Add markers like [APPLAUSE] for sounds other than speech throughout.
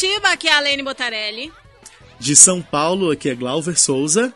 Curitiba, aqui é a Lene Botarelli. De São Paulo, aqui é Glauber Souza.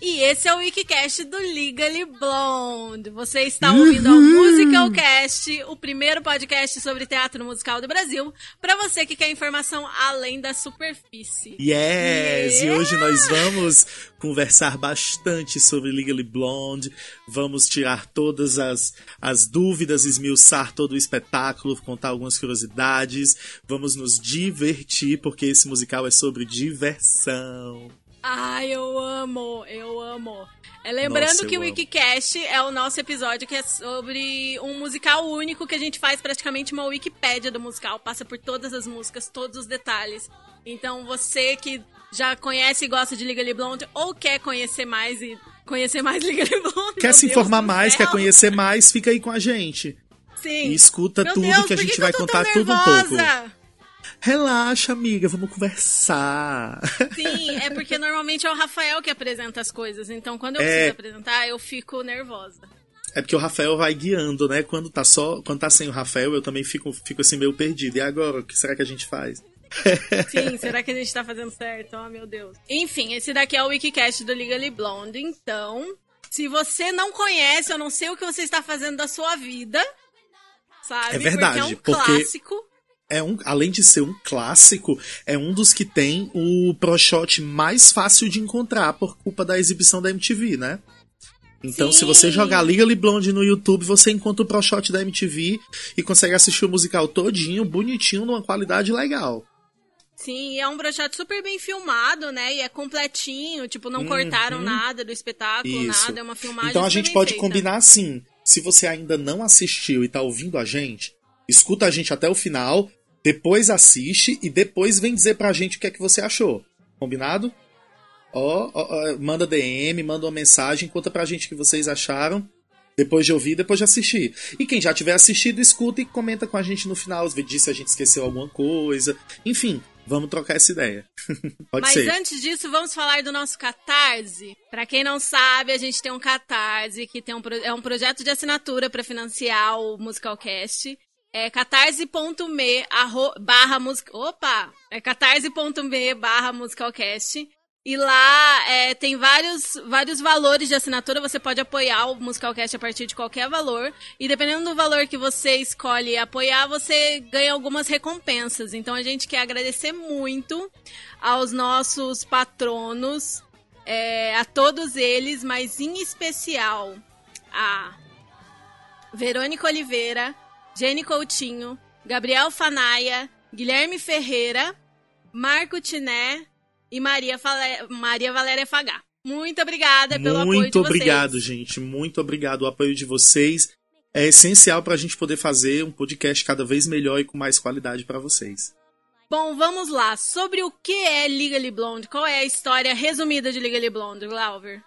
E esse é o Wikicast do Legally Blonde. Você está ouvindo ao Musicalcast, o primeiro podcast sobre teatro musical do Brasil, para você que quer informação além da superfície. Yes! Yeah. E hoje nós vamos conversar bastante sobre Legally Blonde, vamos tirar todas as, as dúvidas, esmiuçar todo o espetáculo, contar algumas curiosidades, vamos nos divertir, porque esse musical é sobre diversão. Ai, eu amo, eu amo. É, lembrando Nossa, que o Wikicast é o nosso episódio que é sobre um musical único que a gente faz praticamente uma Wikipédia do musical, passa por todas as músicas, todos os detalhes. Então você que já conhece e gosta de Legally Blonde ou quer conhecer mais e conhecer mais [LAUGHS] Legally Blonde, quer se informar mais, quer conhecer mais, fica aí com a gente. Sim. E escuta Meu tudo Deus, que a gente que vai contar tudo um pouco. Relaxa, amiga, vamos conversar. Sim, é porque normalmente é o Rafael que apresenta as coisas, então quando eu é... preciso apresentar, eu fico nervosa. É porque o Rafael vai guiando, né? Quando tá só, quando tá sem o Rafael, eu também fico, fico assim meio perdido. E agora, o que será que a gente faz? Sim, será que a gente tá fazendo certo? Oh, meu Deus. Enfim, esse daqui é o Wikicast do Legally Blonde, então, se você não conhece, eu não sei o que você está fazendo da sua vida, sabe? É verdade, porque é um porque... clássico é um, além de ser um clássico, é um dos que tem o ProShot mais fácil de encontrar por culpa da exibição da MTV, né? Então, Sim. se você jogar Legally Blonde no YouTube, você encontra o ProShot da MTV e consegue assistir o musical todinho, bonitinho, numa qualidade legal. Sim, é um projeto super bem filmado, né? E é completinho, tipo, não uhum. cortaram nada do espetáculo, Isso. nada, é uma filmagem Então a gente pode feita. combinar assim, se você ainda não assistiu e tá ouvindo a gente, escuta a gente até o final, depois assiste e depois vem dizer pra gente o que é que você achou. Combinado? Ó, ó, ó, manda DM, manda uma mensagem, conta pra gente o que vocês acharam. Depois de ouvir, depois de assistir. E quem já tiver assistido, escuta e comenta com a gente no final. Diz se a gente esqueceu alguma coisa. Enfim, vamos trocar essa ideia. [LAUGHS] Pode Mas ser. antes disso, vamos falar do nosso Catarse. Para quem não sabe, a gente tem um Catarse, que tem um, é um projeto de assinatura para financiar o Musicalcast. É catarse.me barra música. Opa! É catarse.me barra musicalcast. E lá é, tem vários, vários valores de assinatura. Você pode apoiar o Musicalcast a partir de qualquer valor. E dependendo do valor que você escolhe apoiar, você ganha algumas recompensas. Então a gente quer agradecer muito aos nossos patronos, é, a todos eles, mas em especial a Verônica Oliveira, Jenny Coutinho, Gabriel Fanaia, Guilherme Ferreira, Marco Tiné e Maria, Fale... Maria Valéria Fagá. Muito obrigada pelo Muito apoio Muito obrigado, gente. Muito obrigado. O apoio de vocês é essencial para a gente poder fazer um podcast cada vez melhor e com mais qualidade para vocês. Bom, vamos lá. Sobre o que é Legally Blonde? Qual é a história resumida de Legally Blonde, Glauber?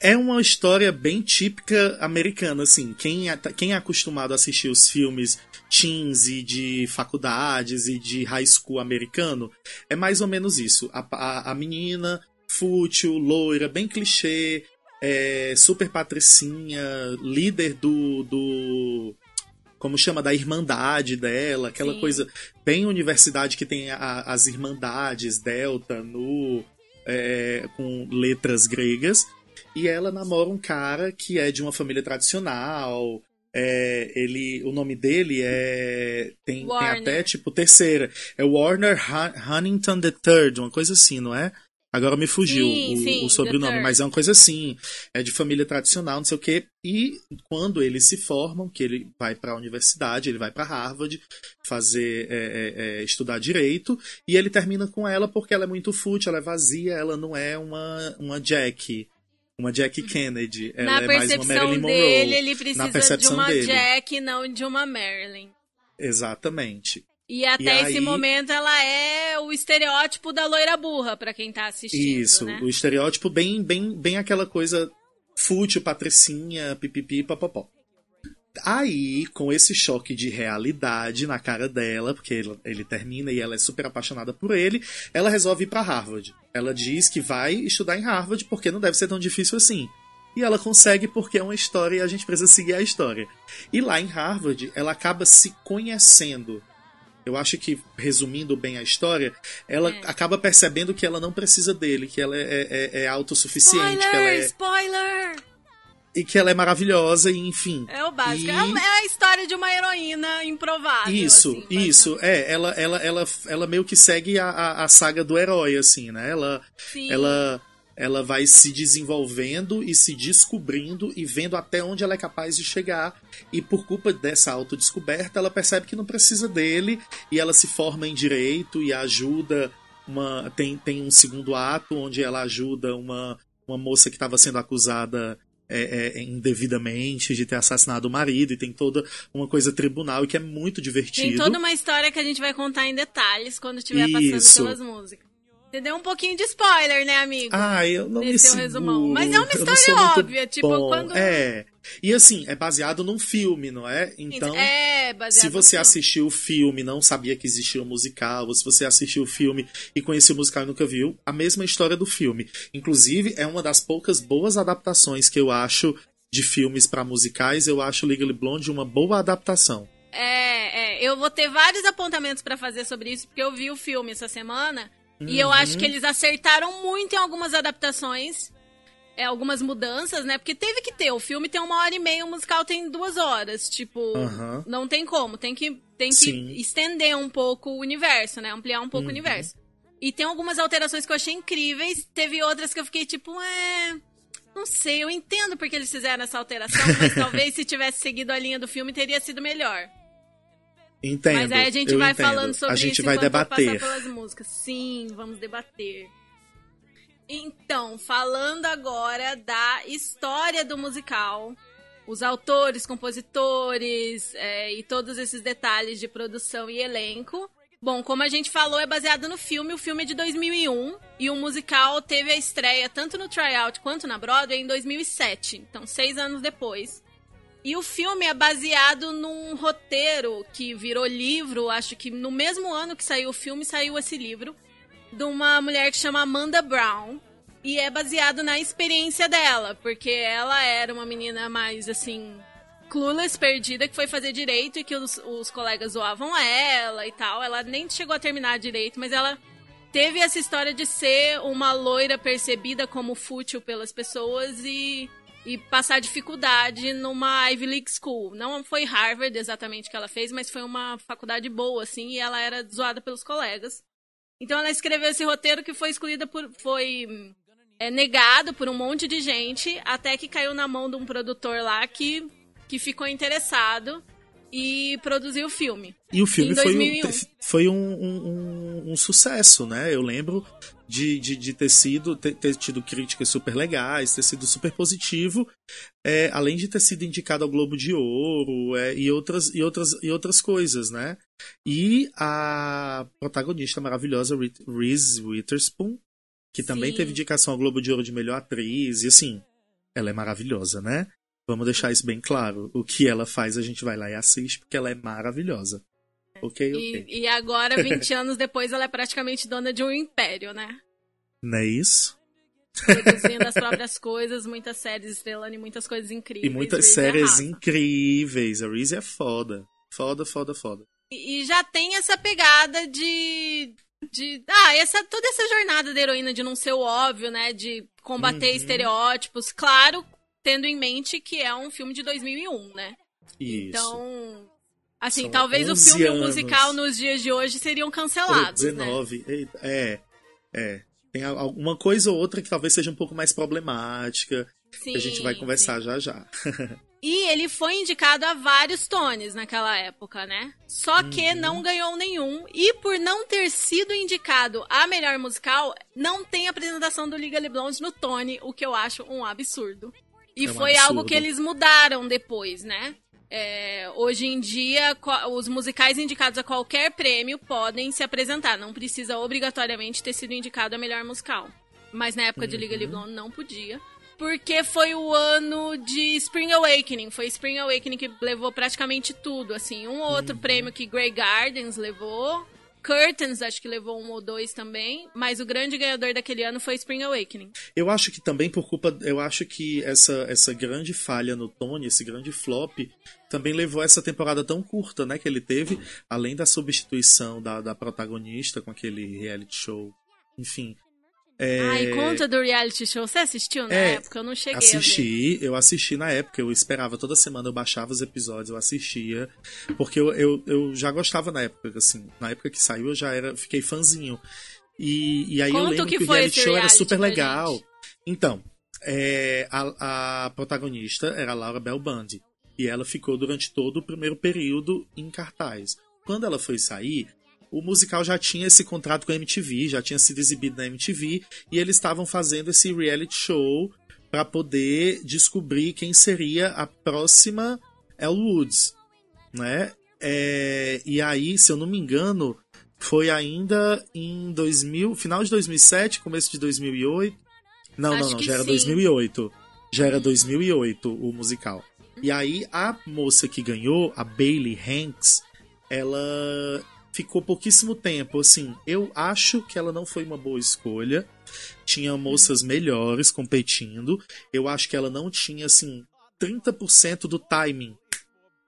É uma história bem típica americana, assim. Quem é, quem é acostumado a assistir os filmes teens e de faculdades e de high school americano, é mais ou menos isso. A, a, a menina fútil, loira, bem clichê, é, super patricinha, líder do, do. Como chama? Da irmandade dela, aquela Sim. coisa bem universidade que tem a, as irmandades, Delta, Nu, é, com letras gregas e ela namora um cara que é de uma família tradicional. É, ele, o nome dele é. Tem, tem até tipo terceira. É Warner Huntington III, uma coisa assim, não é? Agora me fugiu sim, o, sim, o, sobrenome, mas é uma coisa assim. É de família tradicional, não sei o quê. E quando eles se formam, que ele vai para a universidade, ele vai para Harvard fazer é, é, é, estudar direito, e ele termina com ela porque ela é muito fútil, ela é vazia, ela não é uma, uma Jack uma Jack Kennedy. Ela na é mais uma Marilyn Monroe. dele, ele precisa de uma dele. Jack, não de uma Marilyn. Exatamente. E até e esse aí... momento ela é o estereótipo da loira burra, para quem tá assistindo. Isso, né? o estereótipo bem, bem, bem aquela coisa fútil, patricinha, pipipi, papapó. Aí, com esse choque de realidade na cara dela, porque ele, ele, termina e ela é super apaixonada por ele, ela resolve ir para Harvard. Ela diz que vai estudar em Harvard porque não deve ser tão difícil assim. E ela consegue porque é uma história e a gente precisa seguir a história. E lá em Harvard, ela acaba se conhecendo eu acho que, resumindo bem a história, ela é. acaba percebendo que ela não precisa dele, que ela é, é, é autossuficiente. Spoiler! Ela é... Spoiler! E que ela é maravilhosa, e enfim. É o básico. E... É a história de uma heroína improvável. Isso, assim, isso. É, ela, ela, ela, ela meio que segue a, a, a saga do herói, assim, né? Ela. Sim. Ela ela vai se desenvolvendo e se descobrindo e vendo até onde ela é capaz de chegar. E por culpa dessa autodescoberta, ela percebe que não precisa dele e ela se forma em direito e ajuda uma tem, tem um segundo ato onde ela ajuda uma, uma moça que estava sendo acusada é, é, indevidamente de ter assassinado o marido e tem toda uma coisa tribunal e que é muito divertido. Tem toda uma história que a gente vai contar em detalhes quando estiver passando pelas músicas. Você deu um pouquinho de spoiler, né, amigo? Ah, eu não me seguro. resumão. Mas é uma história óbvia, tipo, bom. quando... É, e assim, é baseado num filme, não é? Então, é baseado se você assistiu o filme não sabia que existia um musical, ou se você assistiu o filme e conhecia o musical e nunca viu, a mesma história do filme. Inclusive, é uma das poucas boas adaptações que eu acho de filmes para musicais, eu acho Legally Blonde uma boa adaptação. É, é, eu vou ter vários apontamentos para fazer sobre isso, porque eu vi o filme essa semana Uhum. E eu acho que eles acertaram muito em algumas adaptações. É, algumas mudanças, né? Porque teve que ter. O filme tem uma hora e meia, o musical tem duas horas. Tipo, uhum. não tem como. Tem que, tem que estender um pouco o universo, né? Ampliar um pouco uhum. o universo. E tem algumas alterações que eu achei incríveis. Teve outras que eu fiquei tipo, é. Não sei, eu entendo porque eles fizeram essa alteração, mas [LAUGHS] talvez se tivesse seguido a linha do filme teria sido melhor. Entendo. Mas aí a gente vai entendo. falando sobre a gente isso vai debater. pelas músicas. Sim, vamos debater. Então, falando agora da história do musical, os autores, compositores é, e todos esses detalhes de produção e elenco. Bom, como a gente falou, é baseado no filme. O filme é de 2001 e o musical teve a estreia tanto no tryout quanto na Broadway em 2007. Então, seis anos depois. E o filme é baseado num roteiro que virou livro, acho que no mesmo ano que saiu o filme, saiu esse livro, de uma mulher que chama Amanda Brown. E é baseado na experiência dela, porque ela era uma menina mais assim, clueless, perdida, que foi fazer direito e que os, os colegas zoavam ela e tal. Ela nem chegou a terminar direito, mas ela teve essa história de ser uma loira percebida como fútil pelas pessoas e e passar dificuldade numa Ivy League School. Não foi Harvard exatamente que ela fez, mas foi uma faculdade boa, assim, e ela era zoada pelos colegas. Então ela escreveu esse roteiro que foi escolhida por. foi é, negado por um monte de gente, até que caiu na mão de um produtor lá que, que ficou interessado e produziu o filme. E o filme foi, um, foi um, um, um, sucesso, né? Eu lembro de, de, de ter sido, ter, ter, tido críticas super legais, ter sido super positivo, é, além de ter sido indicado ao Globo de Ouro é, e, outras, e, outras, e outras coisas, né? E a protagonista maravilhosa, Reese Witherspoon, que também Sim. teve indicação ao Globo de Ouro de melhor atriz, e assim, ela é maravilhosa, né? Vamos deixar isso bem claro. O que ela faz, a gente vai lá e assiste, porque ela é maravilhosa. Ok, ok. E, e agora, 20 [LAUGHS] anos depois, ela é praticamente dona de um império, né? Não é isso? Produzindo as [LAUGHS] próprias coisas, muitas séries estrelando e muitas coisas incríveis. E muitas Reese é séries é incríveis. A Reese é foda. Foda, foda, foda. E, e já tem essa pegada de de ah essa toda essa jornada da heroína de não ser o óbvio né de combater uhum. estereótipos claro tendo em mente que é um filme de 2001 né Isso. então Assim, São talvez o filme anos. musical nos dias de hoje seriam cancelados. 19. Né? É, é. Tem alguma coisa ou outra que talvez seja um pouco mais problemática. Sim, que a gente vai conversar sim. já já. [LAUGHS] e ele foi indicado a vários Tonys naquela época, né? Só que uhum. não ganhou nenhum. E por não ter sido indicado a melhor musical, não tem apresentação do Liga Blonde no Tony, o que eu acho um absurdo. E é um foi absurdo. algo que eles mudaram depois, né? É, hoje em dia, os musicais indicados a qualquer prêmio podem se apresentar. Não precisa obrigatoriamente ter sido indicado a melhor musical. Mas na época uhum. de Liga Blonde não podia. Porque foi o ano de Spring Awakening. Foi Spring Awakening que levou praticamente tudo. Assim, um outro uhum. prêmio que Grey Gardens levou. Curtains, acho que levou um ou dois também, mas o grande ganhador daquele ano foi Spring Awakening. Eu acho que também por culpa, eu acho que essa, essa grande falha no Tony, esse grande flop, também levou essa temporada tão curta, né, que ele teve, além da substituição da, da protagonista com aquele reality show, enfim, é... Ai, conta do reality show. Você assistiu na é, época? Eu não cheguei Assisti, eu assisti na época. Eu esperava toda semana, eu baixava os episódios, eu assistia. Porque eu, eu, eu já gostava na época, assim. Na época que saiu, eu já era, fiquei fãzinho. E, e aí conta eu lembro que, que o reality show reality era super legal. Então, é, a, a protagonista era a Laura Bell Bundy. E ela ficou durante todo o primeiro período em cartaz. Quando ela foi sair, o musical já tinha esse contrato com a MTV, já tinha sido exibido na MTV, e eles estavam fazendo esse reality show para poder descobrir quem seria a próxima Elle Woods, né? É, e aí, se eu não me engano, foi ainda em 2000, final de 2007, começo de 2008. Não, Acho não, não, já era sim. 2008. Já era 2008 o musical. E aí a moça que ganhou, a Bailey Hanks, ela ficou pouquíssimo tempo. Assim, eu acho que ela não foi uma boa escolha. Tinha moças melhores competindo. Eu acho que ela não tinha, assim, 30% do timing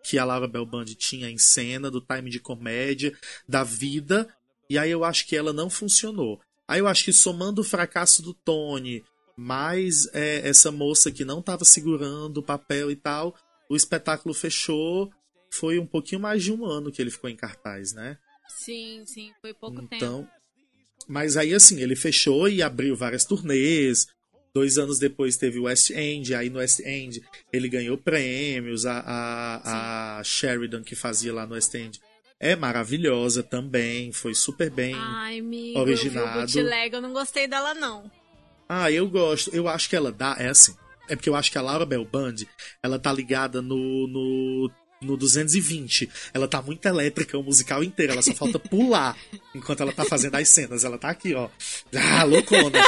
que a Laura Bell Band tinha em cena, do timing de comédia, da vida. E aí eu acho que ela não funcionou. Aí eu acho que somando o fracasso do Tony, mais é, essa moça que não estava segurando o papel e tal, o espetáculo fechou. Foi um pouquinho mais de um ano que ele ficou em cartaz, né? Sim, sim, foi pouco então, tempo. Mas aí, assim, ele fechou e abriu várias turnês. Dois anos depois teve o West End, aí no West End ele ganhou prêmios. A, a, a Sheridan, que fazia lá no West End, é maravilhosa também, foi super bem Ai, amigo, originado. Eu, vi eu não gostei dela, não. Ah, eu gosto. Eu acho que ela dá. É assim. É porque eu acho que a Laura Bell Band, ela tá ligada no, no no 220. Ela tá muito elétrica o musical inteiro, ela só falta pular [LAUGHS] enquanto ela tá fazendo as cenas. Ela tá aqui, ó. Ah, loucona.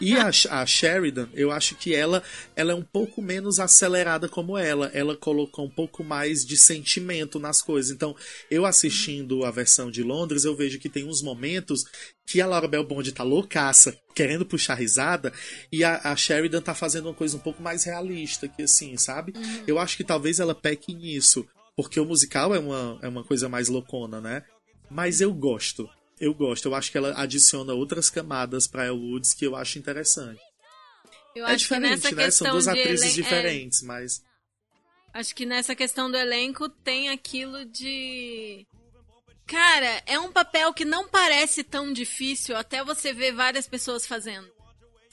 E a, a Sheridan, eu acho que ela, ela é um pouco menos acelerada como ela. Ela colocou um pouco mais de sentimento nas coisas. Então, eu assistindo a versão de Londres, eu vejo que tem uns momentos que a Laura Bell Bond tá loucaça, querendo puxar risada, e a, a, Sheridan tá fazendo uma coisa um pouco mais realista, que assim, sabe? Uhum. Eu acho que talvez ela peque nisso, porque o musical é uma, é uma coisa mais loucona, né? Mas eu gosto. Eu gosto. Eu acho que ela adiciona outras camadas pra Elle Woods que eu acho interessante. Eu é diferente, né? São duas atrizes é diferentes, é... mas. Acho que nessa questão do elenco tem aquilo de Cara, é um papel que não parece tão difícil até você ver várias pessoas fazendo.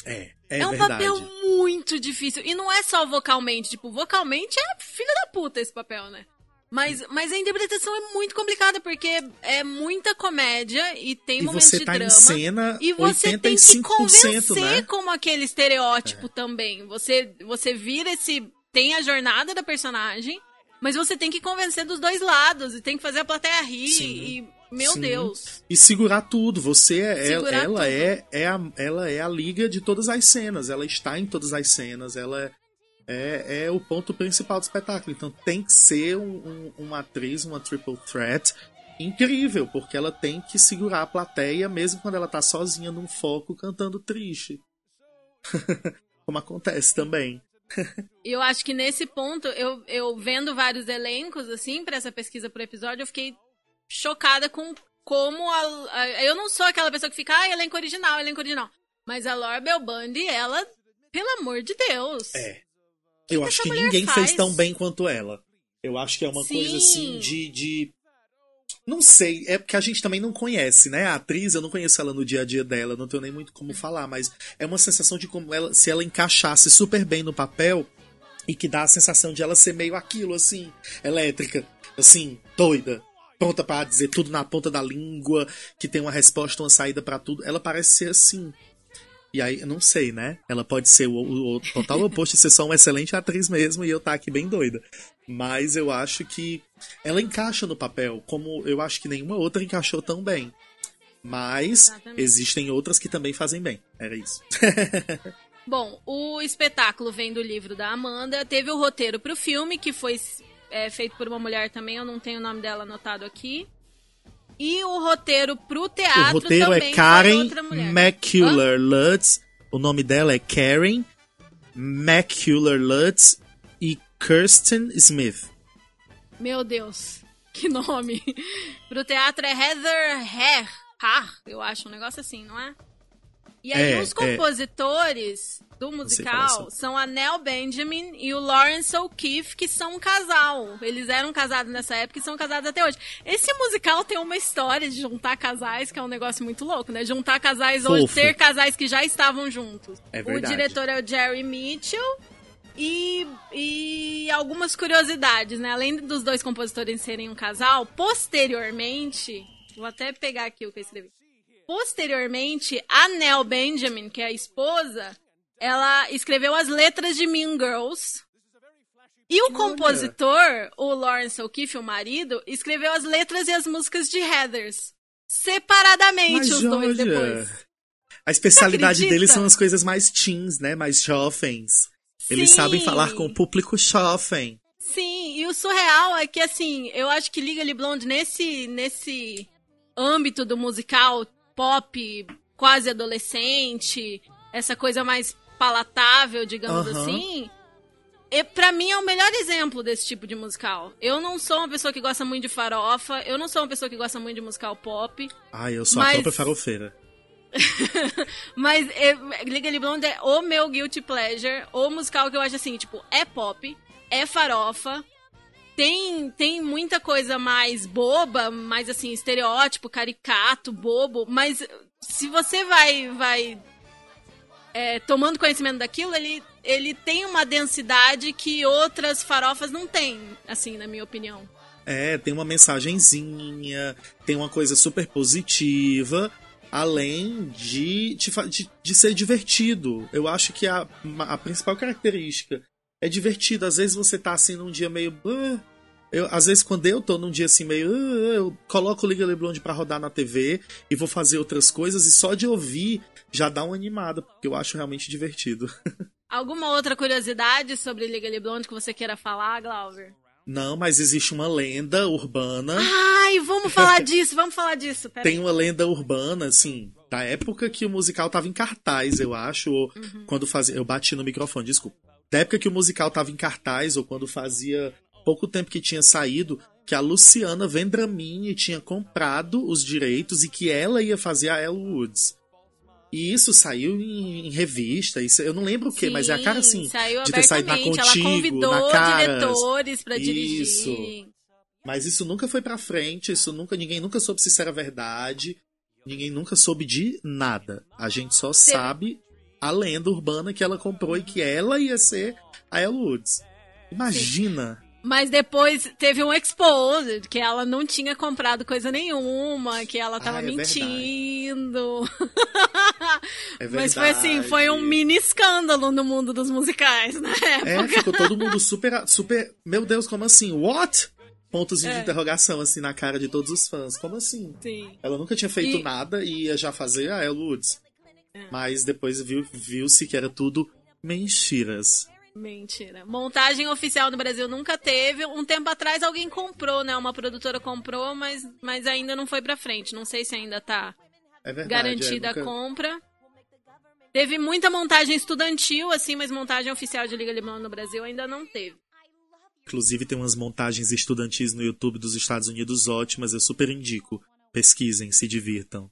É, é, é um verdade. papel muito difícil. E não é só vocalmente. Tipo, vocalmente é filha da puta esse papel, né? Mas, mas a interpretação é muito complicada, porque é muita comédia e tem e momentos de tá drama. Em cena e você 85%, tem que convencer né? como aquele estereótipo é. também. Você, você vira esse. Tem a jornada da personagem, mas você tem que convencer dos dois lados e tem que fazer a plateia rir Sim. e meu Sim. Deus. E segurar tudo. Você é ela, ela é, é a, ela é a liga de todas as cenas. Ela está em todas as cenas. Ela é, é o ponto principal do espetáculo. Então tem que ser um, um, uma atriz, uma triple threat incrível, porque ela tem que segurar a plateia mesmo quando ela tá sozinha num foco cantando triste. [LAUGHS] Como acontece também. Eu acho que nesse ponto, eu, eu vendo vários elencos, assim, para essa pesquisa pro episódio, eu fiquei chocada com como a, a, Eu não sou aquela pessoa que fica, ah, elenco original, elenco original. Mas a Laura Bell Bundy, ela, pelo amor de Deus. É. Eu que acho que, que ninguém faz? fez tão bem quanto ela. Eu acho que é uma Sim. coisa assim de, de. Não sei, é porque a gente também não conhece, né? A atriz, eu não conheço ela no dia a dia dela, não tenho nem muito como falar, mas é uma sensação de como ela, se ela encaixasse super bem no papel e que dá a sensação de ela ser meio aquilo, assim, elétrica, assim, doida, pronta para dizer tudo na ponta da língua, que tem uma resposta, uma saída para tudo. Ela parece ser assim. E aí, eu não sei, né? Ela pode ser o, o, o total oposto de ser só uma excelente atriz mesmo e eu tá aqui bem doida. Mas eu acho que ela encaixa no papel, como eu acho que nenhuma outra encaixou tão bem. Mas Exatamente. existem outras que também fazem bem. Era isso. [LAUGHS] Bom, o espetáculo vem do livro da Amanda. Teve o roteiro pro filme, que foi é, feito por uma mulher também, eu não tenho o nome dela anotado aqui. E o roteiro pro teatro o roteiro é Karen. McCuller Lutz. O nome dela é Karen McCuller Lutz e Kirsten Smith. Meu Deus, [LAUGHS] que nome. Pro teatro é Heather Hare, Har, eu acho, um negócio assim, não é? E aí É, os é. compositores do sei musical são a Nell Benjamin e o Lawrence O'Keefe, que são um casal. Eles eram casados nessa época e são casados até hoje. Esse musical tem uma história de juntar casais, que é um negócio muito louco, né? Juntar casais ou Fofo. ter casais que já estavam juntos. É o verdade. diretor é o Jerry Mitchell. E, e algumas curiosidades, né? Além dos dois compositores serem um casal, posteriormente, vou até pegar aqui o que eu escrevi. Posteriormente, a Nell Benjamin, que é a esposa, ela escreveu as letras de Mean Girls. E o compositor, o Lawrence O'Keefe, o marido, escreveu as letras e as músicas de Heathers. Separadamente, Mas, os dois Georgia, depois. A especialidade deles são as coisas mais teens, né? Mais jovens. Eles Sim. sabem falar com o público jovem. Sim, e o surreal é que, assim, eu acho que Legally Blonde, nesse, nesse âmbito do musical pop quase adolescente, essa coisa mais palatável, digamos assim, é, pra mim é o melhor exemplo desse tipo de musical. Eu não sou uma pessoa que gosta muito de farofa, eu não sou uma pessoa que gosta muito de musical pop, Ai, eu sou a Mas- própria farofeira. [LAUGHS] Mas é, Legally Blonde é o meu guilty pleasure, o musical que eu acho assim, tipo, é pop, é farofa, tem, tem muita coisa mais boba, mais assim, estereótipo, caricato, bobo, mas se você vai, vai é, tomando conhecimento daquilo, ele, ele tem uma densidade que outras farofas não têm, assim, na minha opinião. É, tem uma mensagenzinha, tem uma coisa super positiva, além de, de, de, ser divertido. Eu acho que a, a principal característica é divertido. Às vezes você tá assim num dia meio. "Ah", Eu, às vezes, quando eu tô num dia assim meio. "Ah", Eu coloco o Liga Blonde pra rodar na TV e vou fazer outras coisas, e só de ouvir já dá uma animada, porque eu acho realmente divertido. [LAUGHS] Alguma outra curiosidade sobre Legally Blonde que você queira falar, Glauber? Não, mas existe uma lenda urbana. Ai, vamos falar disso, vamos falar disso. Pera Tem uma lenda urbana, assim, da época que o musical tava em cartaz, eu acho, ou Uhum. quando fazia. Eu bati no microfone, desculpa. Da época que o musical tava em cartaz, ou quando fazia pouco tempo que tinha saído, que a Luciana Vendramini tinha comprado os direitos e que ela ia fazer a Elle Woods. E isso saiu em, em revista, isso, eu não lembro o que, mas é a cara assim, Sim, saiu de ter saído na. Contigo, Ela convidou na Caras. diretores dirigir. Isso. Mas isso nunca foi pra frente, isso nunca ninguém nunca soube se isso era verdade. Ninguém nunca soube de nada. A gente só sabe a lenda urbana que ela comprou e que ela ia ser a Elle Woods. Imagina. Mas depois teve um exposed, que ela não tinha comprado coisa nenhuma, que ela tava Ah, é mentindo. É [LAUGHS] Mas foi assim, foi um mini escândalo no mundo dos musicais na época. É, ficou todo mundo super super, meu Deus, como assim? What? Pontos de É. interrogação assim na cara de todos os fãs. Como assim? Sim. Ela nunca tinha feito E- nada e ia já fazer a Elle Woods. É. Mas depois viu- viu-se que era tudo mentiras. Mentira. Montagem oficial no Brasil nunca teve. Um tempo atrás alguém comprou, né? Uma produtora comprou, mas, mas ainda não foi pra frente. Não sei se ainda tá É verdade. garantida é, a nunca- compra. Teve muita montagem estudantil, assim, mas montagem oficial de Liga Alemã no Brasil ainda não teve. Inclusive tem umas montagens estudantis no YouTube dos Estados Unidos ótimas, eu super indico. Pesquisem, se divirtam.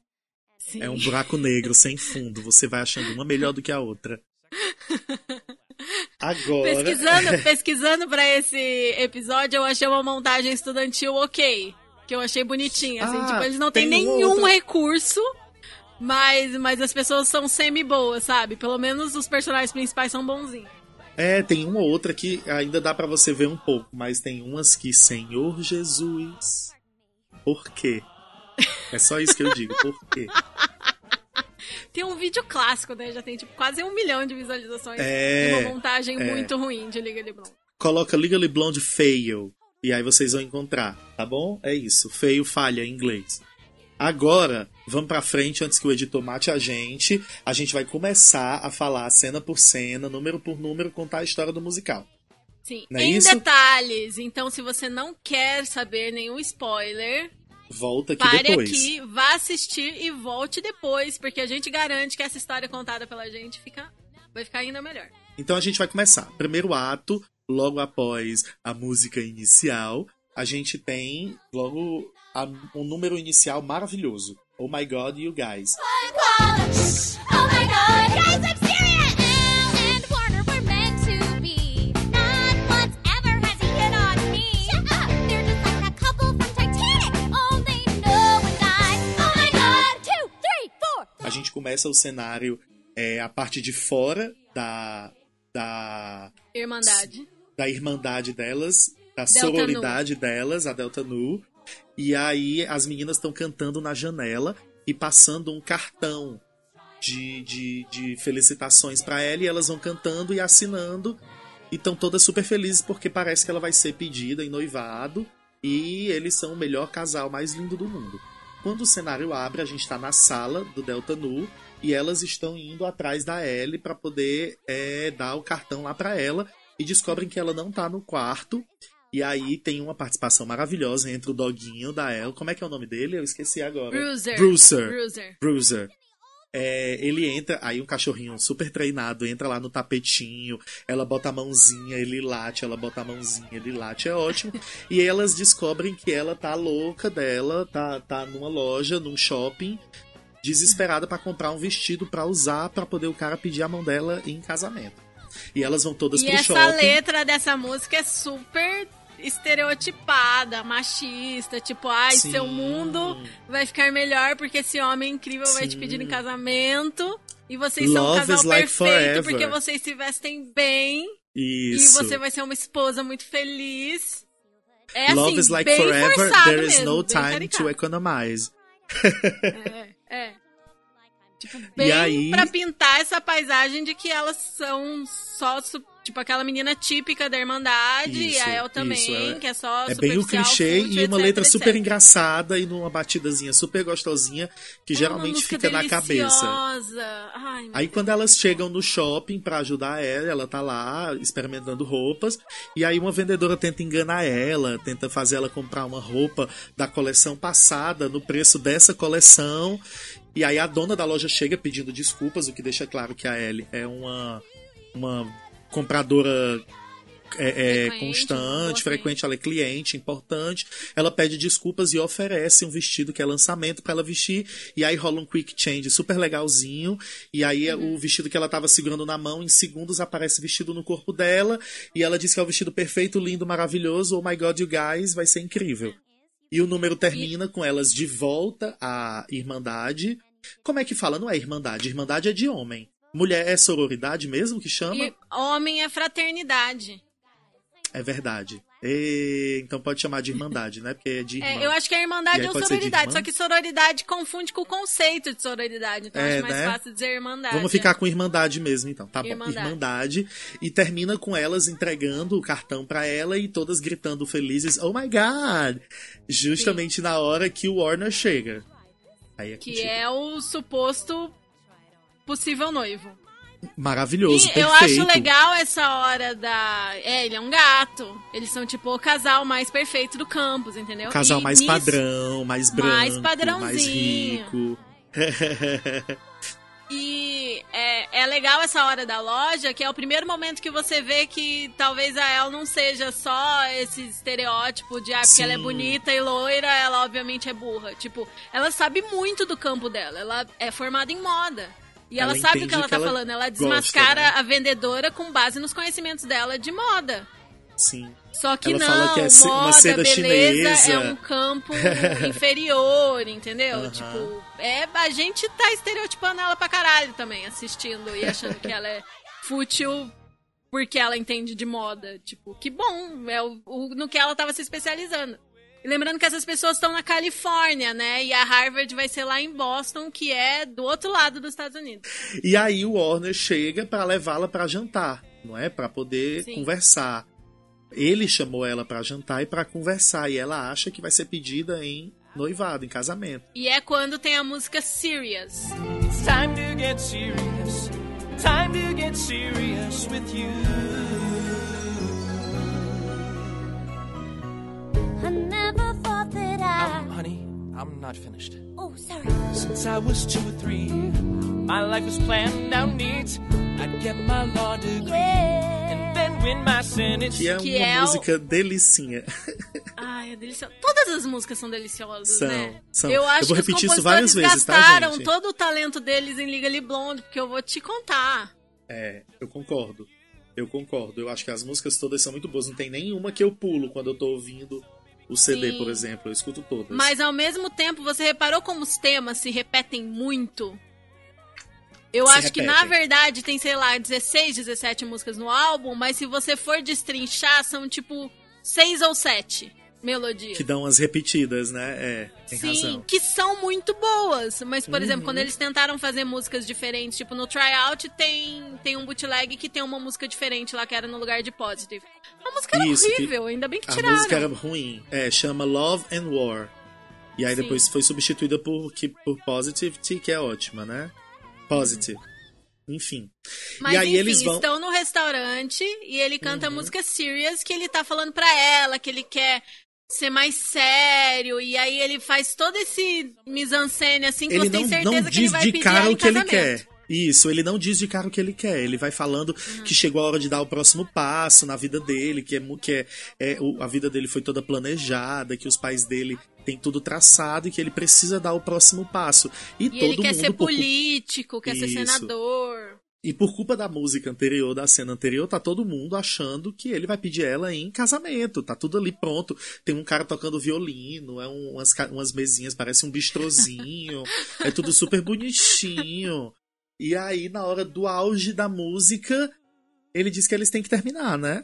Sim. É um buraco negro sem fundo, você vai achando uma melhor do que a outra. [LAUGHS] Agora. Pesquisando, [LAUGHS] pesquisando pra esse episódio, eu achei uma montagem estudantil ok. Que eu achei bonitinha. Assim, Ah, tipo, eles não têm tem nenhum outra- recurso, mas, mas as pessoas são semi-boas, sabe? Pelo menos os personagens principais são bonzinhos. É, tem uma ou outra que ainda dá pra você ver um pouco, mas tem umas que, Senhor Jesus, por quê? É só isso que eu digo, por quê? [LAUGHS] Tem um vídeo clássico, né? Já tem tipo quase um milhão de visualizações. É, uma montagem é. muito ruim de Liga de Bronze. Coloca Legally Blonde Fail, e aí vocês vão encontrar, tá bom? É isso, feio falha em inglês. Agora, vamos pra frente antes que o editor mate a gente. A gente vai começar a falar cena por cena, número por número, contar a história do musical. Sim, é em isso? detalhes. Então, se você não quer saber nenhum spoiler, Volta aqui Pare depois. aqui, vá assistir e volte depois, porque a gente garante que essa história contada pela gente fica, vai ficar ainda melhor. Então a gente vai começar. Primeiro ato, logo após a música inicial, a gente tem logo a- um número inicial maravilhoso. Oh my god, you guys. Oh my god, guys, I'm gente começa o cenário é, a parte de fora da, da, Irmandade. da irmandade delas, da Delta sororidade delas, a Delta Nu. E aí as meninas estão cantando na janela e passando um cartão de, de, de felicitações pra ela e elas vão cantando e assinando e estão todas super felizes porque parece que ela vai ser pedida em noivado e eles são o melhor casal mais lindo do mundo. Quando o cenário abre, a gente tá na sala do Delta Nu e elas estão indo atrás da Ellie pra poder é, dar o cartão lá pra ela e descobrem que ela não tá no quarto. E aí tem uma participação maravilhosa entre o doguinho da Ellie. Como é que é o nome dele? Eu esqueci agora. Bruiser. Bruiser. Bruiser. Bruiser. É, ele entra, aí um cachorrinho super treinado entra lá no tapetinho, ela bota a mãozinha, ele late, ela bota a mãozinha, ele late, é ótimo. [LAUGHS] e elas descobrem que ela tá louca dela, tá, tá numa loja, num shopping, desesperada pra comprar um vestido pra usar pra poder o cara pedir a mão dela em casamento. E elas vão todas E pro essa shopping. letra dessa música é super estereotipada, machista, tipo, ai, Sim. seu mundo vai ficar melhor porque esse homem incrível vai te Sim. pedir em casamento. E vocês são um Love casal like perfeito forever. porque vocês se vestem bem Isso. e você vai ser uma esposa muito feliz. É Love assim, is like bem forever, there is mesmo, no time to economize. [LAUGHS] É, é. Tipo, bem aí- pra pintar essa paisagem de que elas são só, su- tipo, aquela menina típica da Irmandade, e Isso, a El também, isso, é- que é só É bem o clichê fútil, e uma etc, letra etc. super engraçada e numa batidazinha super gostosinha que É geralmente fica na cabeça. deliciosa. Ai, Aí quando elas chegam no shopping pra ajudar ela, ela tá lá experimentando roupas, e aí uma vendedora tenta enganar ela, tenta fazer ela comprar uma roupa da coleção passada no preço dessa coleção. E aí a dona da loja chega pedindo desculpas, o que deixa claro que a Ellie é uma uma compradora é, é, Frequente, constante, frequente, ela é cliente, importante. Ela pede desculpas e oferece um vestido que é lançamento pra ela vestir. E aí rola um quick change super legalzinho. E aí Uhum. o vestido que ela tava segurando na mão, em segundos aparece vestido no corpo dela. E ela diz que é o vestido perfeito, lindo, maravilhoso. Oh my god, you guys, vai ser incrível. E o número termina com elas de volta à Irmandade. Como é que fala? Não é Irmandade, Irmandade é de homem. Mulher é sororidade mesmo que chama? E homem é fraternidade. É verdade. E, então pode chamar de Irmandade, né? Porque é de [LAUGHS] irmã. É, eu acho que a irmandade é sororidade, só que sororidade confunde com o conceito de sororidade. Então É, acho mais né? fácil dizer irmandade. Vamos ficar com Irmandade mesmo, então. Tá bom. Irmandade. Irmandade. E termina com elas entregando o cartão pra ela e todas gritando felizes, oh my god! Justamente na hora que o Warner chega. Aí é Que contigo. é o suposto possível noivo. Maravilhoso, E perfeito. eu acho legal essa hora da. É, ele é um gato. Eles são tipo o casal mais perfeito do campus, entendeu? O casal E mais nisso- padrão, mais branco, Mais mais, padrãozinho. rico. [LAUGHS] E é, é legal essa hora da loja, que é o primeiro momento que você vê que talvez a El não seja só esse estereótipo de ah, porque Sim. ela é bonita e loira, ela obviamente é burra. Tipo, ela sabe muito do campo dela. Ela é formada em moda. E ela, Ela sabe o que ela tá ela falando. Ela gosta, desmascara né? a vendedora com base nos conhecimentos dela de moda. Sim. Só que Ela não, fala que é ce- uma moda, seda beleza chinesa. é um campo inferior, entendeu? Tipo, é, a gente tá estereotipando ela pra caralho também, assistindo e achando que ela é fútil porque ela entende de moda. Tipo, que bom, é o, o- no que ela tava se especializando. E lembrando que essas pessoas estão na Califórnia, né? E a Harvard vai ser lá em Boston, que é do outro lado dos Estados Unidos. E aí o Warner chega pra levá-la pra jantar, não é? Pra poder Sim. conversar. Ele chamou ela pra jantar e pra conversar e ela acha que vai ser pedida em noivado, em casamento. E é quando tem a música Serious. It's time to get serious. Time to get serious with you. I'm not finished. Oh, sorry. Since I was two or three, my life was planned out neat. I'd get my law degree and then win my Senate. Que é Que uma é o- música delicinha. Ai, é delicioso. Todas as músicas são deliciosas, São, né? são. Eu acho Eu vou que os repetir isso compositores várias vezes, tá, gastaram gente? todo o talento deles em Legally Blonde, porque eu vou te contar. É, eu concordo. Eu concordo. Eu acho que as músicas todas são muito boas. Não tem nenhuma que eu pulo quando eu tô ouvindo o CD, Sim. por exemplo. Eu escuto todas. Mas ao mesmo tempo, você reparou como os temas se repetem muito? Eu Se acho que na verdade tem, sei lá, 16, 17 músicas no álbum, mas se você for destrinchar, são tipo 6 ou 7 melodias. Que dão umas repetidas, né? É, tem Sim, razão. que são muito boas. Mas, por exemplo, Uhum. quando eles tentaram fazer músicas diferentes, tipo no Tryout tem, tem um bootleg que tem uma música diferente lá, que era no lugar de Positive. A música era Isso, horrível, ainda bem que A tiraram. música era ruim. É, chama Love and War. E aí Sim. depois foi substituída por, que, por Positivity, que é ótima, né? Positive. Enfim. Mas e aí enfim, eles vão. Uhum. estão no restaurante e ele canta a música Serious que ele tá falando pra ela, que ele quer ser mais sério, e aí ele faz todo esse mise-en-scène assim que Ele você tem não, certeza não que ele diz vai de pedir cara o que ele quer. Isso, ele não diz de cara o que ele quer. Ele vai falando Uhum. que chegou a hora de dar o próximo passo na vida dele, que é, que é, é a vida dele foi toda planejada, que os pais dele têm tudo traçado e que ele precisa dar o próximo passo. E, E todo ele quer mundo ser político, quer ser Isso. senador. E por culpa da música anterior, da cena anterior, tá todo mundo achando que ele vai pedir ela em casamento. Tá tudo ali pronto. Tem um cara tocando violino, é um- umas, umas mesinhas, parece um bistrozinho. [LAUGHS] é tudo super bonitinho. E aí, na hora do auge da música, ele diz que eles têm que terminar, né?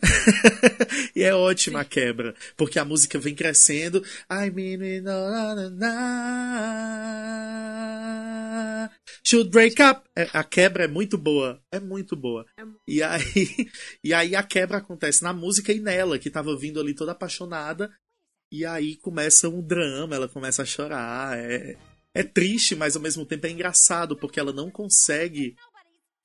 [LAUGHS] e é ótima a quebra, porque a música vem crescendo. I mean, it, na, na, na, should break up. É, A quebra é muito boa, é muito boa. É mu- E aí, [LAUGHS] e aí a quebra acontece na música e nela, que tava vindo ali toda apaixonada. E aí começa um drama, ela começa a chorar. É, é triste, mas ao mesmo tempo é engraçado, porque ela não consegue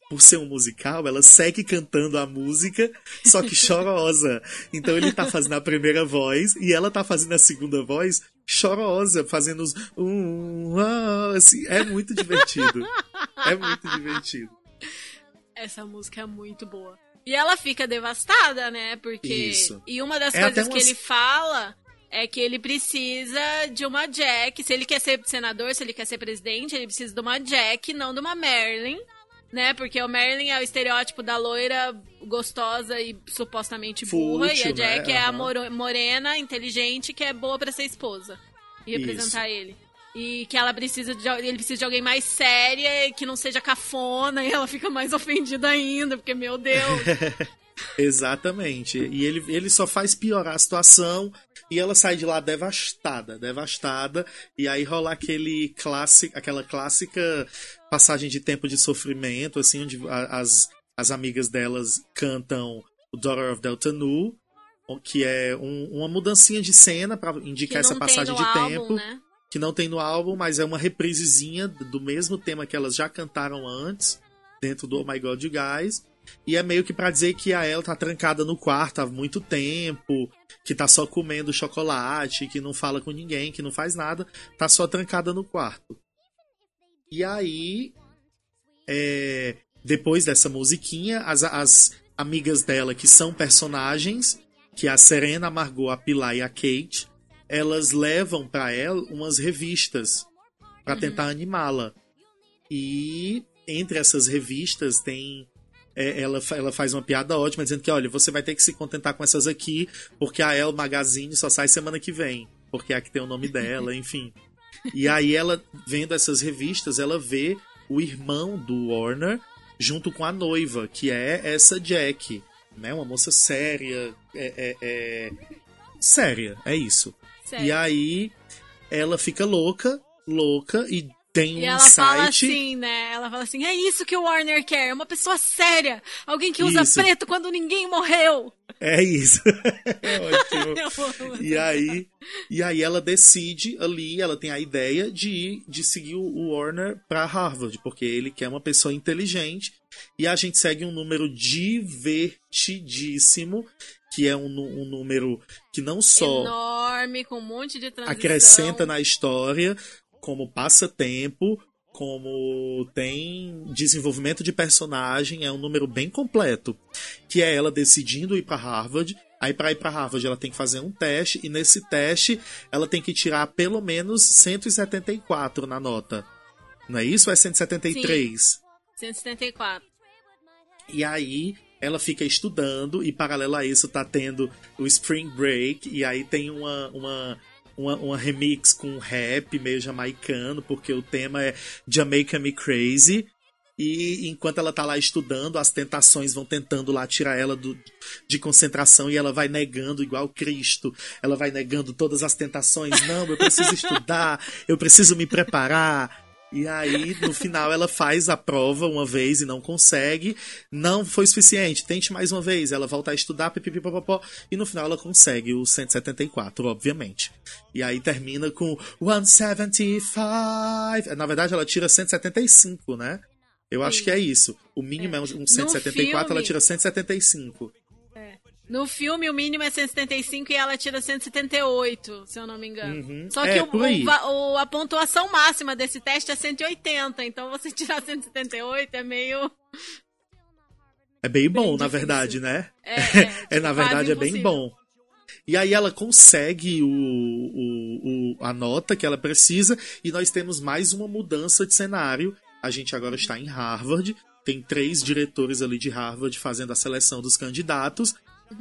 por ser um musical, ela segue cantando a música, só que chorosa. Então ele tá fazendo a primeira voz e ela tá fazendo a segunda voz chorosa, fazendo os um, ah, assim, é muito divertido. É muito divertido. Essa música é muito boa. E ela fica devastada, né? Porque. Isso. E uma das É coisas até que ele fala é que ele precisa de uma Jack. Se ele quer ser senador, se ele quer ser presidente, ele precisa de uma Jack, não de uma Marilyn. Né? Porque o Marilyn é o estereótipo da loira gostosa e supostamente burra. e a Fútil, né? Jack é a morena, inteligente, que é boa pra ser esposa. E representar ele. E que ela precisa de, ele precisa de alguém mais séria, que não seja cafona, e ela fica mais [LAUGHS] ofendida ainda, porque, meu Deus. [LAUGHS] Exatamente. E ele, ele só faz piorar a situação e ela sai de lá devastada, devastada. E aí rola aquele clássico, aquela clássica passagem de tempo de sofrimento, assim, onde as, as amigas delas cantam o Daughter of Delta Nu, que é um- uma mudancinha de cena para indicar essa passagem de álbum, tempo. né? Que não tem no álbum, mas é uma reprisezinha do mesmo tema que elas já cantaram antes, dentro do Oh My God You Guys. E é meio que pra dizer que a Elle tá trancada no quarto há muito tempo, que tá só comendo chocolate, que não fala com ninguém, que não faz nada, tá só trancada no quarto. E aí, é, depois dessa musiquinha, as, as amigas dela, que são personagens, que é a Serena, a Margot, a Pilar e a Kate, elas levam pra ela umas revistas pra tentar animá-la. E entre essas revistas tem é, ela, ela faz uma piada ótima dizendo que, olha, você vai ter que se contentar com essas aqui, porque a El Magazine só sai semana que vem, porque é a que tem o nome dela, [LAUGHS] enfim. E aí ela, vendo essas revistas, ela vê o irmão do Warner junto com a noiva, que é essa Jack, né? Uma moça séria, é, é- é- séria, é isso. Sério. E aí ela fica louca, louca, e tem um E ela insight. fala assim, né? Ela fala assim: é isso que o Warner quer, uma pessoa séria, alguém que usa Isso. preto quando ninguém morreu. É isso. [LAUGHS] é. [LAUGHS] E aí, e aí ela decide ali, ela tem a ideia de ir, de seguir o Warner pra Harvard, porque ele quer uma pessoa inteligente. E a gente segue um número divertidíssimo, que é um, um número que não só Enorme, com um monte de transição. acrescenta na história, como passatempo, como tem desenvolvimento de personagem, é um número bem completo, que é ela decidindo ir para Harvard. Aí para ir para Harvard ela tem que fazer um teste e nesse teste ela tem que tirar pelo menos 174 na nota. Não é isso? Ou é 173? 174. E aí ela fica estudando e paralelo a isso tá tendo o Spring Break e aí tem uma, uma, uma, uma remix com rap meio jamaicano, porque o tema é Jamaica Me Crazy. E enquanto ela tá lá estudando, as tentações vão tentando lá tirar ela do, de concentração e ela vai negando, igual Cristo. Ela vai negando todas as tentações. Não, eu preciso [LAUGHS] estudar, eu preciso me preparar. E aí, no final, ela faz a prova uma vez e não consegue. Não foi suficiente, tente mais uma vez. Ela volta a estudar, pipipipopopó, e no final ela consegue o 174, obviamente. E aí termina com 175. Na verdade, ela tira 175, né? Eu acho que é isso. O mínimo é, um 174, ela filme- tira 175. No filme, o mínimo é 175 e ela tira 178, se eu não me engano. Uhum. Só É, que o- aí. o va- o- a pontuação máxima desse teste é 180, então você [LAUGHS] tirar 178 é meio. É bem bom, na verdade, né? É, [LAUGHS] É, na quase verdade, é bem bom. E aí ela consegue o, o- o- a nota que ela precisa e nós temos mais uma mudança de cenário. A gente agora está em Harvard, tem três diretores ali de Harvard fazendo a seleção dos candidatos.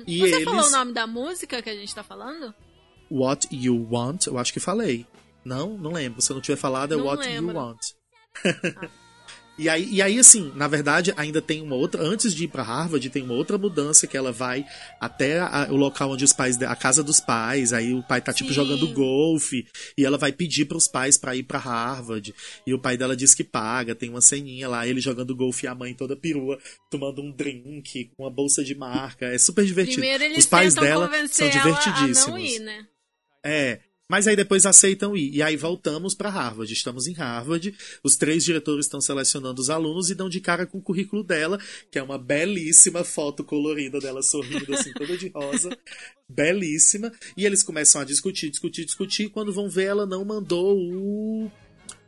E Você eles. falou o nome da música que a gente tá falando? What You Want, eu acho que falei. Não, não lembro. Se eu não tiver falado, é Não What lembro. You Want. [LAUGHS] e, aí, e aí, assim, na verdade, ainda tem uma outra. Antes de ir pra Harvard, tem uma outra mudança que ela vai até a- o local onde os pais. a casa dos pais. Aí o pai tá, tipo, Sim. jogando golfe. E ela vai pedir pros pais pra ir pra Harvard. E o pai dela diz que paga. Tem uma ceninha lá, ele jogando golfe e a mãe toda perua, tomando um drink com uma bolsa de marca. É super divertido. Primeiro eles os pais dela são divertidíssimos. ir, né? É. Mas aí depois aceitam ir. E aí voltamos para Harvard. Estamos em Harvard. Os três diretores estão selecionando os alunos e dão de cara com o currículo dela, que é uma belíssima foto colorida dela sorrindo, assim, toda de rosa. [LAUGHS] belíssima. E eles começam a discutir, discutir, discutir. Quando vão ver, ela não mandou o.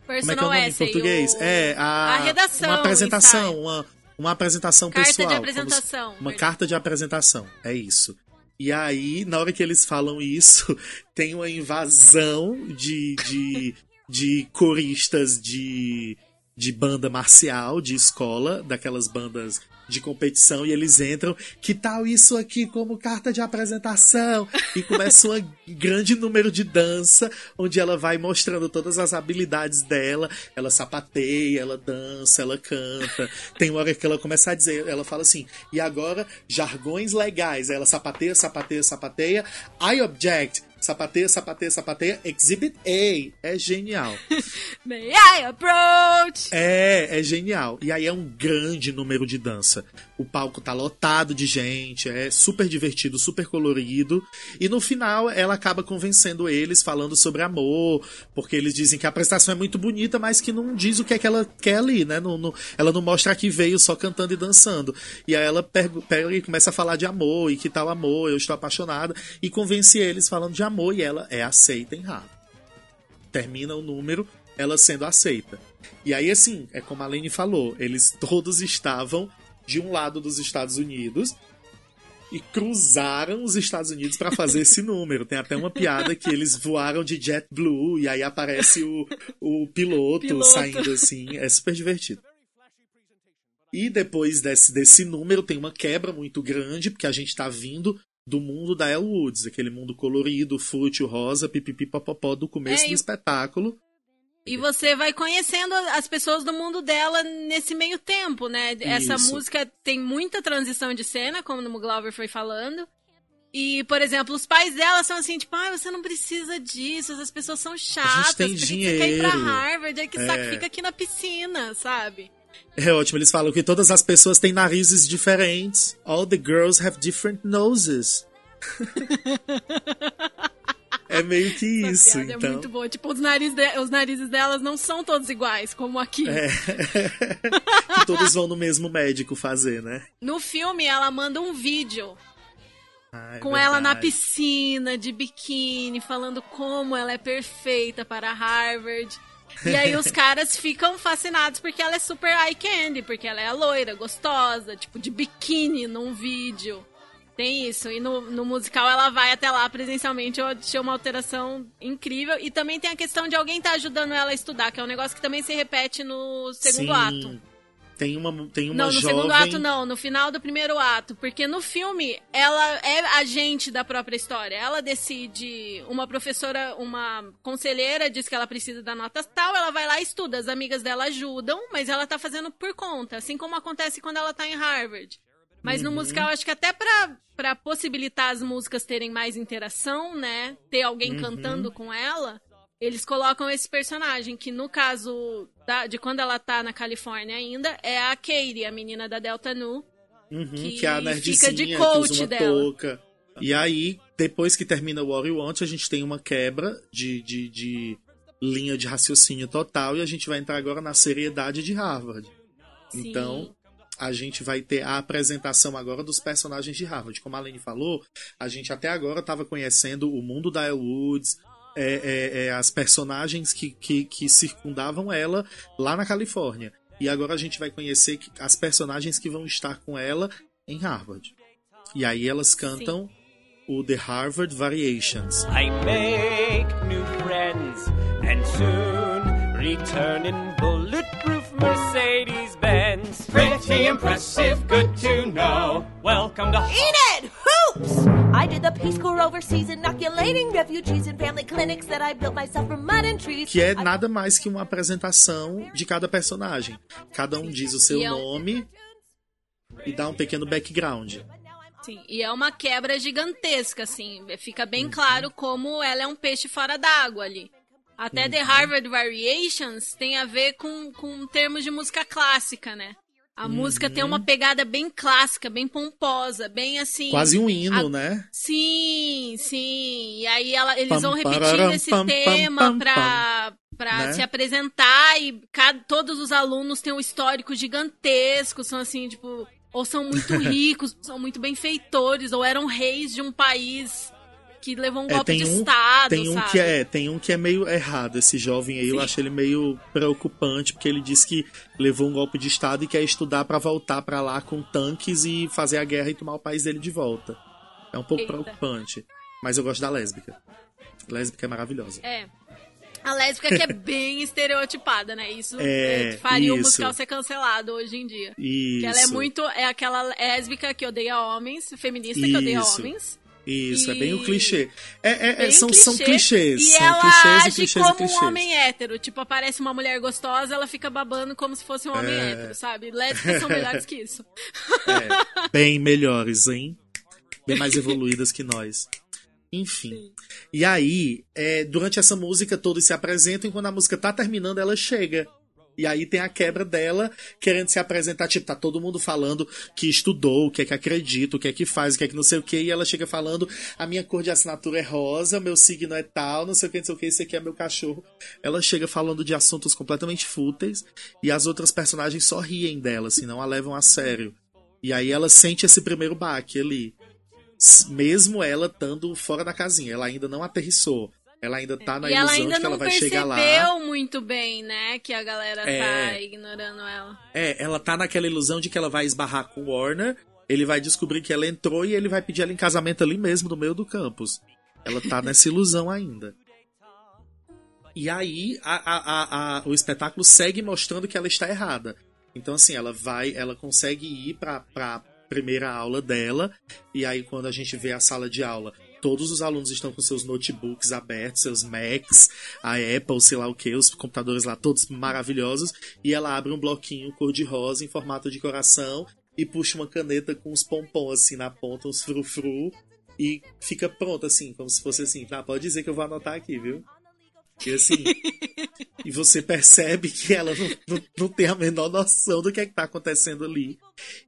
Como é que é o Personal nome em essay, português? o- É, a, a redação, Uma apresentação, uma, uma apresentação Carta de pessoal. como se- apresentação, Uma carta de apresentação, é isso. E aí, na hora que eles falam isso, [LAUGHS] tem uma invasão de, de, de coristas de, de banda marcial, de escola, daquelas bandas de competição, e eles entram. Que tal isso aqui como carta de apresentação? E começa um grande número de dança, onde ela vai mostrando todas as habilidades dela. Ela sapateia, ela dança, ela canta. Tem uma hora que ela começa a dizer, ela fala assim, e agora, jargões legais. Ela sapateia, sapateia, sapateia. I object. Sapateia, sapateia, sapateia. Exhibit A. É genial. [LAUGHS] May I approach? É, é genial. E aí é um grande número de dança. O palco tá lotado de gente, é super divertido, super colorido. E no final ela acaba convencendo eles, falando sobre amor, porque eles dizem que a apresentação é muito bonita, mas que não diz o que é que ela quer ali, né? Não, não- ela não mostra que veio só cantando e dançando. E aí ela pega, e começa a falar de amor, e que tal amor, eu estou apaixonada, e convence eles falando de amor, e ela é aceita em Harvard termina o número, ela sendo aceita. E aí, assim, é como a Lene falou, eles todos estavam de um lado dos Estados Unidos e cruzaram os Estados Unidos para fazer esse [LAUGHS] número. Tem até uma piada que eles voaram de JetBlue e aí aparece o, o piloto, Piloto. saindo assim. É super divertido. E depois desse, desse número tem uma quebra muito grande, porque a gente tá vindo do mundo da Elle Woods, aquele mundo colorido, fútil, rosa, pipipi, popopó do começo É, do espetáculo. E você vai conhecendo as pessoas do mundo dela nesse meio tempo, né? Essa Isso. música tem muita transição de cena, como o Glauber foi falando. E, por exemplo, os pais dela são assim, tipo, ah, você não precisa disso, as pessoas são chatas, tem por que que você quer ir pra dinheiro." Harvard, aí que saco, É. fica aqui na piscina, sabe? É ótimo, eles falam que todas as pessoas têm narizes diferentes. All the girls have different noses. [LAUGHS] é meio que [LAUGHS] isso, piada então. É muito boa. Tipo, os, nariz de- os narizes delas não são todos iguais, como aqui. É. [LAUGHS] que todos vão no mesmo médico fazer, né? No filme, ela manda um vídeo Ah, é com ela na verdade. piscina, de biquíni, falando como ela é perfeita para Harvard. E aí os [LAUGHS] caras ficam fascinados porque ela é super eye candy, porque ela é loira, gostosa, tipo, de biquíni num vídeo. Tem isso. E no, no musical ela vai até lá presencialmente. Eu achei uma alteração incrível. E também tem a questão de alguém estar ajudando ela a estudar, que é um negócio que também se repete no segundo Sim. ato. Tem uma, tem uma Não, no jovem... segundo ato não, no final do primeiro ato. Porque no filme, ela é agente da própria história. Ela decide, uma professora, uma conselheira diz que ela precisa da nota tal, ela vai lá e estuda. As amigas dela ajudam, mas ela tá fazendo por conta. Assim como acontece quando ela tá em Harvard. Mas Uhum. no musical, acho que até pra, pra possibilitar as músicas terem mais interação, né? Ter alguém Uhum. cantando com ela, eles colocam esse personagem, que no caso da- de quando ela tá na Califórnia ainda, é a Katie, a menina da Delta Nu. Uhum, que que, é a nerdzinha fica de coach dela. touca. E aí, depois que termina o What You Want, a gente tem uma quebra de, de, de linha de raciocínio total e a gente vai entrar agora na seriedade de Harvard. Sim. Então, a gente vai ter a apresentação agora dos personagens de Harvard. Como a Aline falou, a gente até agora estava conhecendo o mundo da Elle Woods, é, é, é, as personagens que, que, que circundavam ela lá na Califórnia. E agora a gente vai conhecer as personagens que vão estar com ela em Harvard. E aí elas cantam o The Harvard Variations. I make new friends and soon return in bulletproof Mercedes Benz. Pretty impressive, good to know. Welcome to Enid! Hoops! I did the Peace Corps overseas, inoculating refugees in family clinics that I built myself from mud and trees. Que é nada mais que uma apresentação de cada personagem. Cada um diz o seu E é um- nome e dá um pequeno background. Sim, e é uma quebra gigantesca, assim. Fica bem claro como ela é um peixe fora d'água ali. Até Uhum. The Harvard Variations tem a ver com, com termos de música clássica, né? A Uhum. música tem uma pegada bem clássica, bem pomposa, bem assim. Quase um hino, a- né? Sim, sim. E aí ela- eles Pam, vão repetindo pararam, esse pam, tema pam, pra, pra Né? se apresentar e cada, todos os alunos têm um histórico gigantesco, são assim, tipo, ou são muito [LAUGHS] ricos, são muito benfeitores, ou eram reis de um país que levou um É, golpe tem de um- Estado, Tem um sabe? que é, tem um que é meio errado, esse jovem aí, eu Sim. acho ele meio preocupante, porque ele diz que levou um golpe de estado e quer estudar pra voltar pra lá com tanques e fazer a guerra e tomar o país dele de volta. É um pouco Eita. preocupante, mas eu gosto da lésbica. Lésbica é maravilhosa. É. A lésbica que é [LAUGHS] bem estereotipada, né? Isso É, é, faria o isso. musical ser cancelado hoje em dia. Isso. Que ela é muito. É aquela lésbica que odeia homens, feminista que odeia Isso. homens. Isso, é E- bem o clichê. É, é- é- são, clichê, são clichês. E são ela clichês age clichês como clichês. um homem hétero. Tipo, aparece uma mulher gostosa, ela fica babando como se fosse um homem É. hétero, sabe? Lésbicas são melhores que isso. [LAUGHS] É, bem melhores, hein? Bem mais evoluídas que nós. Enfim. E aí, é, durante essa música, todos se apresentam e quando a música tá terminando, ela chega. E aí tem a quebra dela querendo se apresentar. Tipo, tá todo mundo falando que estudou, o que é que acredita, o que é que faz, o que é que não sei o que. E ela chega falando: a minha cor de assinatura é rosa, meu signo é tal, não sei o que, não sei o que, esse aqui é meu cachorro. Ela chega falando de assuntos completamente fúteis e as outras personagens só riem dela, assim, não a levam a sério. E aí ela sente esse primeiro baque ali. Mesmo ela estando fora da casinha, ela ainda não aterrissou. Ela ainda tá na e ela ilusão de que ela vai chegar lá. percebeu muito bem, né? Que a galera tá É. ignorando ela. É, ela tá naquela ilusão de que ela vai esbarrar com o Warner, ele vai descobrir que ela entrou e ele vai pedir ela em casamento ali mesmo, no meio do campus. Ela tá nessa ilusão ainda. E aí, a- a- a- o espetáculo segue mostrando que ela está errada. Então, assim, ela vai, ela consegue ir pra, pra primeira aula dela, e aí quando a gente vê a sala de aula, todos os alunos estão com seus notebooks abertos, seus Macs, a Apple, sei lá o que, os computadores lá todos maravilhosos, e ela abre um bloquinho cor-de-rosa em formato de coração e puxa uma caneta com uns pompons assim na ponta, uns frufru, e fica pronto assim, como se fosse assim, tá, pode dizer que eu vou anotar aqui, viu? E assim, [LAUGHS] e você percebe que ela não, não, não tem a menor noção do que é que tá acontecendo ali.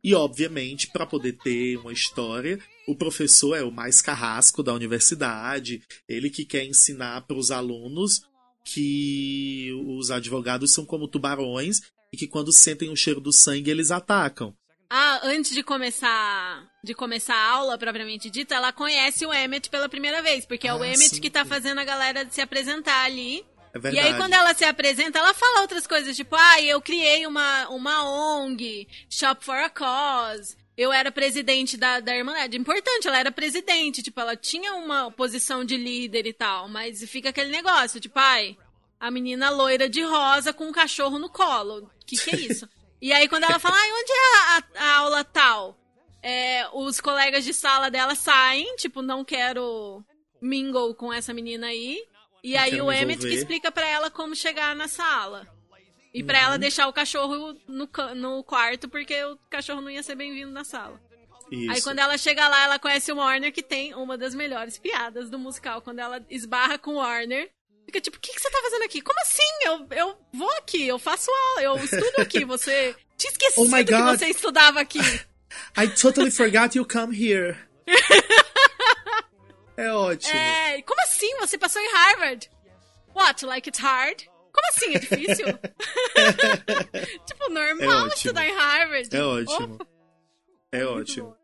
E, obviamente, para poder ter uma história, o professor é o mais carrasco da universidade, ele que quer ensinar para os alunos que os advogados são como tubarões e que quando sentem o cheiro do sangue eles atacam. Ah, antes de começar de começar a aula propriamente dita, ela conhece o Emmet pela primeira vez, porque é o Ah, Emmet sim. que tá fazendo a galera se apresentar ali. É E verdade. aí, quando ela se apresenta, ela fala outras coisas, tipo, ah, eu criei uma, uma ONG, Shop for a Cause. Eu era presidente da, da Irmandade. Importante, ela era presidente, tipo, ela tinha uma posição de líder e tal, mas fica aquele negócio, tipo, ai, a menina loira de rosa com um cachorro no colo. Que que é [LAUGHS] isso? e aí, quando ela fala, ai, onde é a, a- aula tal? É, os colegas de sala dela saem, tipo, não quero mingle com essa menina aí. E aí o me Emmett que explica pra ela como chegar na sala. E pra Uhum. ela deixar o cachorro no, no quarto, porque o cachorro não ia ser bem-vindo na sala. Isso. Aí quando ela chega lá, ela conhece o Warner, que tem uma das melhores piadas do musical. Quando ela esbarra com o Warner, fica tipo, o que, que você tá fazendo aqui? Como assim? Eu, eu vou aqui, eu faço aula, eu estudo aqui. Você [LAUGHS] tinha esquecido Oh que você estudava aqui. I totally forgot you come here. [LAUGHS] é ótimo. É, como assim? Você passou em Harvard? What, like it's hard? Como assim? É difícil? [LAUGHS] tipo, É normal ótimo. estudar em Harvard. É ótimo. Opa. É ótimo.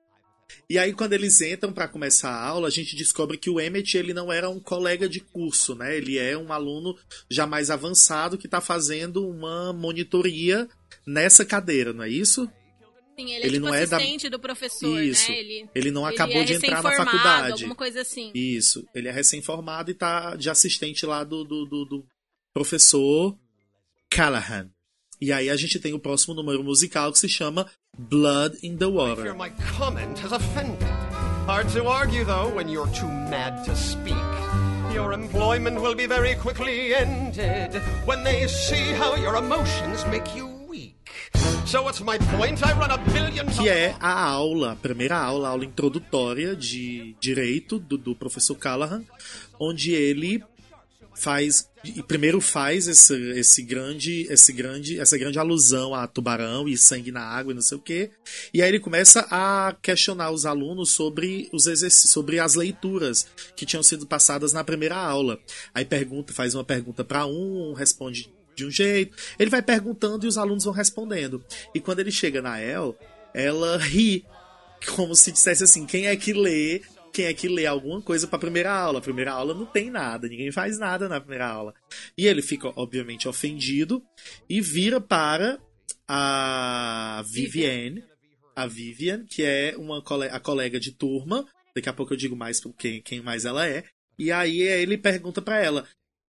E aí, quando eles entram pra começar a aula, a gente descobre que o Emmett ele não era um colega de curso, né? Ele é um aluno já mais avançado que tá fazendo uma monitoria nessa cadeira, não é isso? Sim, ele é Ele tipo não é da- assistente do professor, Isso. né? Ele, Ele não ele acabou é de entrar na faculdade. alguma coisa assim. Isso. Ele é recém-formado e tá de assistente lá do, do, do- do professor Callahan. E aí a gente tem o próximo número musical que se chama Blood in the Water. my comment has offended. Hard to argue, though, when you're too mad to speak. Your employment will be very quickly ended when they see how your emotions make you weak. So what's my point? I run a billion Que é a aula, a primeira aula, a aula introdutória de direito do, do professor Callahan, onde ele faz e primeiro faz esse, esse grande esse grande essa grande alusão a tubarão e sangue na água e não sei o que e aí ele começa a questionar os alunos sobre os exercícios sobre as leituras que tinham sido passadas na primeira aula. Aí pergunta faz uma pergunta para um responde de um jeito. Ele vai perguntando e os alunos vão respondendo. E quando ele chega na El ela ri como se dissesse assim, quem é que lê, quem é que lê alguma coisa pra primeira aula? A primeira aula não tem nada, ninguém faz nada na primeira aula. E ele fica, obviamente, ofendido e vira para a Vivienne, a Vivian, que é uma a colega de turma. Daqui a pouco eu digo mais quem, quem mais ela é. E aí ele pergunta pra ela,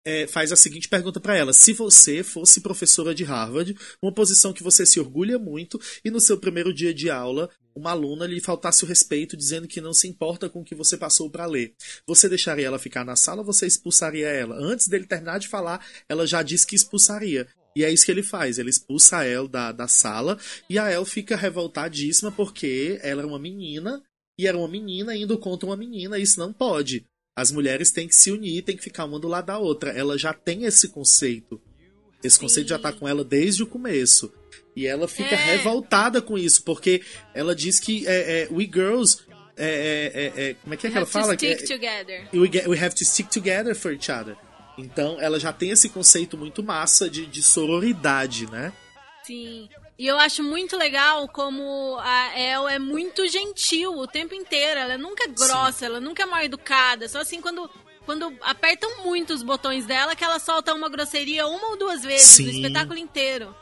é, faz a seguinte pergunta pra ela: se você fosse professora de Harvard, uma posição que você se orgulha muito, e no seu primeiro dia de aula, uma aluna lhe faltasse o respeito dizendo que não se importa com o que você passou pra ler, você deixaria ela ficar na sala ou você expulsaria ela? Antes dele terminar de falar, ela já disse que expulsaria. E é isso que ele faz, ele expulsa a El da, da sala e a El fica revoltadíssima porque ela é uma menina e era uma menina indo contra uma menina, e isso não pode. As mulheres têm que se unir, têm que ficar uma do lado da outra. Ela já tem esse conceito. Esse conceito já tá com ela desde o começo. E ela fica É. revoltada com isso, porque ela diz que é, é, we girls. é, é, é, é, como é que é que ela fala? Stick é- together. we, get- we have to stick together for each other. Então ela já tem esse conceito muito massa de, de sororidade, né? Sim. E eu acho muito legal como a El é muito gentil o tempo inteiro. Ela nunca é grossa, ela nunca é mal educada. Só assim quando, quando apertam muito os botões dela que ela solta uma grosseria uma ou duas vezes no Sim. espetáculo inteiro.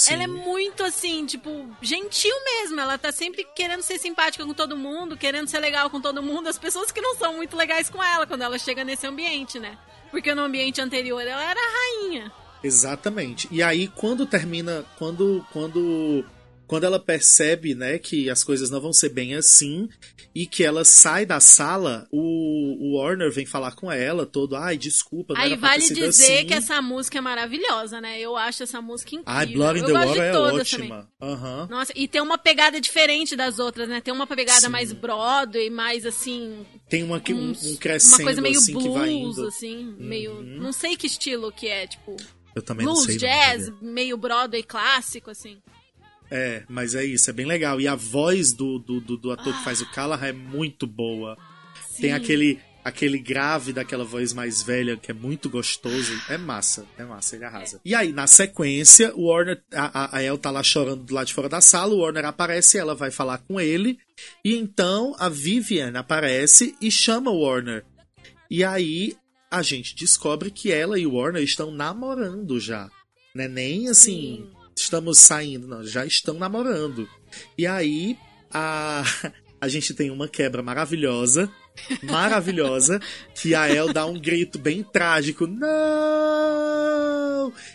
Sim. Ela é muito assim, tipo, gentil mesmo. Ela tá sempre querendo ser simpática com todo mundo, querendo ser legal com todo mundo. As pessoas que não são muito legais com ela quando ela chega nesse ambiente, né? Porque no ambiente anterior ela era a rainha. Exatamente. E aí, quando termina. Quando. Quando. Quando ela percebe, né, que as coisas não vão ser bem assim e que ela sai da sala, o, o Warner vem falar com ela, todo, ai, desculpa, não Aí era vale dizer assim. que essa música é maravilhosa, né? Eu acho essa música incrível. Ai, Blood in the Water é ótima. Aham. Nossa, e tem uma pegada diferente das outras, né? Tem uma pegada Sim. mais Broadway, mais assim. Tem uma, que- um, um crescendo uma coisa meio assim blues, que vai indo. Uhum. assim, meio. Não sei que estilo que é, tipo. Eu também não Blues, sei. não, jazz, meio Broadway clássico, assim. É, mas é isso, é bem legal. E a voz do, do, do, do ator que faz o Callahan é muito boa. Tem Sim. aquele, aquele grave daquela voz mais velha que é muito gostoso. É massa, é massa, ele arrasa. E aí, na sequência, o Warner, a, a, a El tá lá chorando do lado de fora da sala, o Warner aparece, ela vai falar com ele, e então a Vivian aparece e chama o Warner. E aí a gente descobre que ela e o Warner estão namorando já. Não é nem assim, estamos saindo, não, já estão namorando. E aí a, [LAUGHS] a gente tem uma quebra maravilhosa, maravilhosa, que a El dá um grito bem trágico, não!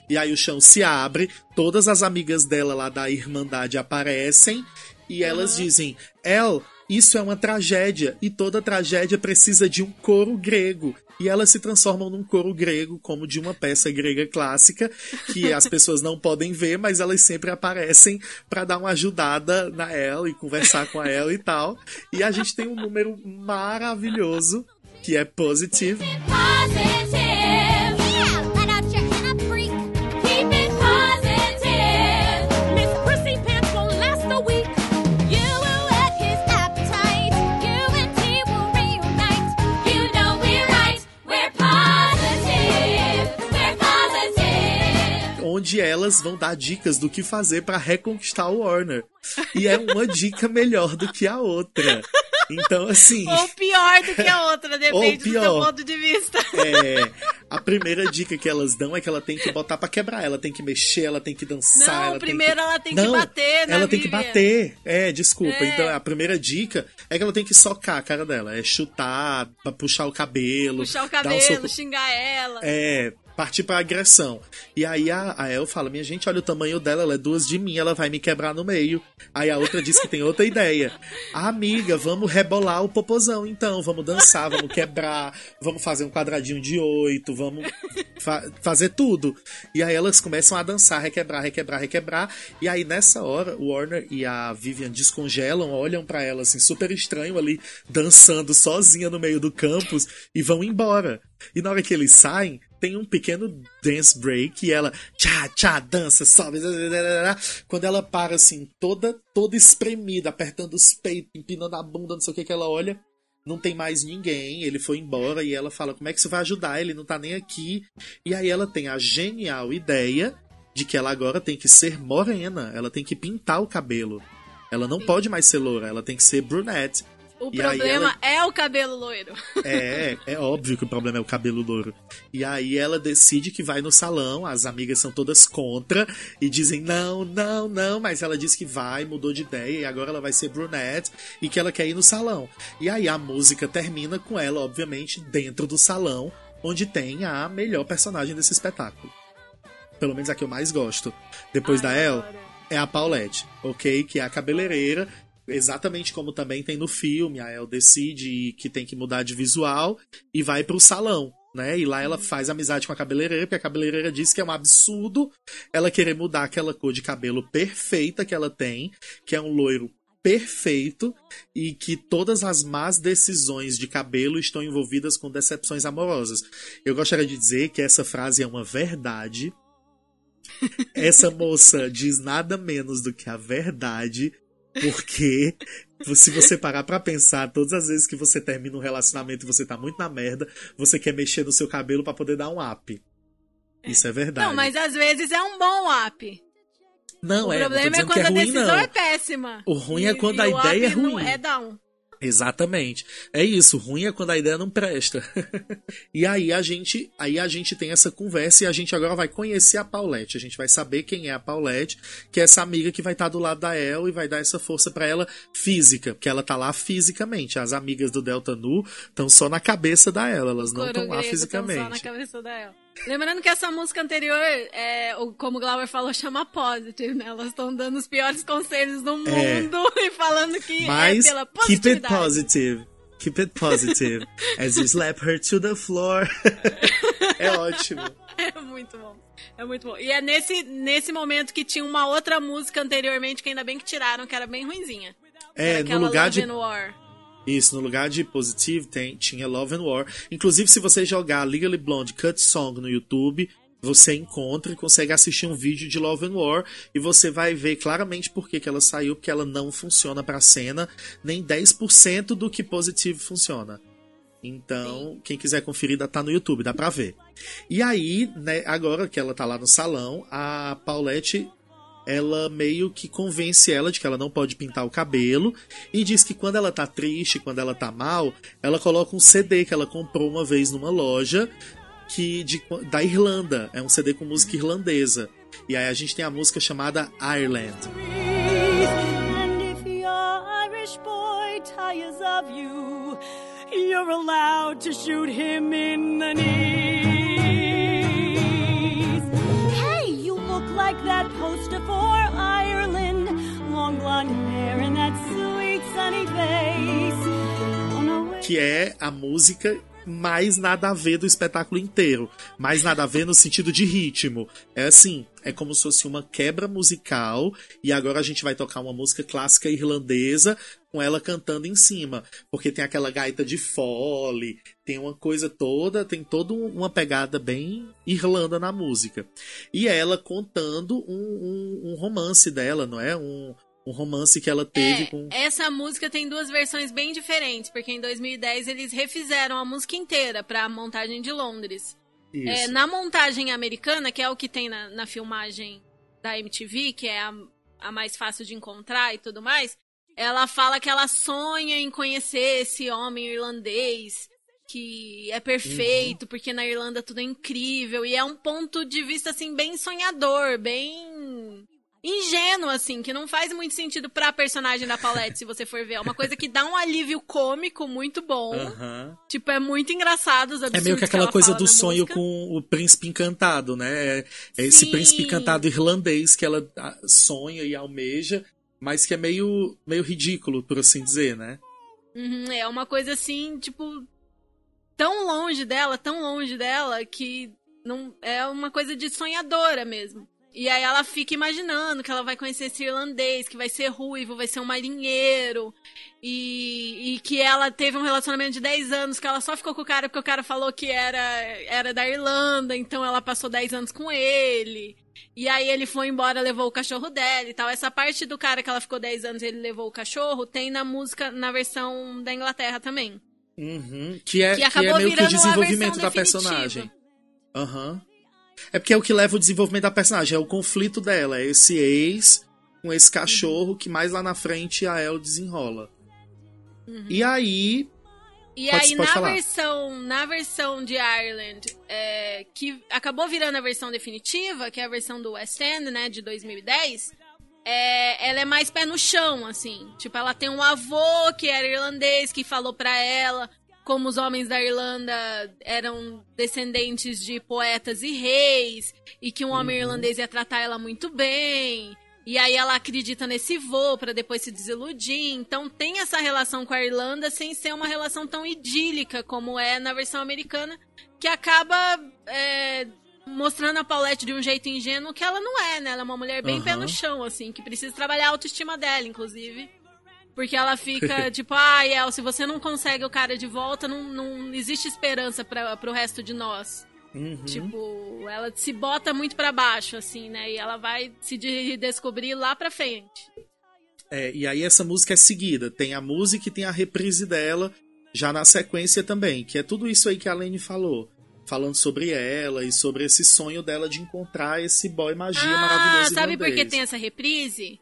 E aí o chão se abre, todas as amigas dela lá da Irmandade aparecem e elas dizem: El, isso é uma tragédia e toda tragédia precisa de um coro grego. E elas se transformam num coro grego, como de uma peça grega clássica, que [LAUGHS] as pessoas não podem ver, mas elas sempre aparecem para dar uma ajudada na El e conversar com a El e tal. E a gente tem um número maravilhoso, que é Positive. Onde elas vão dar dicas do que fazer pra reconquistar o Warner. E é uma dica melhor do que a outra. Então, assim, Ou pior do que a outra, depende do seu ponto de vista. é, a primeira dica que elas dão é que ela tem que botar pra quebrar, ela tem que mexer, ela tem que dançar. Não, ela primeiro tem que... ela tem que Não, bater na Ela tem que bater. É, desculpa. É. Então, a primeira dica é que ela tem que socar a cara dela. É chutar, puxar o cabelo. Puxar o dar um cabelo, soco xingar ela. É, partir pra agressão. E aí a, a El fala: Minha gente, olha o tamanho dela, ela é duas de mim, ela vai me quebrar no meio. Aí a outra diz que tem outra ideia. Amiga, vamos rebolar o popozão então, vamos dançar, vamos quebrar, vamos fazer um quadradinho de oito, vamos fa- fazer tudo. E aí elas começam a dançar, requebrar, requebrar, requebrar. E aí nessa hora, o Warner e a Vivian descongelam, olham pra ela assim, super estranho ali, dançando sozinha no meio do campus e vão embora. E na hora que eles saem, tem um pequeno dance break e ela tchá, tchá, dança, sobe. Quando ela para assim, toda toda espremida, apertando os peitos, empinando a bunda, não sei o que que ela olha, não tem mais ninguém, ele foi embora e ela fala: "Como é que você vai ajudar? Ele não tá nem aqui". E aí ela tem a genial ideia de que ela agora tem que ser morena, ela tem que pintar o cabelo. Ela não pode mais ser loura, ela tem que ser brunette. O E problema é o cabelo loiro. É, é óbvio que o problema é o cabelo louro. E aí ela decide que vai no salão, as amigas são todas contra e dizem não, não, não, mas ela diz que vai, mudou de ideia e agora ela vai ser brunette e que ela quer ir no salão. E aí a música termina com ela, obviamente, dentro do salão, onde tem a melhor personagem desse espetáculo. Pelo menos a que eu mais gosto. Depois da El, é a Paulette, ok? Que é a cabeleireira. Exatamente como também tem no filme, a El decide que tem que mudar de visual e vai pro salão, né? E lá ela faz amizade com a cabeleireira, porque a cabeleireira diz que é um absurdo ela querer mudar aquela cor de cabelo perfeita que ela tem, que é um loiro perfeito e que todas as más decisões de cabelo estão envolvidas com decepções amorosas. Eu gostaria de dizer que essa frase é uma verdade. [LAUGHS] Essa moça diz nada menos do que a verdade, porque se você parar pra pensar, todas as vezes que você termina um relacionamento e você tá muito na merda, você quer mexer no seu cabelo pra poder dar um up. Isso é verdade. Não, mas às vezes é um bom app. Não, o é, problema é que quando é a ruim, decisão não. é péssima. O ruim é quando a ideia é ruim. É down. Exatamente. É isso, ruim é quando a ideia não presta. [LAUGHS] e aí a gente, aí a gente tem essa conversa e a gente agora vai conhecer a Paulette. A gente vai saber quem é a Paulette, que é essa amiga que vai estar do lado da El e vai dar essa força pra ela física, porque ela tá lá fisicamente. As amigas do Delta Nu estão só na cabeça da El, elas não estão lá grego, tão fisicamente. Só na cabeça dela. Lembrando que essa música anterior, é, como o Glauber falou, chama Positive, né? Elas estão dando os piores conselhos do mundo É. [LAUGHS] e falando que Mas é pela keep it positividade. positive. Keep it positive. [LAUGHS] As you slap her to the floor. [LAUGHS] é ótimo. É muito bom. É muito bom. E é nesse, nesse momento que tinha uma outra música anteriormente que ainda bem que tiraram, que era bem ruinzinha. É, no lugar Love de War. Isso, no lugar de Positive tem, tinha Love and War. Inclusive, se você jogar Legally Blonde Cut Song no YouTube, você encontra e consegue assistir um vídeo de Love and War e você vai ver claramente por que, que ela saiu, porque ela não funciona pra cena, nem 10% do que Positive funciona. Então, quem quiser conferir, tá no YouTube, dá pra ver. E aí, né, agora que ela tá lá no salão, a Paulette, ela meio que convence ela de que ela não pode pintar o cabelo e diz que quando ela tá triste, quando ela tá mal, ela coloca um CD que ela comprou uma vez numa loja que de, da Irlanda. É um CD com música irlandesa. E aí a gente tem a música chamada Ireland. And que é a música mais nada a ver do espetáculo inteiro. Mais nada a ver no sentido de ritmo. É assim, é como se fosse uma quebra musical e agora a gente vai tocar uma música clássica irlandesa com ela cantando em cima. Porque tem aquela gaita de fole, tem uma coisa toda, tem toda um- uma pegada bem Irlanda na música. E ela contando um, um- um romance dela, não é? Um, um romance que ela teve É, com. essa música tem duas versões bem diferentes, porque em 2010 eles refizeram a música inteira pra montagem de Londres. Isso. É, na montagem americana, que é o que tem na, na filmagem da MTV, que é a, a mais fácil de encontrar e tudo mais, ela fala que ela sonha em conhecer esse homem irlandês que é perfeito, porque na Irlanda tudo é incrível, e é um ponto de vista assim bem sonhador, bem ingênuo assim, que não faz muito sentido pra personagem da Paulette, se você for ver, é uma coisa que dá um alívio cômico muito bom. Aham. Tipo, é muito engraçado os É absurdos meio que aquela ela coisa do sonho música. com o príncipe encantado, né? É, é esse Sim. príncipe encantado irlandês que ela ah, sonha e almeja, mas que é meio, meio ridículo, por assim dizer, né? Uhum, é uma coisa assim, tipo, tão longe dela, tão longe dela, que não é uma coisa de sonhadora mesmo. E aí ela fica imaginando que ela vai conhecer esse irlandês, que vai ser ruivo, vai ser um marinheiro, e, e que ela teve um relacionamento de 10 anos, que ela só ficou com o cara porque o cara falou que era, era da Irlanda, então ela passou 10 anos com ele. E aí ele foi embora, levou o cachorro dela e tal. Essa parte do cara que ela ficou 10 anos e ele levou o cachorro, tem na música, na versão da Inglaterra também. Uhum. Que é, Que que é acabou meio que o desenvolvimento da definitiva. personagem. Aham. É porque é o que leva o desenvolvimento da personagem, é o conflito dela, é esse ex com esse cachorro que mais lá na frente a El desenrola. Uhum. E aí, E Pode- aí, pode na falar. versão, na versão de Ireland, é, que acabou virando a versão definitiva, que é a versão do West End, né, de 2010, é, ela é mais pé no chão, assim. Tipo, ela tem um avô que era irlandês, que falou pra ela como os homens da Irlanda eram descendentes de poetas e reis, e que um homem irlandês ia tratar ela muito bem. E aí ela acredita nesse voo pra depois se desiludir. Então tem essa relação com a Irlanda sem ser uma relação tão idílica como é na versão americana, que acaba é, mostrando a Paulette de um jeito ingênuo que ela não é, né? Ela é uma mulher bem pé Aham. no chão, assim, que precisa trabalhar a autoestima dela, inclusive. Porque ela fica [LAUGHS] tipo, ah, El, se você não consegue o cara de volta, não, não existe esperança para pro resto de nós. uhum. Tipo, ela se bota muito pra baixo, assim, né? E ela vai se de- descobrir lá pra frente. É, e aí essa música é seguida. Tem a música e tem a reprise dela, já na sequência também, que é tudo isso aí que a Lene falou. Falando sobre ela e sobre esse sonho dela de encontrar esse boy magia ah, maravilhoso sabe por que tem essa reprise?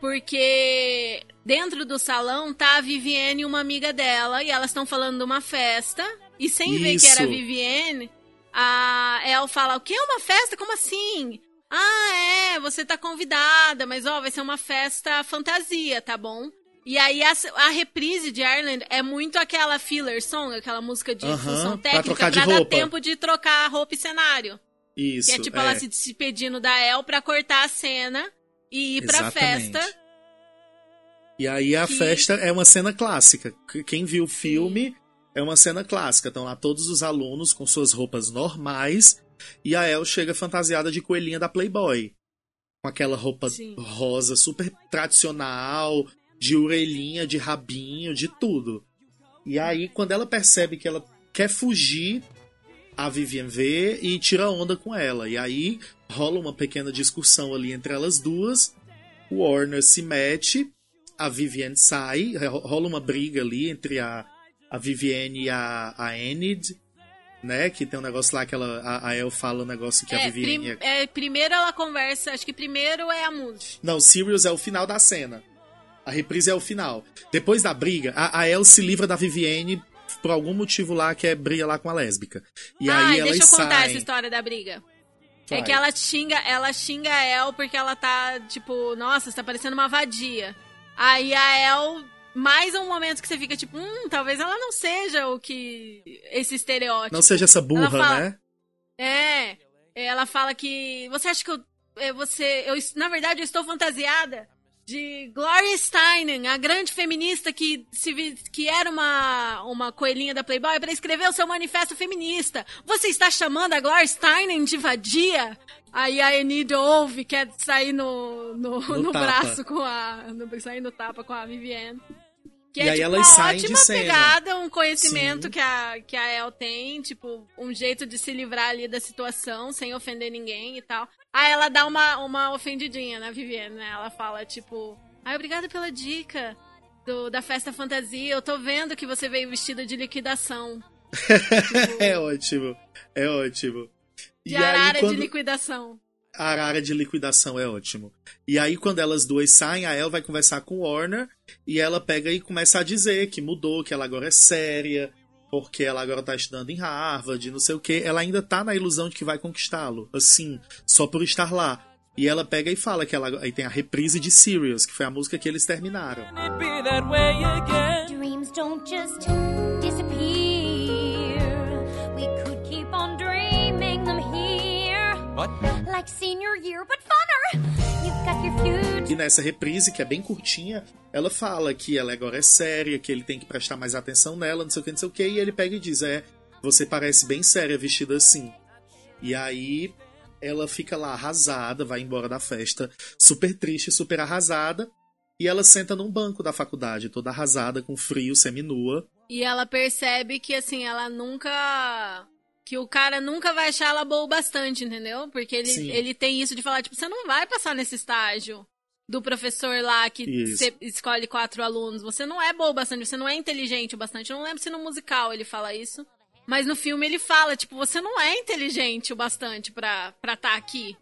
Porque dentro do salão tá a Vivienne e uma amiga dela, e elas estão falando de uma festa, e sem ver que era a Isso. Vivienne, a El fala, o que é uma festa? Como assim? Ah, é, você tá convidada, mas ó, vai ser uma festa fantasia, tá bom? E aí a, a reprise de Ireland é muito aquela filler song, aquela música de função pra técnica de pra dar tempo de trocar roupa e cenário. Isso. Que é tipo é. ela se despedindo da El pra cortar a cena e ir pra Exatamente. festa. E aí a que- festa é uma cena clássica. Qu- Quem viu o filme é uma cena clássica. Estão lá todos os alunos com suas roupas normais e a El chega fantasiada de coelhinha da Playboy. Com aquela roupa Sim. rosa super tradicional, de orelhinha, de rabinho, de tudo. E aí, quando ela percebe que ela quer fugir, a Vivian vê e tira onda com ela. E aí rola uma pequena discussão ali entre elas duas. O Warner se mete, a Vivian sai, ro- rola uma briga ali entre a, a Vivienne e a, a Enid, né? Que tem um negócio lá que ela, a, a El fala um negócio que a É, Vivienne... prim- é, primeiro ela conversa, acho que primeiro é a música. Não, Sirius é o final da cena. A reprise é o final. Depois da briga, a, a El se livra da Vivienne por algum motivo lá que é briga lá com a lésbica. E Ai, aí elas deixa eu contar saem. essa história da briga. É Vai. que ela xinga, ela xinga a El porque ela tá, tipo, nossa, você tá parecendo uma vadia. Aí a El, mais um momento que você fica tipo, hum, talvez ela não seja o que. esse estereótipo. Não seja essa burra, fala- né? É, ela fala que. Você acha que eu. é, Você. Eu, na verdade, eu estou fantasiada de Gloria Steinem, a grande feminista que, se, que era uma, uma coelhinha da Playboy, para escrever o seu manifesto feminista. Você está chamando a Gloria Steinem de vadia? Aí a Enid ouve, quer sair no, no, No no braço com a. No, sair no tapa com a Vivienne. Que E é aí tipo, elas uma saem de ótima cena. pegada, um conhecimento Sim. que a, que a El tem, tipo, um jeito de se livrar ali da situação, sem ofender ninguém e tal. Aí ela dá uma, uma ofendidinha na Vivienne, né? Ela fala, tipo, ai, obrigada pela dica do, da festa fantasia, eu tô vendo que você veio vestida de liquidação. [LAUGHS] É ótimo. É ótimo. De E aí, arara quando- de liquidação. A arara de liquidação é ótimo. E aí, quando elas duas saem, a El vai conversar com o Warner e ela pega e começa a dizer que mudou, que ela agora é séria, porque ela agora tá estudando em Harvard, não sei o que. Ela ainda tá na ilusão de que vai conquistá-lo, assim, só por estar lá. E ela pega e fala que ela. Aí tem a reprise de Sirius, que foi a música que eles terminaram. It be that way again. Dreams don't just What? Like senior year, but funner. You've got your future. E nessa reprise, que é bem curtinha, ela fala que ela agora é séria, que ele tem que prestar mais atenção nela, não sei o que, não sei o que, e ele pega e diz: É, você parece bem séria vestida assim. E aí ela fica lá arrasada, vai embora da festa, super triste, super arrasada. E ela senta num banco da faculdade, toda arrasada, com frio, seminua. E ela percebe que, assim, ela nunca. Que o cara nunca vai achar ela boa o bastante, entendeu? Porque ele, Sim. ele tem isso de falar, tipo, você não vai passar nesse estágio do professor lá que escolhe quatro alunos. Você não é boa o bastante, você não é inteligente o bastante. Eu não lembro se no musical ele fala isso. Mas no filme ele fala, tipo, você não é inteligente o bastante pra estar tá aqui.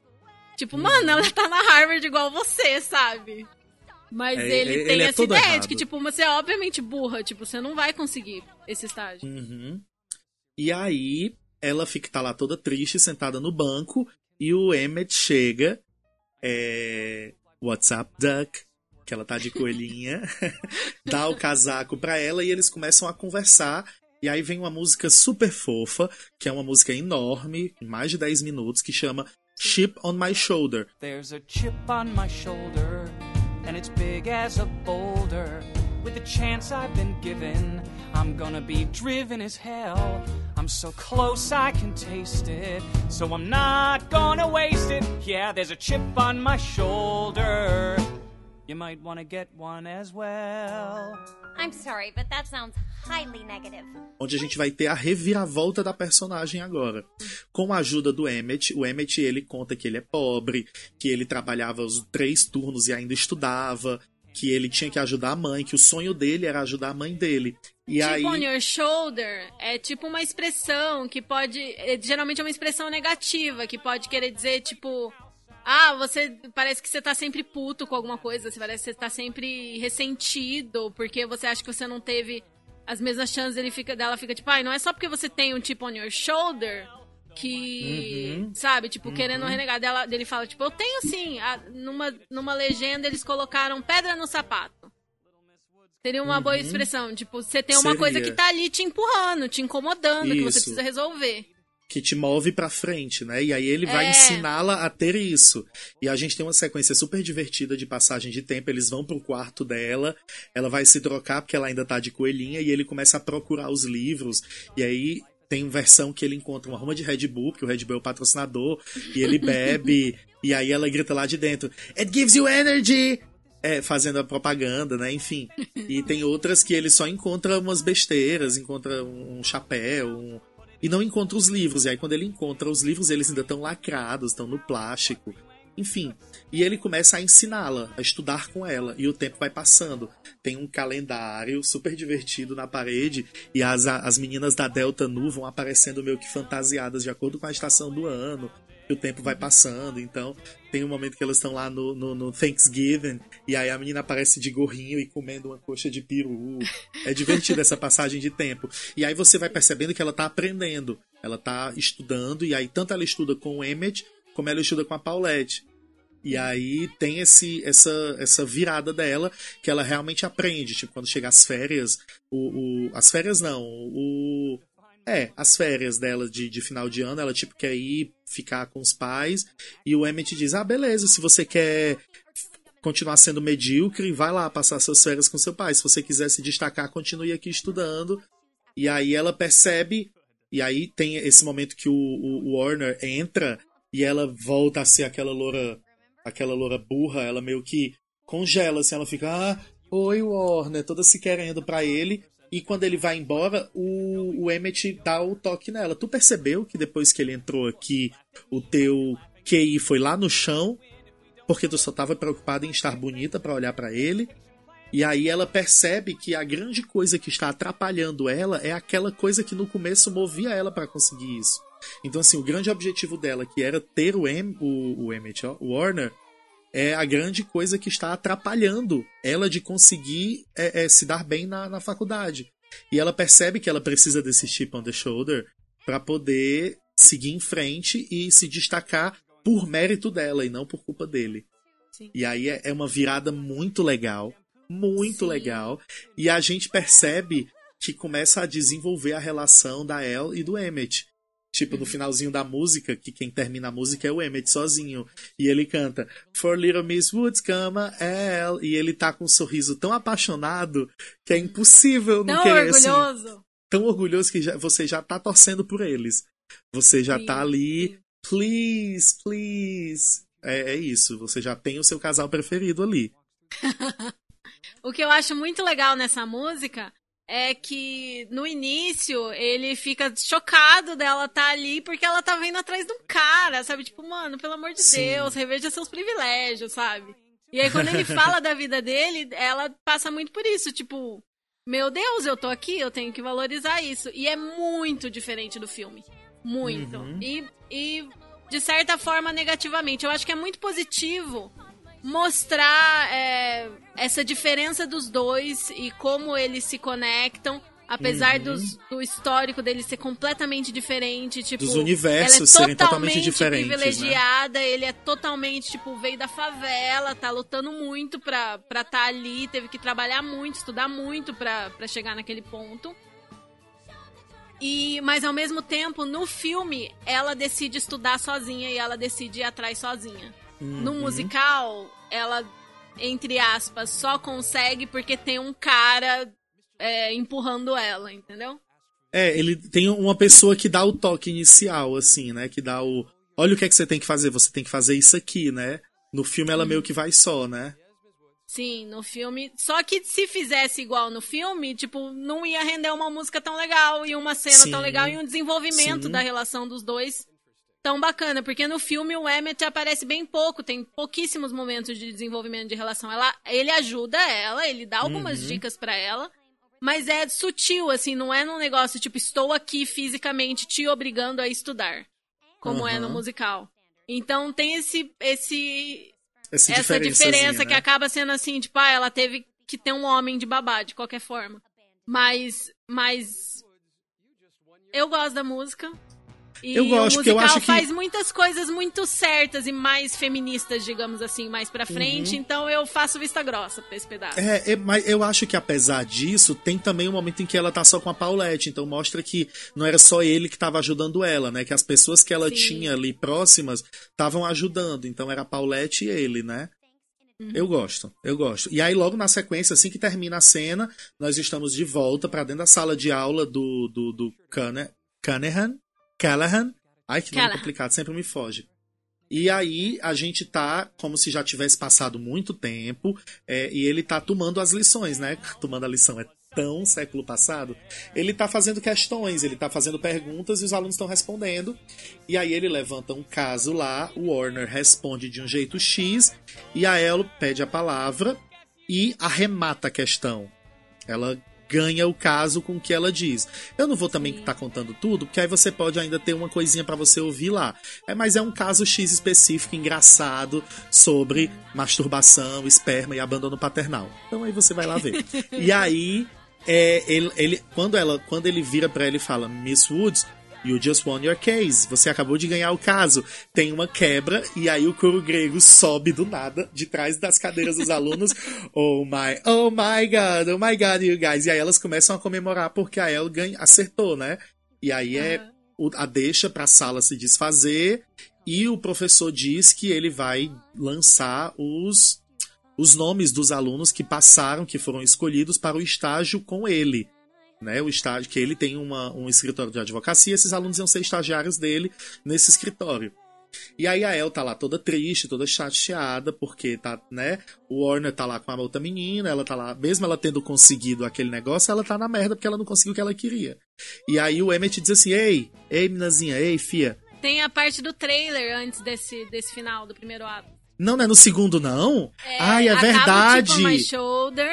Tipo, mano, ela tá na Harvard igual você, sabe? Mas É, ele ele tem é essa todo ideia errado. de que, tipo, você é obviamente burra, tipo, você não vai conseguir esse estágio. Uhum. E aí ela fica tá lá toda triste, sentada no banco, e o Emmett chega. É... What's up, Duck? Que ela tá de coelhinha, [LAUGHS] dá o casaco pra ela e eles começam a conversar. E aí vem uma música super fofa, que é uma música enorme, mais de 10 minutos, que chama Ship on My Shoulder. There's a chip on my shoulder, and it's big as a boulder. With the chance I've been given, I'm gonna be driven as hell. I'm so close I can taste it, so I'm not gonna waste it. Yeah, there's a chip on my shoulder. You might wanna get one as well. I'm sorry, but that sounds highly negative. onde a gente vai ter a reviravolta da personagem agora. Com a ajuda do Emmett, o Emmett ele conta que ele é pobre, que ele trabalhava os três turnos e ainda estudava, que ele tinha que ajudar a mãe, que o sonho dele era ajudar a mãe dele. E Chip aí on your shoulder é tipo uma expressão que pode. é, geralmente é uma expressão negativa, que pode querer dizer, tipo. Ah, você parece que você tá sempre puto com alguma coisa, você parece que você tá sempre ressentido, porque você acha que você não teve as mesmas chances, ele fica, dela fica tipo, ai, não é só porque você tem um chip on your shoulder que, Uhum. sabe, tipo, querendo renegar dela, dele fala, tipo, eu tenho sim, Ah, numa, numa legenda eles colocaram pedra no sapato. Seria uma boa expressão. Tipo, você tem uma Uhum. Seria. coisa que tá ali te empurrando, te incomodando, que você Isso. precisa resolver. que te move pra frente, né? E aí ele vai É. ensiná-la a ter isso. E a gente tem uma sequência super divertida de passagem de tempo. Eles vão pro quarto dela, ela vai se trocar porque ela ainda tá de coelhinha e ele começa a procurar os livros. E aí tem versão que ele encontra uma ruma de Red Bull, que o Red Bull é o patrocinador, e ele bebe, e aí ela grita lá de dentro: It gives you energy! É, fazendo a propaganda, né? Enfim. E tem outras que ele só encontra umas besteiras, encontra um chapéu, um, e não encontra os livros. E aí, quando ele encontra os livros, eles ainda estão lacrados, estão no plástico. Enfim, e ele começa a ensiná-la, a estudar com ela, e o tempo vai passando. Tem um calendário super divertido na parede, e as, as meninas da Delta Nu vão aparecendo meio que fantasiadas de acordo com a estação do ano. E o tempo vai passando, então tem um momento que elas estão lá no, no, no Thanksgiving, e aí a menina aparece de gorrinho e comendo uma coxa de peru. É divertido essa passagem de tempo. E aí você vai percebendo que ela tá aprendendo, ela tá estudando, e aí tanto ela estuda com o Emmett, como ela estuda com a Paulette. E aí tem esse, essa, essa virada dela que ela realmente aprende. Tipo, quando chega as férias, o, o- as férias não, o. É, as férias dela de, de final de ano, ela tipo quer ir ficar com os pais. E o Emmett diz: Ah, beleza, se você quer continuar sendo medíocre, vai lá passar suas férias com seu pai. Se você quiser se destacar, continue aqui estudando. E aí ela percebe. E aí tem esse momento que o, o- o Warner entra e ela volta a ser aquela loura. Aquela loura burra, ela meio que congela, assim, ela fica, ah, oi Warner, toda se querendo pra ele. E quando ele vai embora, o, o Emmett dá o toque nela. Tu percebeu que depois que ele entrou aqui, o teu QI foi lá no chão, porque tu só tava preocupada em estar bonita pra olhar pra ele. E aí ela percebe que a grande coisa que está atrapalhando ela é aquela coisa que no começo movia ela pra conseguir isso. Então, assim, o grande objetivo dela, que era ter o, em, o, o Emmett, ó, o Warner, é a grande coisa que está atrapalhando ela de conseguir é, é, se dar bem na, na faculdade. E ela percebe que ela precisa desse chip on the shoulder para poder seguir em frente e se destacar por mérito dela e não por culpa dele. Sim. E aí é, é uma virada muito legal, muito Sim. legal. E a gente percebe que começa a desenvolver a relação da Elle e do Emmett. Tipo, no finalzinho da música, que quem termina a música é o Emmett sozinho. E ele canta For Little Miss Woods, cama, Elle. E ele tá com um sorriso tão apaixonado que é impossível não Tão querer, assim, orgulhoso. tão orgulhoso que já- você já tá torcendo por eles. Você já Sim, tá ali, please, please. É, é isso, você já tem o seu casal preferido ali. [LAUGHS] O que eu acho muito legal nessa música é que no início ele fica chocado dela estar ali porque ela tá vendo atrás de um cara, sabe? Tipo, mano, pelo amor de Sim. Deus, reveja seus privilégios, sabe? E aí quando ele fala da vida dele, ela passa muito por isso, tipo, meu Deus, eu tô aqui, eu tenho que valorizar isso. E é muito diferente do filme. Muito. Uhum. E, e, de certa forma, negativamente. Eu acho que é muito positivo mostrar é, essa diferença dos dois e como eles se conectam. Apesar Uhum. dos- do histórico deles ser completamente diferente, tipo, Dos universos ela é serem totalmente totalmente diferentes, né? privilegiada, ele é totalmente, tipo, veio da favela, tá lutando muito pra estar tá ali, teve que trabalhar muito, estudar muito pra, pra chegar naquele ponto. E, mas ao mesmo tempo, no filme, ela decide estudar sozinha e ela decide ir atrás sozinha. No Uhum. musical, ela, entre aspas, só consegue porque tem um cara é, empurrando ela, entendeu? É, ele tem uma pessoa que dá o toque inicial, assim, né? Que dá o. Olha o que é que você tem que fazer, você tem que fazer isso aqui, né? No filme ela meio que vai só, né? Sim, no filme. Só que se fizesse igual no filme, tipo, não ia render uma música tão legal e uma cena Sim. tão legal e um desenvolvimento Sim. da relação dos dois tão bacana. Porque no filme o Emmett aparece bem pouco, tem pouquíssimos momentos de desenvolvimento de relação. Ela, ele ajuda ela, ele dá algumas Uhum. dicas pra ela. Mas é sutil, assim, não é num negócio tipo, estou aqui fisicamente te obrigando a estudar. Como é no Uhum. musical. Então tem esse, esse, Essa, essa diferença que né? acaba sendo assim, tipo, ah, ela teve que ter um homem de babá, de qualquer forma. Mas, mas eu gosto da música. E Eu gosto, o porque eu musical acho que- faz muitas coisas muito certas e mais feministas, digamos assim, mais pra frente. Então eu faço vista grossa pra esse pedaço. Uhum. É, é, mas eu acho que apesar disso, tem também um momento em que ela tá só com a Paulette, então mostra que não era só ele que tava ajudando ela, né? Que as pessoas que ela Sim. tinha ali próximas estavam ajudando, então era a Paulette e ele, né? Uhum. Eu gosto, eu gosto. E aí, logo na sequência, assim que termina a cena, nós estamos de volta pra dentro da sala de aula do, do, do Cunningham, Callahan. Ai, que nome Callahan. complicado, sempre me foge. E aí a gente tá como se já tivesse passado muito tempo é, e ele tá tomando as lições, né? Tomando a lição é tão século passado. Ele tá fazendo questões, ele tá fazendo perguntas e os alunos estão respondendo. E aí ele levanta um caso lá, o Warner responde de um jeito X e a El pede a palavra e arremata a questão. Ela ganha o caso com o que ela diz. Eu não vou também estar contando tudo, porque aí você pode ainda ter uma coisinha pra você ouvir lá. É, mas é um caso X específico, engraçado, sobre masturbação, esperma e abandono paternal. Então aí você vai lá ver. [LAUGHS] e aí, é, ele, ele- quando, ela, quando ele vira pra ela e fala, Miss Woods, You just won your case. Você acabou de ganhar o caso. Tem uma quebra e aí o coro grego sobe do nada, de trás das cadeiras dos alunos. [LAUGHS] Oh my, oh my god, oh my god, you guys. E aí elas começam a comemorar porque a El ganha, acertou, né? E aí é a deixa pra sala se desfazer e o professor diz que ele vai lançar os os nomes dos alunos que passaram, que foram escolhidos para o estágio com ele né, o estágio que ele tem uma, um escritório de advocacia, esses alunos iam ser estagiários dele nesse escritório. E aí a El tá lá toda triste, toda chateada, porque tá, né, o Warner tá lá com a outra menina, ela tá lá, mesmo ela tendo conseguido aquele negócio, ela tá na merda porque ela não conseguiu o que ela queria. E aí o Emmett diz assim: "Ei, ei meninazinha, ei fia, Tem a parte do trailer antes desse, desse final do primeiro ato. Não, não é no segundo não? Ai, é acaba o verdade.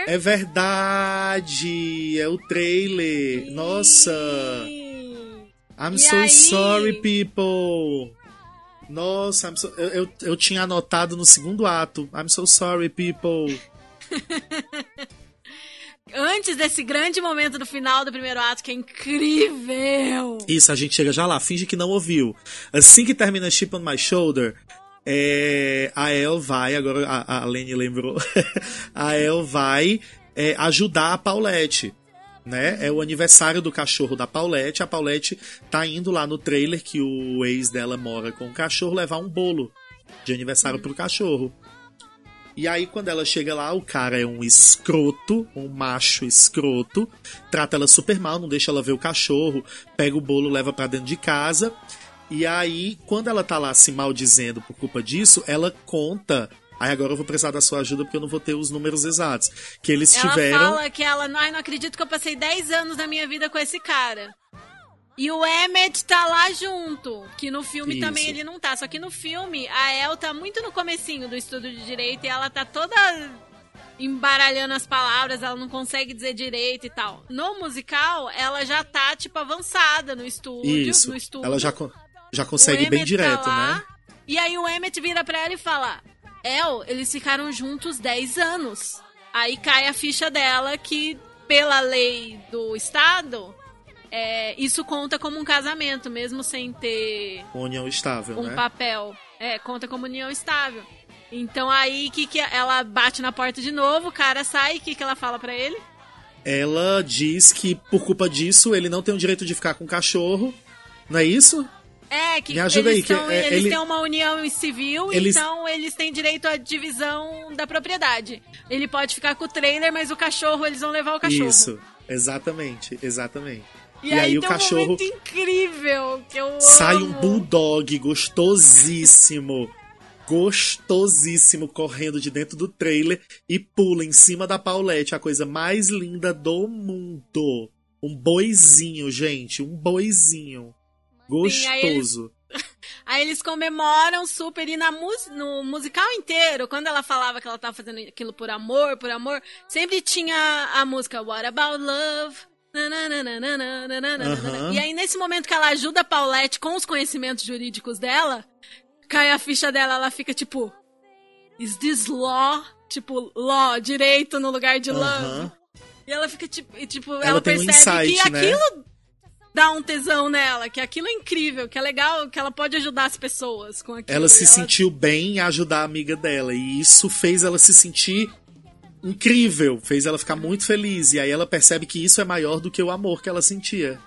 É verdade, é o trailer. Nossa. I'm E so aí? sorry, people. Nossa, so- eu, eu, eu tinha anotado no segundo ato. I'm so sorry, people. [LAUGHS] Antes desse grande momento do final do primeiro ato, que é incrível. Isso, a gente chega já lá, finge que não ouviu. Assim que termina Chip on My Shoulder, é, a El vai, agora a, a Lene lembrou, [LAUGHS] a El vai é, ajudar a Paulette. Né? É o aniversário do cachorro da Paulette. A Paulette tá indo lá no trailer que o ex dela mora com o cachorro levar um bolo de aniversário pro cachorro. E aí, quando ela chega lá, o cara é um escroto, um macho escroto, trata ela super mal, não deixa ela ver o cachorro, pega o bolo, leva pra dentro de casa. E aí, quando ela tá lá se maldizendo por culpa disso, ela conta. Aí agora eu vou precisar da sua ajuda porque eu não vou ter os números exatos. Que eles Ela tiveram. fala que ela, ai, não acredito que eu passei 10 anos da minha vida com esse cara. E o Emmett tá lá junto, que no filme Isso. também ele não tá. Só que no filme, a El tá muito no comecinho do estudo de direito e ela tá toda embaralhando as palavras, ela não consegue dizer direito e tal. No musical, ela já tá, tipo, avançada no estúdio. Isso. No estudo. Ela já, já consegue bem direto, tá lá, né? E aí o Emmett vira pra ela e fala: El, eles ficaram juntos 10 anos. Aí cai a ficha dela que, pela lei do Estado, é, isso conta como um casamento, mesmo sem ter união estável, um né? papel. É, conta como união estável. Então aí que, que ela bate na porta de novo, o cara sai, o que, que ela fala pra ele? Ela diz que por culpa disso ele não tem o direito de ficar com o cachorro. Não é isso? É, que Me ajuda eles, aí, que é- eles ele- têm uma união civil, Eles- então eles têm direito à divisão da propriedade. Ele pode ficar com o trailer, mas o cachorro, eles vão levar o cachorro. Isso. Exatamente, exatamente. E, E aí, aí o cachorro- um momento incrível que eu Sai um amo. bulldog gostosíssimo. Gostosíssimo correndo de dentro do trailer e pula em cima da Paulette, a coisa mais linda do mundo. Um boizinho, gente, um boizinho. Sim, aí eles- Gostoso. [LAUGHS] Aí eles comemoram super e na mus- no musical inteiro, quando ela falava que ela tava fazendo aquilo por amor, por amor, sempre tinha a música What About Love? Aham. E aí, nesse momento que ela ajuda a Paulette com os conhecimentos jurídicos dela, cai a ficha dela, ela fica tipo. Is this law? Tipo, law, direito no lugar de love. Aham. E ela fica tipo, e, tipo ela, Ela tem um percebe insight, que né? aquilo dá um tesão nela, que aquilo é incrível, que é legal, que ela pode ajudar as pessoas com aquilo. Ela se E sentiu bem em ajudar a amiga dela. E isso fez ela se sentir incrível. Fez ela ficar muito feliz. E aí ela percebe que isso é maior do que o amor que ela sentia.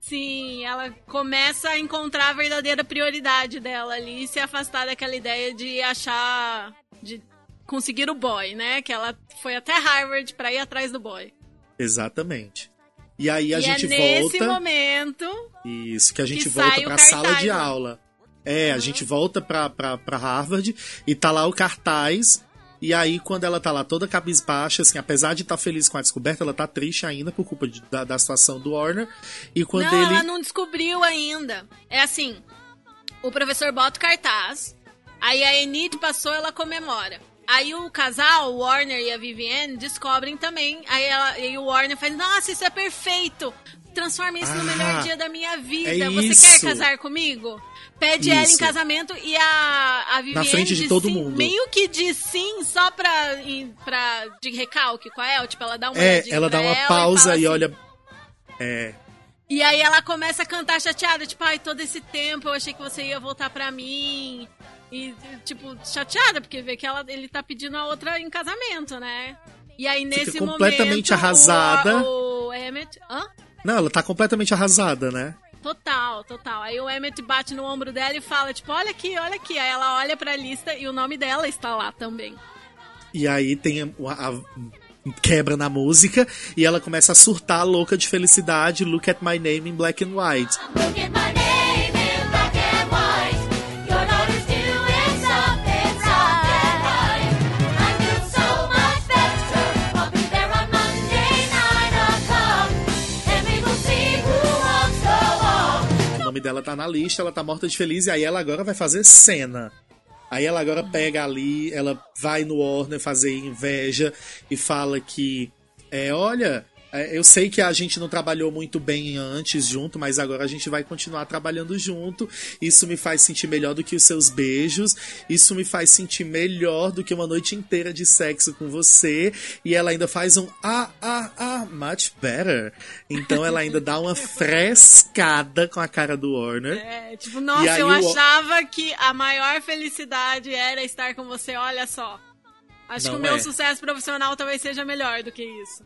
Sim, ela começa a encontrar a verdadeira prioridade dela ali e se afastar daquela ideia de achar. de conseguir o boy, né? Que ela foi até Harvard pra ir atrás do boy. Exatamente. E aí a e gente é nesse volta. momento. Isso, que a gente que volta pra sala cartaz, de né? aula. É, a gente volta pra, pra, pra Harvard e tá lá o cartaz E aí, quando ela tá lá toda cabisbaixa, assim, apesar de estar feliz com a descoberta, ela tá triste ainda por culpa de- da, da situação do Warner. E quando não, ele. ela não descobriu ainda. É assim, o professor bota o cartaz, aí a Enid passou, ela comemora. Aí o casal, o Warner e a Vivienne, descobrem também. Aí, ela, aí o Warner faz, nossa, isso é perfeito! Transforma isso no Ah, melhor dia da minha vida. é Você isso. quer casar comigo? Pede ela em Isso. casamento e a, a Vivienne frente de diz todo sim, mundo. meio que diz sim só pra, pra de recalque com a El. Tipo, ela dá uma É, ela dá uma ela pausa fala e, assim, olha. É. e aí ela começa a cantar chateada, tipo, ai, todo esse tempo eu achei que você ia voltar pra mim. E, tipo, chateada, porque vê que ela, ele tá pedindo a outra em casamento, né? E aí, nesse completamente momento, arrasada. O, o Emmett... Hã? Não, ela tá completamente arrasada, né? Total, total. Aí o Emmett bate no ombro dela e fala, tipo, olha aqui, olha aqui. Aí ela olha pra lista e o nome dela está lá também. E aí tem a, a- quebra na música e ela começa a surtar louca de felicidade. Look at my name in black and white. Nome dela tá na lista, ela tá morta de feliz e aí ela agora vai fazer cena. Aí ela agora pega ali, ela vai no Warner fazer inveja e fala que, é, olha, eu sei que a gente não trabalhou muito bem antes junto, mas agora a gente vai continuar trabalhando junto. Isso me faz sentir melhor do que os seus beijos. Isso me faz sentir melhor do que uma noite inteira de sexo com você. E ela ainda faz um ah, ah, ah, much better. Então ela ainda dá uma [LAUGHS] frescada com a cara do Warner. É, tipo, nossa, eu o- achava que a maior felicidade era estar com você, olha só. Acho Não que o meu é. sucesso profissional talvez seja melhor do que isso.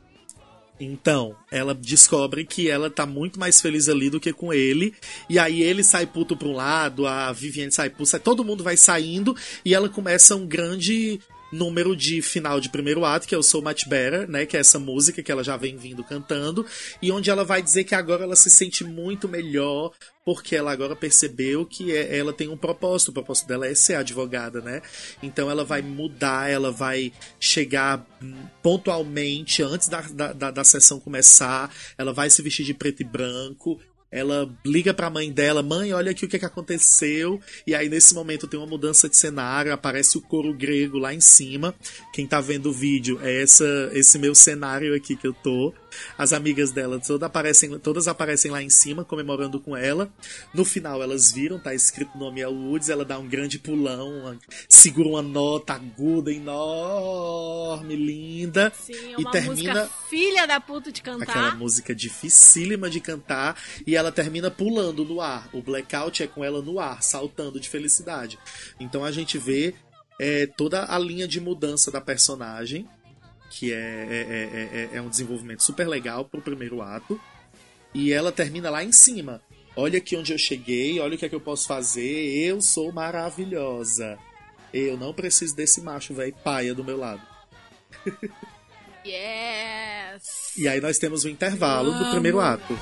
Então, ela descobre que ela tá muito mais feliz ali do que com ele. E aí ele sai puto pra um lado, a Vivienne sai puto, sai, todo mundo vai saindo e ela começa um grande número de final de primeiro ato, que é o So Much Better, né? Que é essa música que ela já vem vindo cantando. E onde ela vai dizer que agora ela se sente muito melhor, porque ela agora percebeu que é- ela tem um propósito. O propósito dela é ser advogada, né? Então ela vai mudar, ela vai chegar pontualmente antes da, da, da, da sessão começar. Ela vai se vestir de preto e branco. Ela liga pra mãe dela, mãe, olha aqui o que, que aconteceu. E aí, nesse momento, tem uma mudança de cenário, aparece o coro grego lá em cima. Quem tá vendo o vídeo é essa, esse meu cenário aqui que eu tô. As amigas dela todas aparecem, todas aparecem lá em cima, comemorando com ela. No final, elas viram, tá escrito o nome é Woods, ela dá um grande pulão, uma- segura uma nota aguda, enorme, linda. Sim, é e uma termina música filha da puta de aquela cantar. música dificílima de cantar e ela termina pulando no ar. O blackout é com ela no ar, saltando de felicidade. Então a gente vê é, toda a linha de mudança da personagem, que é, é, é- é- é um desenvolvimento super legal pro primeiro ato. E ela termina lá em cima. Olha aqui onde eu cheguei, olha o que é que eu posso fazer. Eu sou maravilhosa. Eu não preciso desse macho velho paia do meu lado. Yes! E aí nós temos o intervalo do primeiro ato.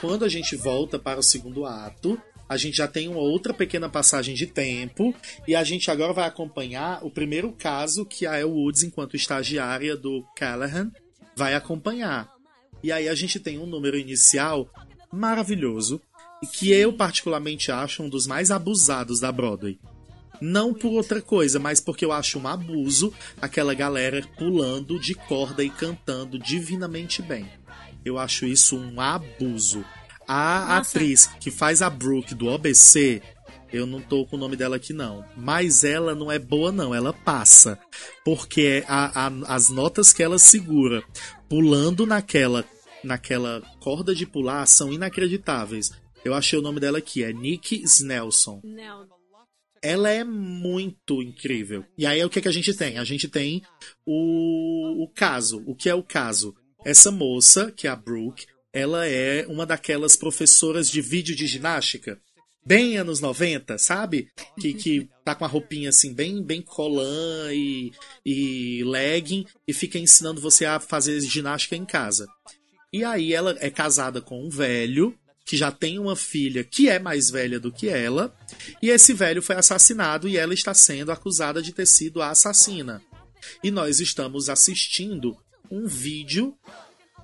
Quando a gente volta para o segundo ato, a gente já tem uma outra pequena passagem de tempo e a gente agora vai acompanhar o primeiro caso que a Elle Woods, enquanto estagiária do Callahan, vai acompanhar. E aí a gente tem um número inicial maravilhoso e que eu particularmente acho um dos mais abusados da Broadway. Não por outra coisa, mas porque eu acho um abuso aquela galera pulando de corda e cantando divinamente bem. Eu acho isso um abuso. A Nossa. atriz que faz a Brooke do OBC, eu não tô com o nome dela aqui não, mas ela não é boa não, ela passa. Porque a- a- as notas que ela segura pulando naquela, naquela corda de pular são inacreditáveis. Eu achei o nome dela aqui, é Nick Snelson. Não. Ela é muito incrível. E aí o que, que a gente tem? A gente tem o, o caso. O que é o caso? Essa moça, que é a Brooke, ela é uma daquelas professoras de vídeo de ginástica. Bem anos 90, sabe? Que, que tá com a roupinha assim, bem, bem colã e, e legging, e fica ensinando você a fazer ginástica em casa. E aí ela é casada com um velho que já tem uma filha que é mais velha do que ela, e esse velho foi assassinado e ela está sendo acusada de ter sido a assassina. E nós estamos assistindo um vídeo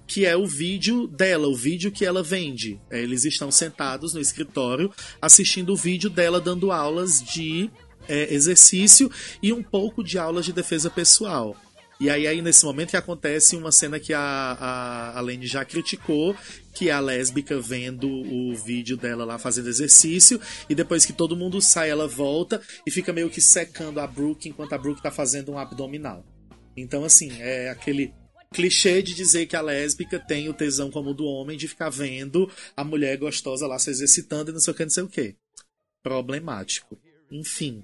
que é o vídeo dela, o vídeo que ela vende. É, Eles estão sentados no escritório assistindo o vídeo dela dando aulas de é, exercício e um pouco de aulas de defesa pessoal. E aí, aí nesse momento que acontece uma cena que a, a, a Lane já criticou, que é a lésbica vendo o vídeo dela lá fazendo exercício, e depois que todo mundo sai, ela volta e fica meio que secando a Brooke enquanto a Brooke tá fazendo um abdominal. Então, assim, é aquele clichê de dizer que a lésbica tem o tesão como o do homem de ficar vendo a mulher gostosa lá se exercitando e não sei o que, não sei o que. Problemático. Enfim.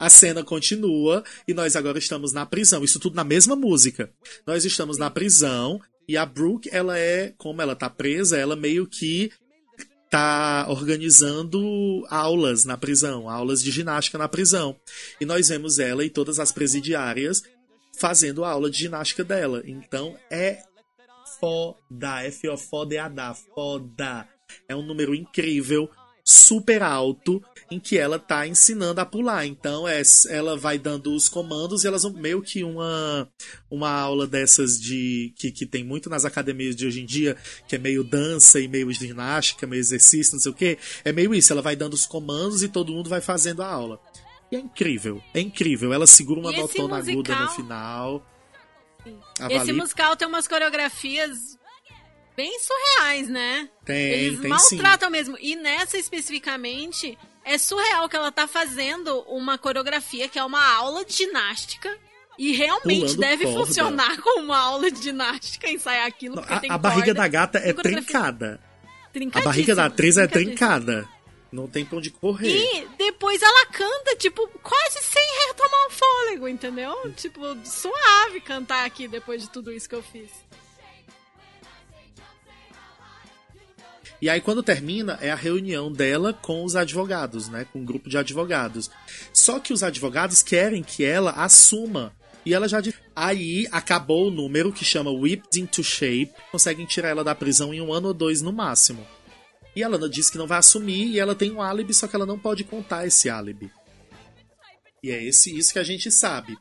A cena continua e nós agora estamos na prisão. Isso tudo na mesma música. Nós estamos na prisão e a Brooke, ela é, como ela tá presa, ela meio que tá organizando aulas na prisão, aulas de ginástica na prisão. E nós vemos ela e todas as presidiárias fazendo a aula de ginástica dela. Então é foda, é foda é foda. É um número incrível, super alto, em que ela tá ensinando a pular. Então é, ela vai dando os comandos e elas vão meio que uma uma aula dessas de que, que tem muito nas academias de hoje em dia, que é meio dança e meio ginástica, meio exercício, não sei o que. É meio isso, ela vai dando os comandos e todo mundo vai fazendo a aula. E é incrível, é incrível. Ela segura uma notona aguda no final. Esse musical tem umas coreografias bem surreais, né? Tem, Eles tem sim. maltratam mesmo. E nessa especificamente, é surreal que ela tá fazendo uma coreografia que é uma aula de ginástica. E realmente Pulando deve corda. funcionar [LAUGHS] como uma aula de ginástica, ensaiar aquilo. Não, a, a barriga corda, da gata é trincada. A barriga da atriz é trincada. Não tem pra onde correr. E depois ela canta, tipo, quase sem retomar o fôlego, entendeu? Tipo, suave cantar aqui depois de tudo isso que eu fiz. E aí, quando termina, é a reunião dela com os advogados, né? Com um grupo de advogados. Só que os advogados querem que ela assuma. E ela já diz. Aí acabou o número que chama Whipped into Shape. Conseguem tirar ela da prisão em um ano ou dois no máximo. E ela diz que não vai assumir e ela tem um álibi, só que ela não pode contar esse álibi. E é esse isso que a gente sabe.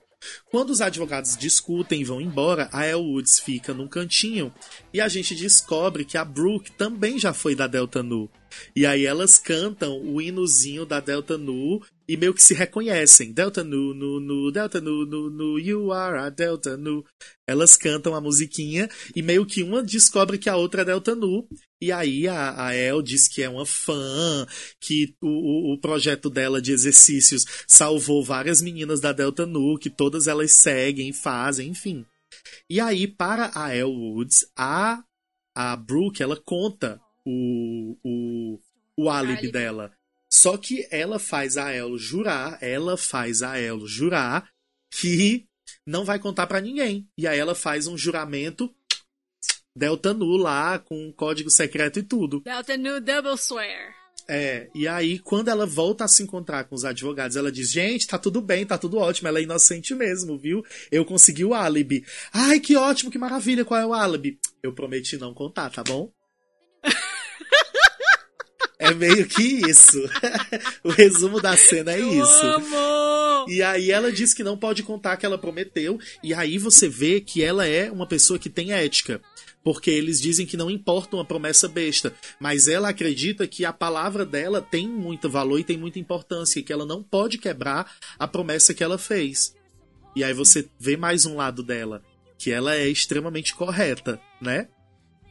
Quando os advogados discutem e vão embora, a Elle Woods fica num cantinho e a gente descobre que a Brooke também já foi da Delta Nu. E aí elas cantam o hinozinho da Delta Nu e meio que se reconhecem. Delta Nu, Nu, Nu, Delta Nu, Nu, Nu, you are a Delta Nu. Elas cantam a musiquinha e meio que uma descobre que a outra é Delta Nu. E aí a, a El diz que é uma fã, que o, o, o projeto dela de exercícios salvou várias meninas da Delta Nu, que todas elas seguem, fazem, enfim. E aí, para a El Woods, a, a Brooke, ela conta o, o, o álibi dela. Só que ela faz a El jurar, ela faz a El jurar que não vai contar pra ninguém. E aí ela faz um juramento Delta Nu lá, com código secreto e tudo. Delta Nu Double Swear. É, e aí, quando ela volta a se encontrar com os advogados, ela diz: Gente, tá tudo bem, tá tudo ótimo, ela é inocente mesmo, viu? Eu consegui o álibi. Ai, que ótimo, que maravilha, qual é o álibi? Eu prometi não contar, tá bom? É meio que isso. [LAUGHS] o resumo da cena é isso. Amo! E aí ela diz que não pode contar que ela prometeu, e aí você vê que ela é uma pessoa que tem ética. Porque eles dizem que não importa uma promessa besta, mas ela acredita que a palavra dela tem muito valor e tem muita importância, e que ela não pode quebrar a promessa que ela fez. E aí você vê mais um lado dela, que ela é extremamente correta, né?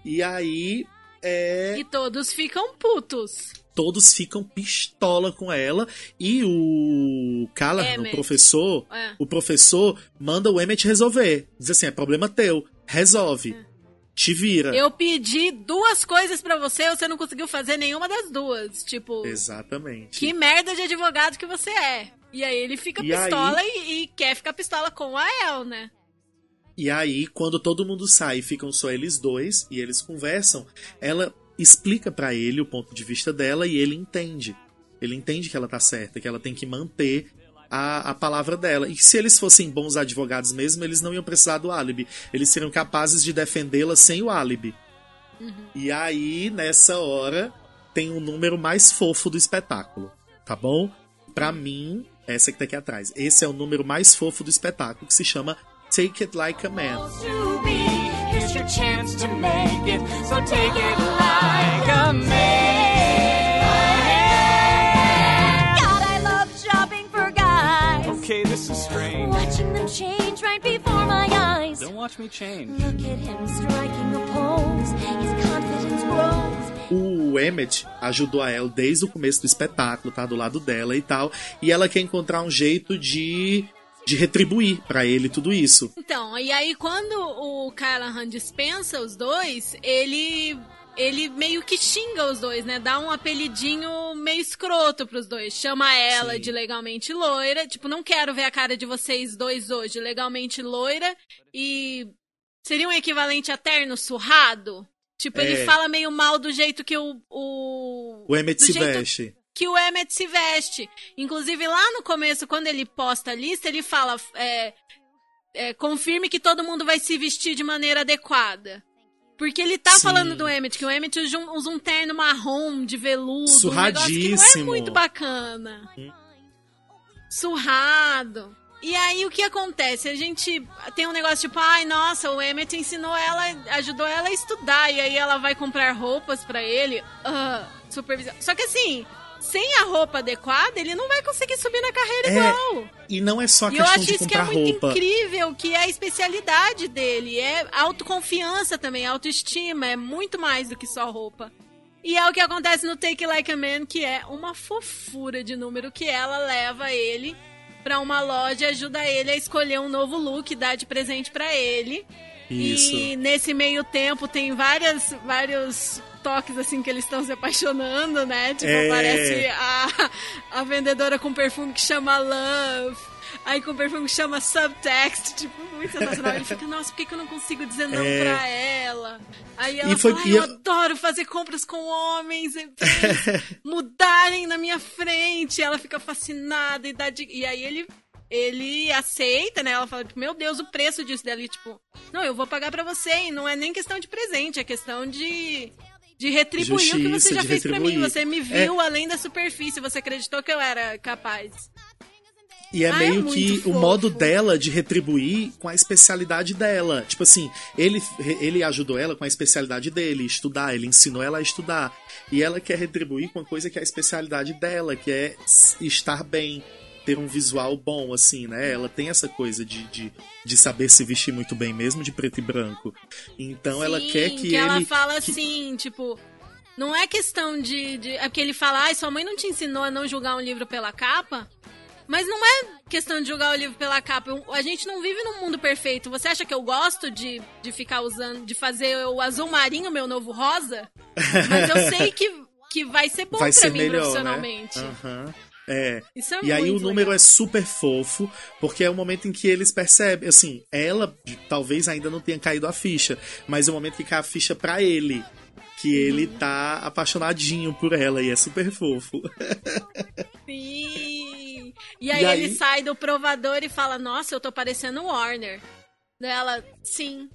E aí é E todos ficam putos. todos ficam pistola com ela e o Callahan, o professor, É. o professor manda o Emmett resolver. Diz assim, é problema teu, resolve. Te vira. Eu pedi duas coisas pra você você não conseguiu fazer nenhuma das duas. Tipo, Exatamente. que merda de advogado que você é. E aí ele fica E pistola e, e quer ficar pistola com a El, né? E aí, quando todo mundo sai, ficam só eles dois e eles conversam, ela explica pra ele o ponto de vista dela e ele entende. Ele entende que ela tá certa, que ela tem que manter a, a palavra dela. E se eles fossem bons advogados mesmo, eles não iam precisar do álibi. Eles seriam capazes de defendê-la sem o álibi. E aí, nessa hora, tem o número mais fofo do espetáculo, tá bom? Pra mim, essa que tá aqui atrás. Esse é o número mais fofo do espetáculo, que se chama Take It Like a Man. to be. Here's your chance to make it, so take it like a man. God, I love shopping for guys. Okay, this is strange. Watching them change right before my eyes. Don't watch me change. Look at him striking a pose. His confidence grows. O Emmett ajudou a ela desde o começo do espetáculo, tá do lado dela e tal, e ela quer encontrar um jeito de de retribuir pra ele tudo isso. Então, e aí quando o Callahan dispensa os dois, ele ele meio que xinga os dois, né? Dá um apelidinho meio escroto pros dois. Chama ela Sim. de legalmente loira. Tipo, não quero ver a cara de vocês dois hoje. Legalmente loira. E seria um equivalente a terno surrado? Tipo, ele É. fala meio mal do jeito que o. O, O Emmett se jeito veste. Que o Emmett se veste. Inclusive, lá no começo, quando ele posta a lista, ele fala: é, é, confirme que todo mundo vai se vestir de maneira adequada. Porque ele tá Sim. falando do Emmett, que o Emmett usa um, usa um terno marrom de veludo, um negócio que não é Surradíssimo. muito bacana. Surrado. E aí o que acontece? A gente tem um negócio tipo, ai, nossa, o Emmett ensinou ela, ajudou ela a estudar, e aí ela vai comprar roupas pra ele. Ah, supervisão. Só que assim, sem a roupa adequada, ele não vai conseguir subir na carreira É, igual. E não é só E eu questão acho de isso que é muito roupa. incrível, que é a especialidade dele. É autoconfiança também, autoestima, é muito mais do que só roupa. E é o que acontece no Take Like a Man, que é uma fofura de número que ela leva ele pra uma loja e ajuda ele a escolher um novo look, dá de presente pra ele. Isso. E nesse meio tempo tem várias, vários toques assim que eles estão se apaixonando, né? Tipo, É. aparece a, a vendedora com perfume que chama Love. Aí com perfume que chama Subtext, tipo, muito sensacional. Ele fica, nossa, por que, que eu não consigo dizer não É. pra ela? Aí ela E foi- fala, "Ai, e eu eu- adoro fazer compras com homens, e [LAUGHS] mudarem na minha frente. Ela fica fascinada e dá de... E aí ele ele aceita, né? Ela fala, meu Deus, o preço disso dela. tipo, não, eu vou pagar pra você. E não é nem questão de presente, é questão de, de retribuir o que Justiça, você já fez pra mim. Você me É. viu além da superfície, você acreditou que eu era capaz. E é Ah, é meio muito que o fofo. modo dela de retribuir com a especialidade dela. Tipo assim, ele, ele ajudou ela com a especialidade dele, estudar, ele ensinou ela a estudar. E ela quer retribuir com a coisa que é a especialidade dela, que é estar bem, ter um visual bom, assim, né? Ela tem essa coisa de, de, de saber se vestir muito bem, mesmo de preto e branco. Então ela Sim, quer que, ele. ela fala que- assim, tipo. Não é questão de, de. É porque ele fala, ai, sua mãe não te ensinou a não julgar um livro pela capa? Mas não é questão de julgar o livro pela capa. Eu- A gente não vive num mundo perfeito. Você acha que eu gosto de, de ficar usando, de fazer o azul marinho meu novo rosa? Mas eu [LAUGHS] sei que, que vai ser bom vai pra mim melhor, profissionalmente. né? Aham. É. Isso é E aí o número legal. é super fofo, porque é o momento em que eles percebem, assim, ela talvez ainda não tenha caído a ficha, mas é o momento que cai a ficha pra ele. Que ele Uhum. tá apaixonadinho por ela e é super fofo. Sim. E aí, E aí- ele sai do provador e fala: Nossa, eu tô parecendo Warner. Dela, sim.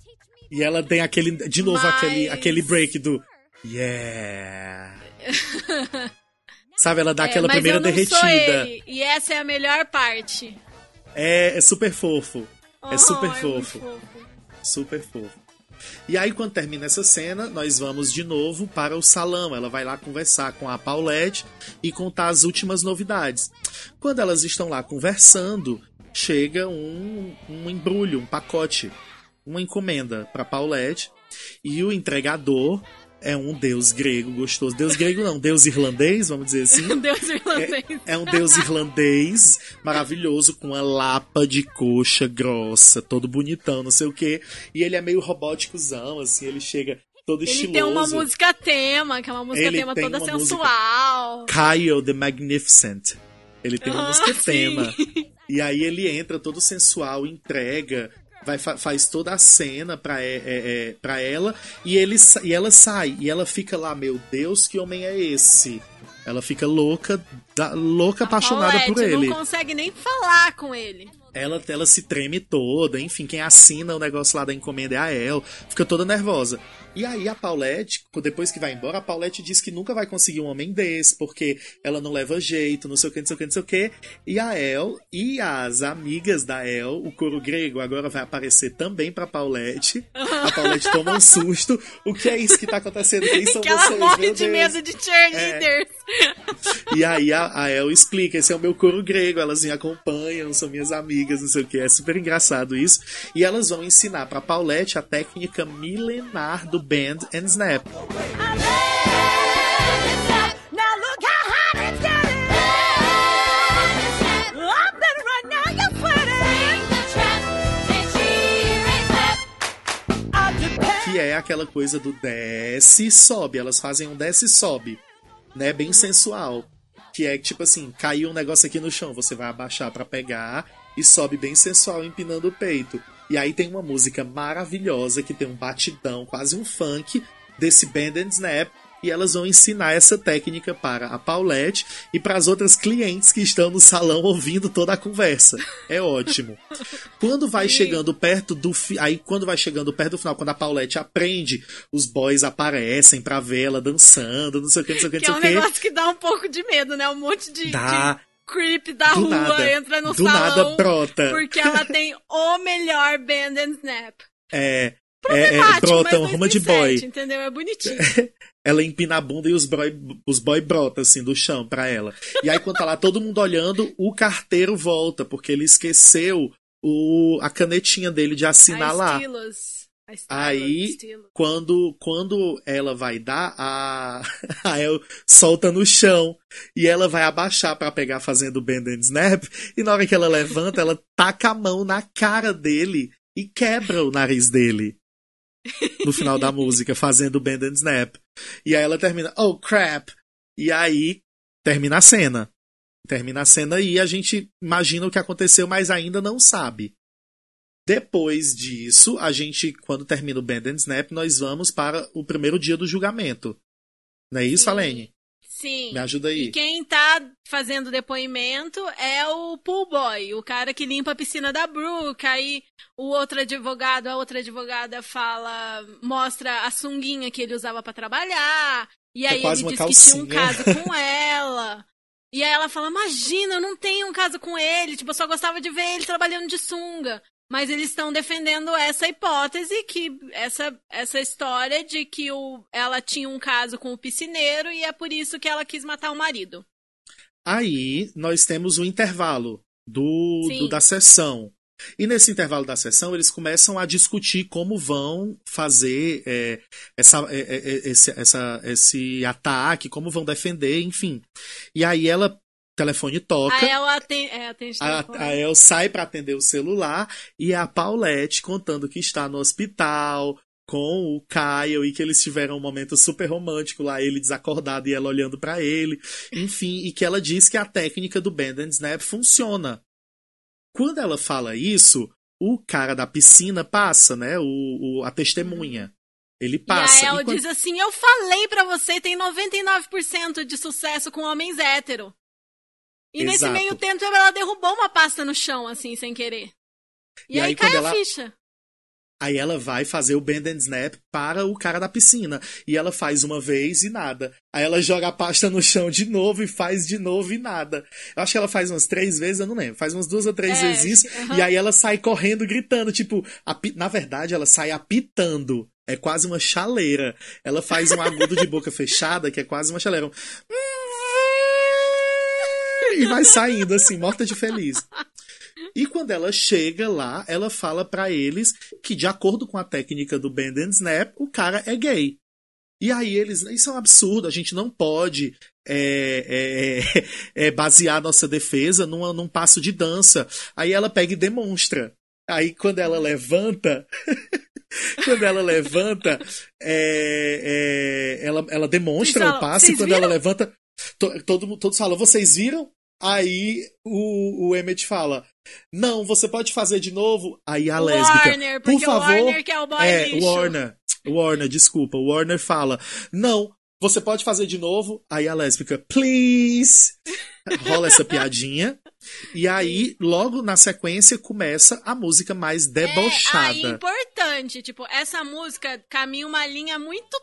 E ela tem aquele, de novo, Mas- aquele, aquele break do Yeah. [LAUGHS] Sabe, ela dá É, aquela primeira derretida. E essa é a melhor parte. É, é super fofo. É Oh, super muito fofo. Super fofo. E aí, quando termina essa cena, nós vamos de novo para o salão. Ela vai lá conversar com a Paulette e contar as últimas novidades. Quando elas estão lá conversando, chega um, um embrulho, um pacote, uma encomenda para Paulette. E o entregador é um deus grego gostoso. Deus grego não, deus irlandês, vamos dizer assim. [LAUGHS] Deus irlandês. É um deus irlandês maravilhoso, com uma lapa de coxa grossa, todo bonitão, não sei o quê. E ele é meio robóticozão, assim, ele chega todo Ele estiloso. tem uma música tema, que é uma música Ele tema tem toda sensual. Kyle the Magnificent. Ele tem uma Ah, música sim. tema. E aí ele entra todo sensual, entrega, vai, fa- faz toda a cena pra, é, é, é, pra ela, e, ele, e ela sai, e ela fica lá, meu Deus, que homem é esse? Ela fica louca, da- louca, apaixonada por Paulette ele. não consegue nem falar com ele. Ela, ela se treme toda, enfim, quem assina o negócio lá da encomenda é a El, fica toda nervosa. E aí a Paulette, depois que vai embora, a Paulette diz que nunca vai conseguir um homem desse, porque ela não leva jeito, não sei o que, não sei o que, não sei o que. E a El e as amigas da El, o coro grego, agora vai aparecer também pra Paulette. A Paulette toma um susto. O que é isso que tá acontecendo? Quem são [LAUGHS] que ela vocês? morre Meu de medo de cheerleaders. E aí a, a El explica, esse é o meu coro grego, elas me acompanham, são minhas amigas, não sei o que, é super engraçado isso. E elas vão ensinar pra Paulette a técnica milenar do Bend and Snap. Que é aquela coisa do desce e sobe. Elas fazem um desce e sobe, né? Bem sensual. Que é tipo assim, caiu um negócio aqui no chão, você vai abaixar pra pegar e sobe bem sensual, empinando o peito. E aí tem uma música maravilhosa que tem um batidão, quase um funk, desse Band and Snap. E elas vão ensinar essa técnica para a Paulette e para as outras clientes que estão no salão ouvindo toda a conversa. É ótimo. Quando vai chegando perto do fi... aí quando vai chegando perto do final, quando a Paulette aprende, os boys aparecem pra ver ela dançando, não sei o que, não sei o que, é não um sei o que. negócio que dá um pouco de medo, né? Um monte de, Dá. de creep da Do rua nada. entra no Do salão. nada brota. Porque ela [LAUGHS] tem o melhor band and snap. É, é, é brota mas uma ruma de 2007, boy. Entendeu? É bonitinho. [LAUGHS] Ela empina a bunda e os boy, os boy brotam assim do chão pra ela. E aí quando tá lá todo mundo olhando, o carteiro volta, porque ele esqueceu o, a canetinha dele de assinar lá. Estilos. A Estilos, Aí, quando, quando ela vai dar, a, [LAUGHS] a El solta no chão e ela vai abaixar pra pegar fazendo o bend and snap. E na hora que ela levanta, ela taca a mão na cara dele e quebra o nariz dele. No final da música, fazendo o bend and snap. E aí ela termina, oh crap! E aí termina a cena. Termina a cena e a gente imagina o que aconteceu, mas ainda não sabe. Depois disso, a gente, quando termina o Band and Snap, nós vamos para o primeiro dia do julgamento. Não é isso, Sim. Alene? Sim. Me ajuda aí. E quem tá fazendo depoimento é o pool boy, o cara que limpa a piscina da Brooke. Aí o outro advogado, a outra advogada fala, mostra a sunguinha que ele usava pra trabalhar. E é aí quase ele diz que tinha um calcinha. caso com [LAUGHS] ela. E aí ela fala: Imagina, eu não tenho um caso com ele. Tipo, eu só gostava de ver ele trabalhando de sunga. Mas eles estão defendendo essa hipótese, que essa, essa história de que o, ela tinha um caso com o piscineiro e é por isso que ela quis matar o marido. Aí nós temos o intervalo do, do- da sessão. E nesse intervalo da sessão, eles começam a discutir como vão fazer é, essa, é, é, é, esse, essa- esse ataque, como vão defender, enfim. E aí ela, o telefone toca. Aí ela atende, é, atende A, a El sai pra atender o celular e a Paulette contando que está no hospital com o Kyle e que eles tiveram um momento super romântico lá, ele desacordado e ela olhando pra ele, enfim, e que ela diz que a técnica do Band and Snap funciona. Quando ela fala isso, o cara da piscina passa, né? O, o- a testemunha. Ele passa. E a El E quando- diz assim: Eu falei pra você, tem 99% de sucesso com homens hétero. E nesse Exato. meio tempo ela derrubou uma pasta no chão, assim, sem querer. E, E aí, aí, cai quando a ela- ficha. Aí ela vai fazer o bend and snap para o cara da piscina. E ela faz uma vez e nada. Aí ela joga a pasta no chão de novo e faz de novo e nada. Eu acho que ela faz umas três vezes, eu não lembro. Faz umas duas ou três É, vezes isso. aham. E aí ela sai correndo, gritando. Tipo, na verdade, ela sai apitando. É quase uma chaleira. Ela faz um agudo de boca [LAUGHS] fechada, que é quase uma chaleira. [LAUGHS] E vai saindo assim, morta de feliz. E quando ela chega lá, ela fala pra eles que, de acordo com a técnica do Bend and Snap, o cara é gay. E aí eles, isso é um absurdo, a gente não pode é, é, é, basear nossa defesa numa, num passo de dança. Aí ela pega e demonstra. Aí quando ela levanta, [LAUGHS] quando ela levanta, é, é, ela, ela demonstra o passo e "Vocês quando ela viram?" levanta, to- todo, todos falam, vocês viram? Aí o, o Emmett fala: Não, você pode fazer de novo? Aí a lésbica. Warner, Por porque o favor. Warner que é o boy é, lixo. Warner. Warner, desculpa. O Warner fala: Não, você pode fazer de novo? Aí a lésbica, please. [LAUGHS] Rola essa piadinha. E aí, logo na sequência, começa a música mais É, aí, debochada. importante, tipo, essa música caminha uma linha muito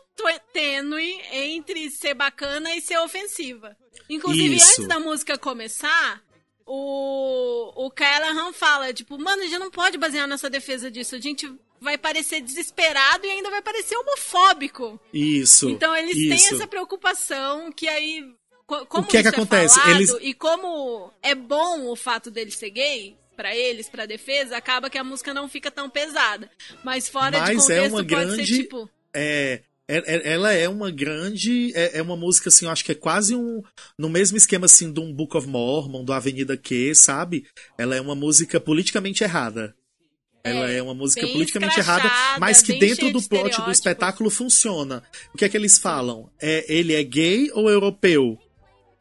tênue entre ser bacana e ser ofensiva. Inclusive, Isso. antes da música começar, o, o Callahan fala, tipo, mano, a gente não pode basear nossa defesa disso. A gente vai parecer desesperado e ainda vai parecer homofóbico. Isso. Então eles têm isso. essa preocupação que aí. co- Como O que é que isso acontece? Eles- E como é bom o fato dele ser gay, pra eles, pra defesa, acaba que a música não fica tão pesada. Mas fora de Mas é contexto uma pode grande- ser tipo. É, é- é- ela é uma grande. É, é uma música, assim, eu acho que é quase um. No mesmo esquema, assim, de um Book of Mormon, do Avenida Q, sabe? Ela é uma música politicamente errada. Ela É, é uma música politicamente errada, mas que dentro do plot do espetáculo funciona. O que é que eles falam? É, ele é gay ou europeu?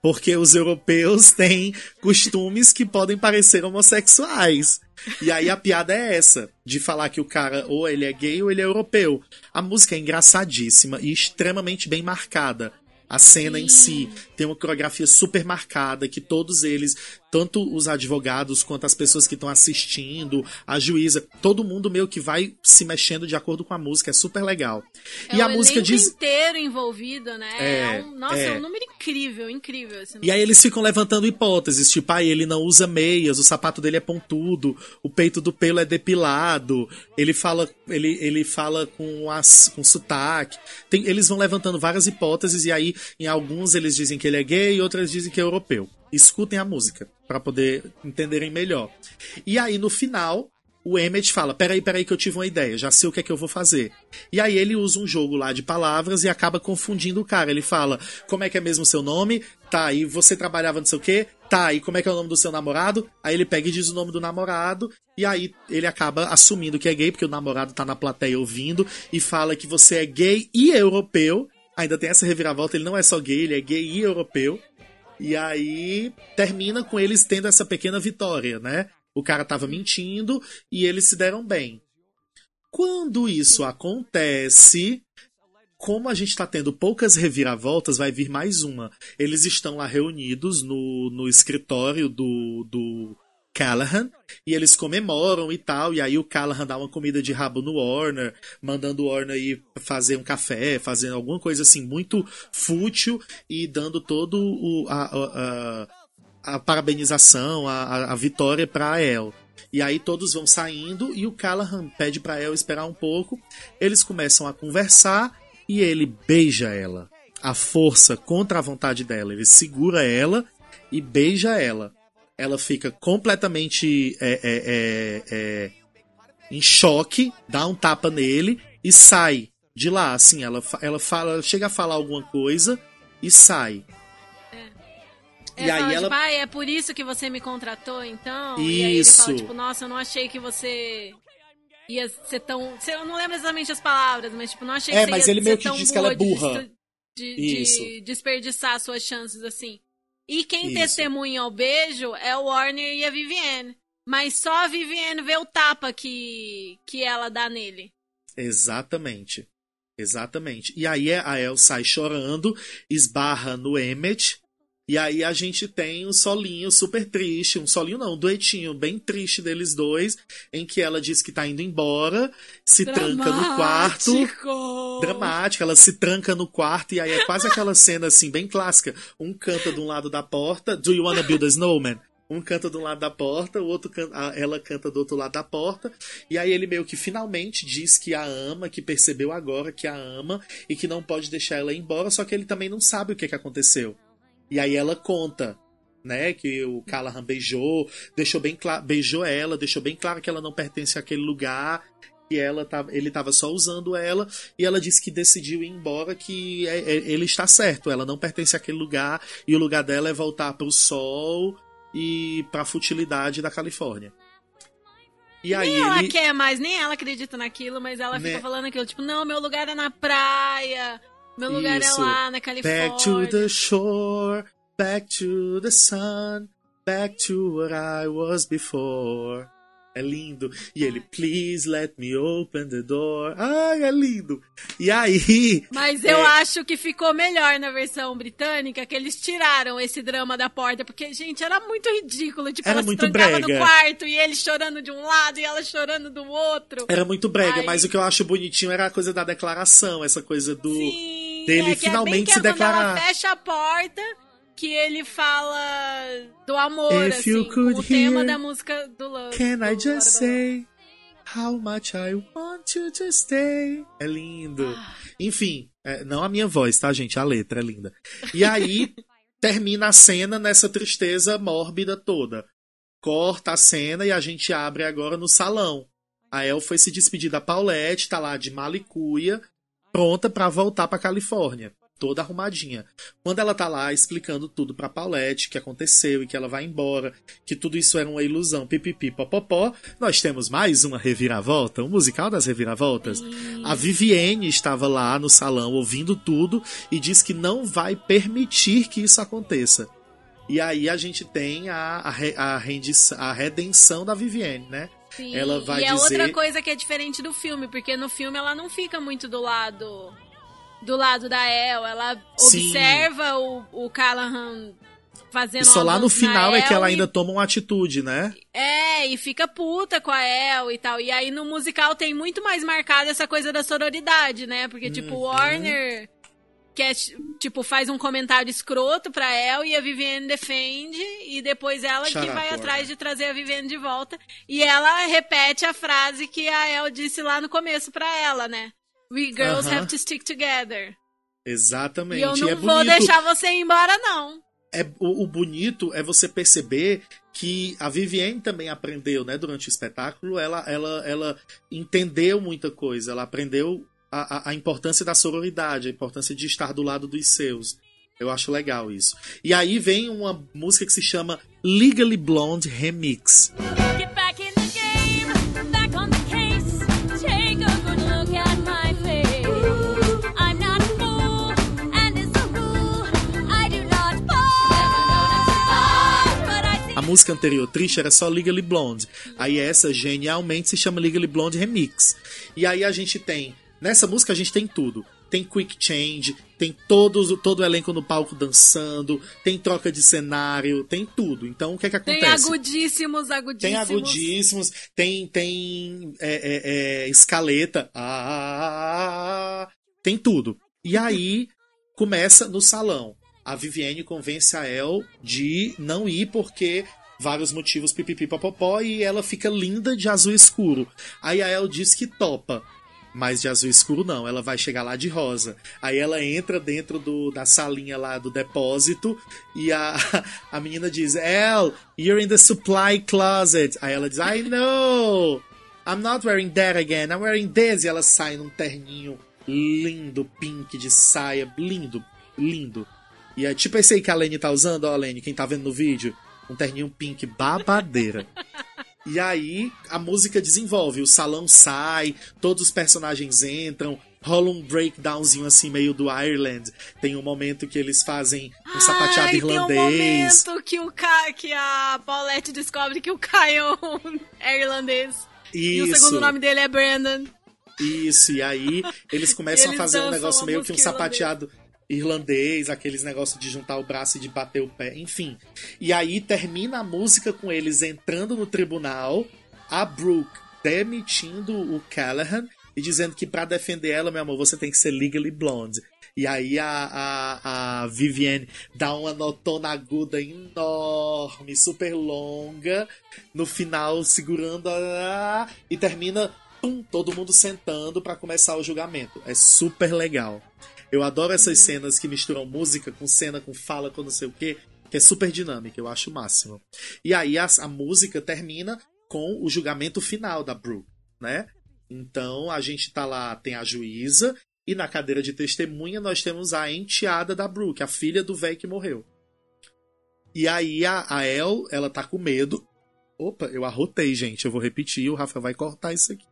Porque os europeus [LAUGHS] têm costumes que podem parecer homossexuais. E aí a piada é essa, de falar que o cara ou ele é gay ou ele é europeu. A música é engraçadíssima e extremamente bem marcada. A cena em si tem uma coreografia super marcada, que todos eles, tanto os advogados quanto as pessoas que estão assistindo, a juíza, todo mundo meio que vai se mexendo de acordo com a música, é super legal. É e a música diz. inteiro envolvido, né? É, É, um, nossa, é. é. um número incrível, incrível. Esse E aí eles ficam levantando hipóteses, tipo, ah, ele não usa meias, o sapato dele é pontudo, o peito do pelo é depilado, ele fala, ele, ele fala com, as, com sotaque. Tem- eles vão levantando várias hipóteses e aí, em alguns eles dizem que ele é gay e outras dizem que é europeu. Escutem a música para poder entenderem melhor. E aí no final, o Emmett fala: Peraí, peraí, que eu tive uma ideia, já sei o que é que eu vou fazer. E aí ele usa um jogo lá de palavras e acaba confundindo o cara. Ele fala: Como é que é mesmo o seu nome? Tá, e você trabalhava não sei o quê? Tá, e como é que é o nome do seu namorado? Aí ele pega e diz o nome do namorado, e aí ele acaba assumindo que é gay, porque o namorado tá na plateia ouvindo, e fala que você é gay e europeu. Ainda tem essa reviravolta, ele não é só gay, ele é gay e europeu. E aí termina com eles tendo essa pequena vitória, né? O cara tava mentindo e eles se deram bem. Quando isso acontece, como a gente tá tendo poucas reviravoltas, vai vir mais uma. Eles estão lá reunidos no, no escritório do, do Callahan e eles comemoram e tal. E aí o Callahan dá uma comida de rabo no Warner, mandando o Warner ir fazer um café, fazendo alguma coisa assim muito fútil e dando todo o. a- a- a- parabenização, a, a, vitória pra El. E aí todos vão saindo e o Callahan pede pra El esperar um pouco. Eles começam a conversar e ele beija ela. A força contra a vontade dela. Ele segura ela e beija ela. Ela fica completamente é, é, é, é, em choque, dá um tapa nele e sai de lá. Assim, ela, ela fala, chega a falar alguma coisa e sai. É, E aí fala, ela- tipo, ah, é por isso que você me contratou, então? E aí ele Isso. fala, tipo, nossa, eu não achei que você ia ser tão... Eu não lembro exatamente as palavras, mas, tipo, não achei É, que você mas ia ele ser meio que tão diz que ela é de burra. De, de Isso. desperdiçar suas chances, assim. E quem Isso. testemunha o beijo é o Warner e a Vivienne. Mas só a Vivienne vê o tapa que, que ela dá nele. Exatamente. Exatamente. E aí a El sai chorando, esbarra no Emmet. E aí a gente tem um solinho super triste, um solinho não, um duetinho bem triste deles dois, em que ela diz que tá indo embora, se tranca no quarto. Dramático! Dramática, ela se tranca no quarto e aí é quase aquela cena assim, bem clássica. Um canta de um lado da porta, Do you wanna build a snowman? Um canta de um lado da porta, o outro ela canta do outro lado da porta, e aí ele meio que finalmente diz que a ama, que percebeu agora que a ama e que não pode deixar ela ir embora, só que ele também não sabe o que, que aconteceu. E aí ela conta, né, que o Callahan beijou, deixou bem claro, beijou ela, deixou bem claro que ela não pertence àquele lugar, que ela tava, ele estava só usando ela, e ela disse que decidiu ir embora, que é- é- ele está certo, ela não pertence àquele lugar, e o lugar dela é voltar para o sol e para a futilidade da Califórnia. E aí nem ela ele quer mais, nem ela acredita naquilo, mas ela Né? fica falando aquilo, tipo, não, meu lugar é na praia, meu lugar Isso. é lá na Califórnia. Back to the shore, back to the sun. back to what I was before. É lindo. E ele, please let me open the door. Ai, é lindo. E aí. Mas eu É. acho que ficou melhor na versão britânica, que eles tiraram esse drama da porta, porque, gente, era muito ridículo. Tipo, Era ela muito se brega. no quarto e ele chorando de um lado e ela chorando do outro. Era muito brega, Ai. mas o que eu acho bonitinho era a coisa da declaração, essa coisa do. Sim, dele é que finalmente é se é declarar. ela fecha a porta que ele fala do amor, If assim, o tema da música do Love. Can I just say how much I want you to stay? É lindo. Ah. Enfim, é, não a minha voz, tá, gente? A letra é linda. E aí [LAUGHS] termina a cena nessa tristeza mórbida toda. Corta a cena e a gente abre agora no salão. A El foi se despedir da Paulette, tá lá de malicuia, pronta pra voltar pra Califórnia. Toda arrumadinha. Quando ela tá lá explicando tudo pra Paulette, o que aconteceu e que ela vai embora, que tudo isso era uma ilusão, pipipi, popopó, nós temos mais uma reviravolta, um musical das reviravoltas. A Vivienne estava lá no salão ouvindo tudo e diz que não vai permitir que isso aconteça. E aí a gente tem a, a, a, a redenção da Vivienne, né? Sim, Ela vai e é dizer- outra coisa que é diferente do filme, porque no filme ela não fica muito do lado do lado da El, ela Sim. observa o, o Callahan fazendo E só lá no final é que El ela e- ainda toma uma atitude, né? É, e fica puta com a El e tal. E aí no musical tem muito mais marcada essa coisa da sororidade, né? Porque, tipo, Uhum. o Warner quer, tipo, faz um comentário escroto pra El e a Vivienne defende. E depois ela Shut que vai Warner. atrás de trazer a Vivienne de volta. E ela repete a frase que a El disse lá no começo pra ela, né? We girls Aham. have to stick together. Exatamente. E eu não é vou bonito. deixar você ir embora, não. É, o, o bonito é você perceber que a Vivienne também aprendeu, né, durante o espetáculo, ela, ela, ela entendeu muita coisa, ela aprendeu a, a- importância da sororidade, a importância de estar do lado dos seus. Eu acho legal isso. E aí vem uma música que se chama Legally Blonde Remix. A música anterior, Triste, era só Legally Blonde. Aí essa, genialmente, se chama Legally Blonde Remix. E aí a gente tem... Nessa música a gente tem tudo. Tem quick change, tem todos, todo o elenco no palco dançando, tem troca de cenário, tem tudo. Então o que é que acontece? Tem agudíssimos, agudíssimos. Tem agudíssimos, tem, tem é, é, é, escaleta, ah, tem tudo. E aí começa no salão. A Vivienne convence a El de não ir porque vários motivos pipipi popopó e ela fica linda de azul escuro. Aí a El diz que topa. Mas de azul escuro não, ela vai chegar lá de rosa. Aí ela entra dentro do, da salinha lá do depósito e a, [LAUGHS] a menina diz: El, you're in the supply closet. Aí ela diz: I know! I'm not wearing that again, I'm wearing this. E ela sai num terninho lindo, pink de saia, lindo, lindo. E é tipo esse aí que a Lene tá usando, ó, Lene, quem tá vendo no vídeo. Um terninho pink babadeira. E aí a música desenvolve, o salão sai, todos os personagens entram, rola um breakdownzinho assim meio do Ireland. Tem um momento que eles fazem um sapateado Ai, irlandês. Tem um momento que, o Ca... que a Paulette descobre que o Caio [LAUGHS] é irlandês. E o Isso. segundo nome dele é Brandon. Isso, e aí eles começam Eles a fazer um negócio meio que um sapateado irlandês, aqueles negócios de juntar o braço e de bater o pé, enfim. E aí termina a música com eles entrando no tribunal, a Brooke demitindo o Callahan e dizendo que pra defender ela, meu amor, você tem que ser legally blonde. E aí a, a, a Vivienne dá uma notona aguda enorme, super longa, no final segurando a... e termina pum, todo mundo sentando pra começar o julgamento. É super legal. Eu adoro essas cenas que misturam música com cena, com fala, com não sei o quê, que é super dinâmica, eu acho o máximo. E aí a, a música termina com o julgamento final da Brooke, né? Então a gente tá lá, tem a juíza, e na cadeira de testemunha nós temos a enteada da Brooke, a filha do velho que morreu. E aí a, a El, ela tá com medo. Opa, eu arrotei, gente. Eu vou repetir, o Rafa vai cortar isso aqui.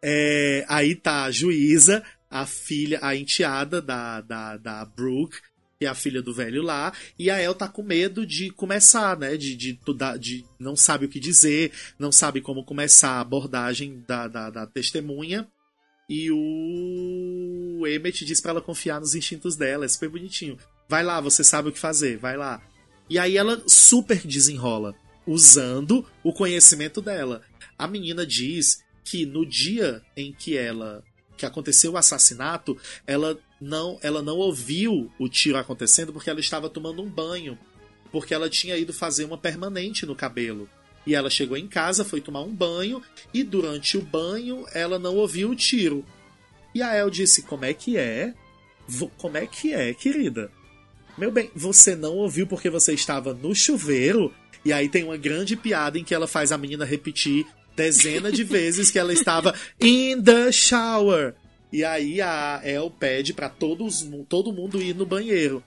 É, aí tá a juíza, a filha, a enteada da, da, da Brooke, que é a filha do velho lá, e a El tá com medo de começar, né? De, de, de, de não sabe o que dizer, não sabe como começar a abordagem da, da, da testemunha. E o Emmett diz pra ela confiar nos instintos dela, é super bonitinho. Vai lá, você sabe o que fazer, vai lá. E aí ela super desenrola, usando o conhecimento dela. A menina diz que no dia em que ela que aconteceu o assassinato, ela não ela não ouviu o tiro acontecendo porque ela estava tomando um banho, porque ela tinha ido fazer uma permanente no cabelo. E ela chegou em casa, foi tomar um banho e durante o banho ela não ouviu o tiro. E a El disse: "Como é que é? Como é que é, querida?" Meu bem, você não ouviu porque você estava no chuveiro? E aí tem uma grande piada em que ela faz a menina repetir dezenas de vezes que ela estava in the shower. E aí a El pede pra todos, todo mundo ir no banheiro.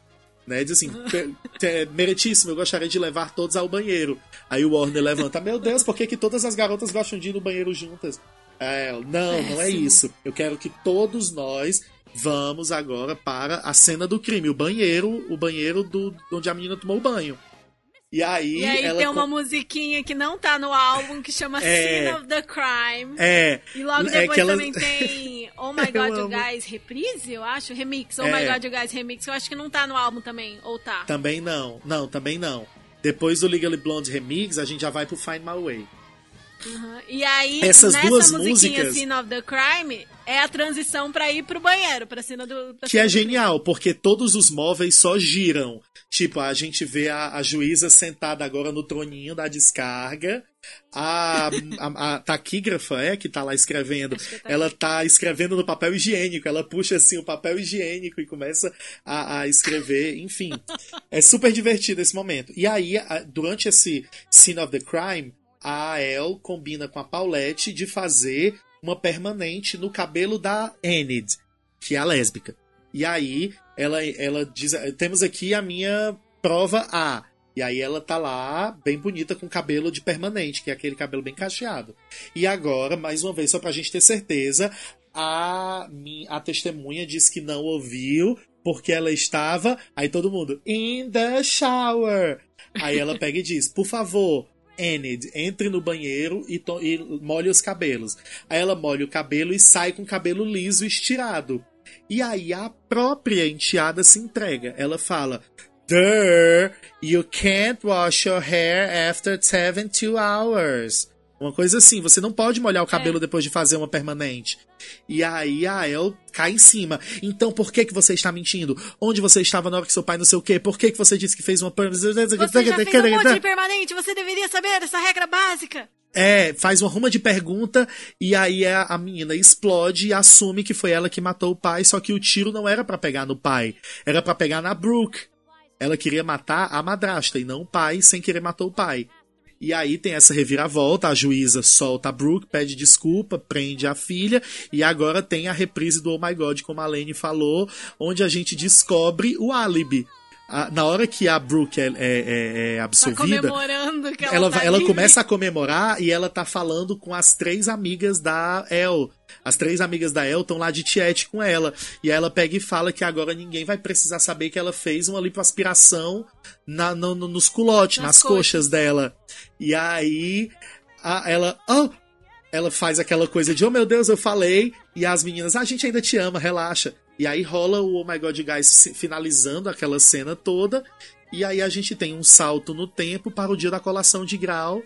Né? Diz assim, "Pe- te- meritíssimo, eu gostaria de levar todos ao banheiro. Aí o Warner levanta, meu Deus, por que, que todas as garotas gostam de ir no banheiro juntas? El, não, não é isso. Eu quero que todos nós vamos agora para a cena do crime, o banheiro, o banheiro do onde a menina tomou banho. E aí, E aí ela tem uma musiquinha que não tá no álbum, que chama [LAUGHS] É. Scene of the Crime. é, E logo é depois que ela- também tem Oh My [LAUGHS] Eu God, You amo. Guys Reprise, eu acho. Remix. Oh É. My God, You Guys Remix. Eu acho que não tá no álbum também. Ou tá? Também não. Não, também não. Depois do Legally Blonde Remix, a gente já vai pro Find My Way. Uhum. E aí, Essas nessa duas musiquinha músicas- Scene of the Crime, é a transição pra ir pro banheiro, pra cena do... pra Que é genial, porque todos os móveis só giram. Tipo, a gente vê a, a juíza sentada agora no troninho da descarga. A, a, a taquígrafa é que tá lá escrevendo. Taquígrafa. Ela tá escrevendo no papel higiênico. Ela puxa assim o papel higiênico e começa a, a escrever. Enfim, é super divertido esse momento. E aí, durante esse Scene of the Crime, a El combina com a Paulette de fazer uma permanente no cabelo da Enid, que é a lésbica. E aí ela, ela diz: temos aqui a minha prova A. E aí ela tá lá, bem bonita, com cabelo de permanente, que é aquele cabelo bem cacheado. E agora, mais uma vez, só pra gente ter certeza, a, mi- a testemunha diz que não ouviu, porque ela estava. Aí todo mundo, in the shower. Aí ela pega e diz: por favor, Enid, entre no banheiro e, e molhe os cabelos. Aí ela molha o cabelo e sai com o cabelo liso e estirado. E aí a própria enteada se entrega. Ela fala: Duh, you can't wash your hair after 72 hours. Uma coisa assim, você não pode molhar o cabelo depois de fazer uma permanente. E aí a El cai em cima. Então por que que você está mentindo? Onde você estava na hora que seu pai não sei o quê? Por que que você disse que fez uma permanente? Você já fez um monte de permanente, você deveria saber essa regra básica. É, faz uma ruma de pergunta e aí a, a menina explode e assume que foi ela que matou o pai, só que o tiro não era pra pegar no pai, era pra pegar na Brooke. Ela queria matar a madrasta e não o pai, sem querer matou o pai. E aí tem essa reviravolta, a juíza solta a Brooke, pede desculpa, prende a filha, e agora tem a reprise do Oh My God, como a Lane falou, onde a gente descobre o álibi. A- na hora que a Brooke é, é- é- é Tá absolvida, que ela, ela, tá ela começa a comemorar e ela tá falando com as três amigas da El. As três amigas da El estão lá de tiete com ela. E aí ela pega e fala que agora ninguém vai precisar saber que ela fez uma lipoaspiração na, no- no- nos culotes, nas, Nas coxas. coxas. dela. E aí a- ela. Oh! Ela faz aquela coisa de, oh meu Deus, eu falei. E as meninas, "Ah, a gente ainda te ama, relaxa. E aí rola o Oh My God Guys finalizando aquela cena toda. E aí a gente tem um salto no tempo para o dia da colação de grau,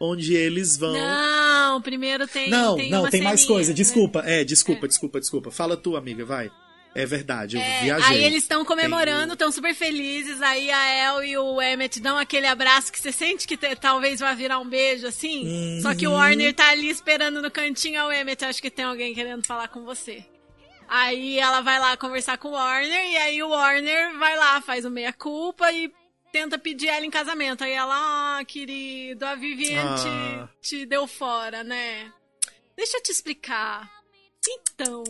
onde eles vão. Não, primeiro tem. não, tem não, tem mais coisa. né? Desculpa, é, desculpa, desculpa, desculpa. Fala tu, amiga, vai. É verdade, eu É, viajei. aí eles estão comemorando, estão super felizes. Aí a El e o Emmett dão aquele abraço que você sente que talvez vai virar um beijo, assim. Uhum. Só que o Warner tá ali esperando no cantinho. O Emmett, acho que tem alguém querendo falar com você. Aí ela vai lá conversar com o Warner. E aí o Warner vai lá, faz o meia-culpa e tenta pedir ela em casamento. Aí ela, ah, querido, a Vivian Ah. te, te deu fora, né? Deixa eu te explicar. Então.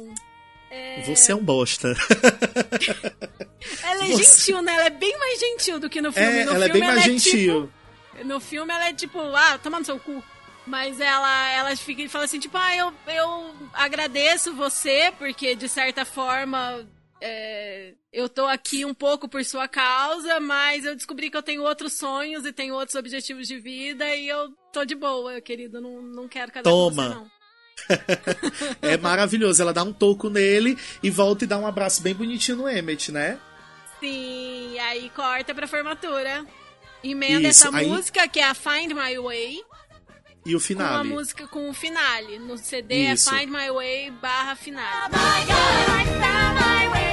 Você é um bosta. [LAUGHS] Ela é Você- gentil, né? Ela é bem mais gentil do que no filme. É, no ela é filme bem mais ela gentil. tipo- no filme ela é tipo, ah, toma no seu cu. Mas ela, ela fica e fala assim, tipo, ah, eu, eu agradeço você, porque de certa forma é, eu tô aqui um pouco por sua causa, mas eu descobri que eu tenho outros sonhos e tenho outros objetivos de vida e eu tô de boa, querido. Não, não quero casar Toma. com você, não. [LAUGHS] É maravilhoso. Ela dá um toco nele e volta e dá um abraço bem bonitinho no Emmett, né? Sim, e aí corta pra formatura. Emenda Isso, essa aí- música, que é a Find My Way, E o com a finale. música com o finale. No CD Isso. é Find My Way barra finale. My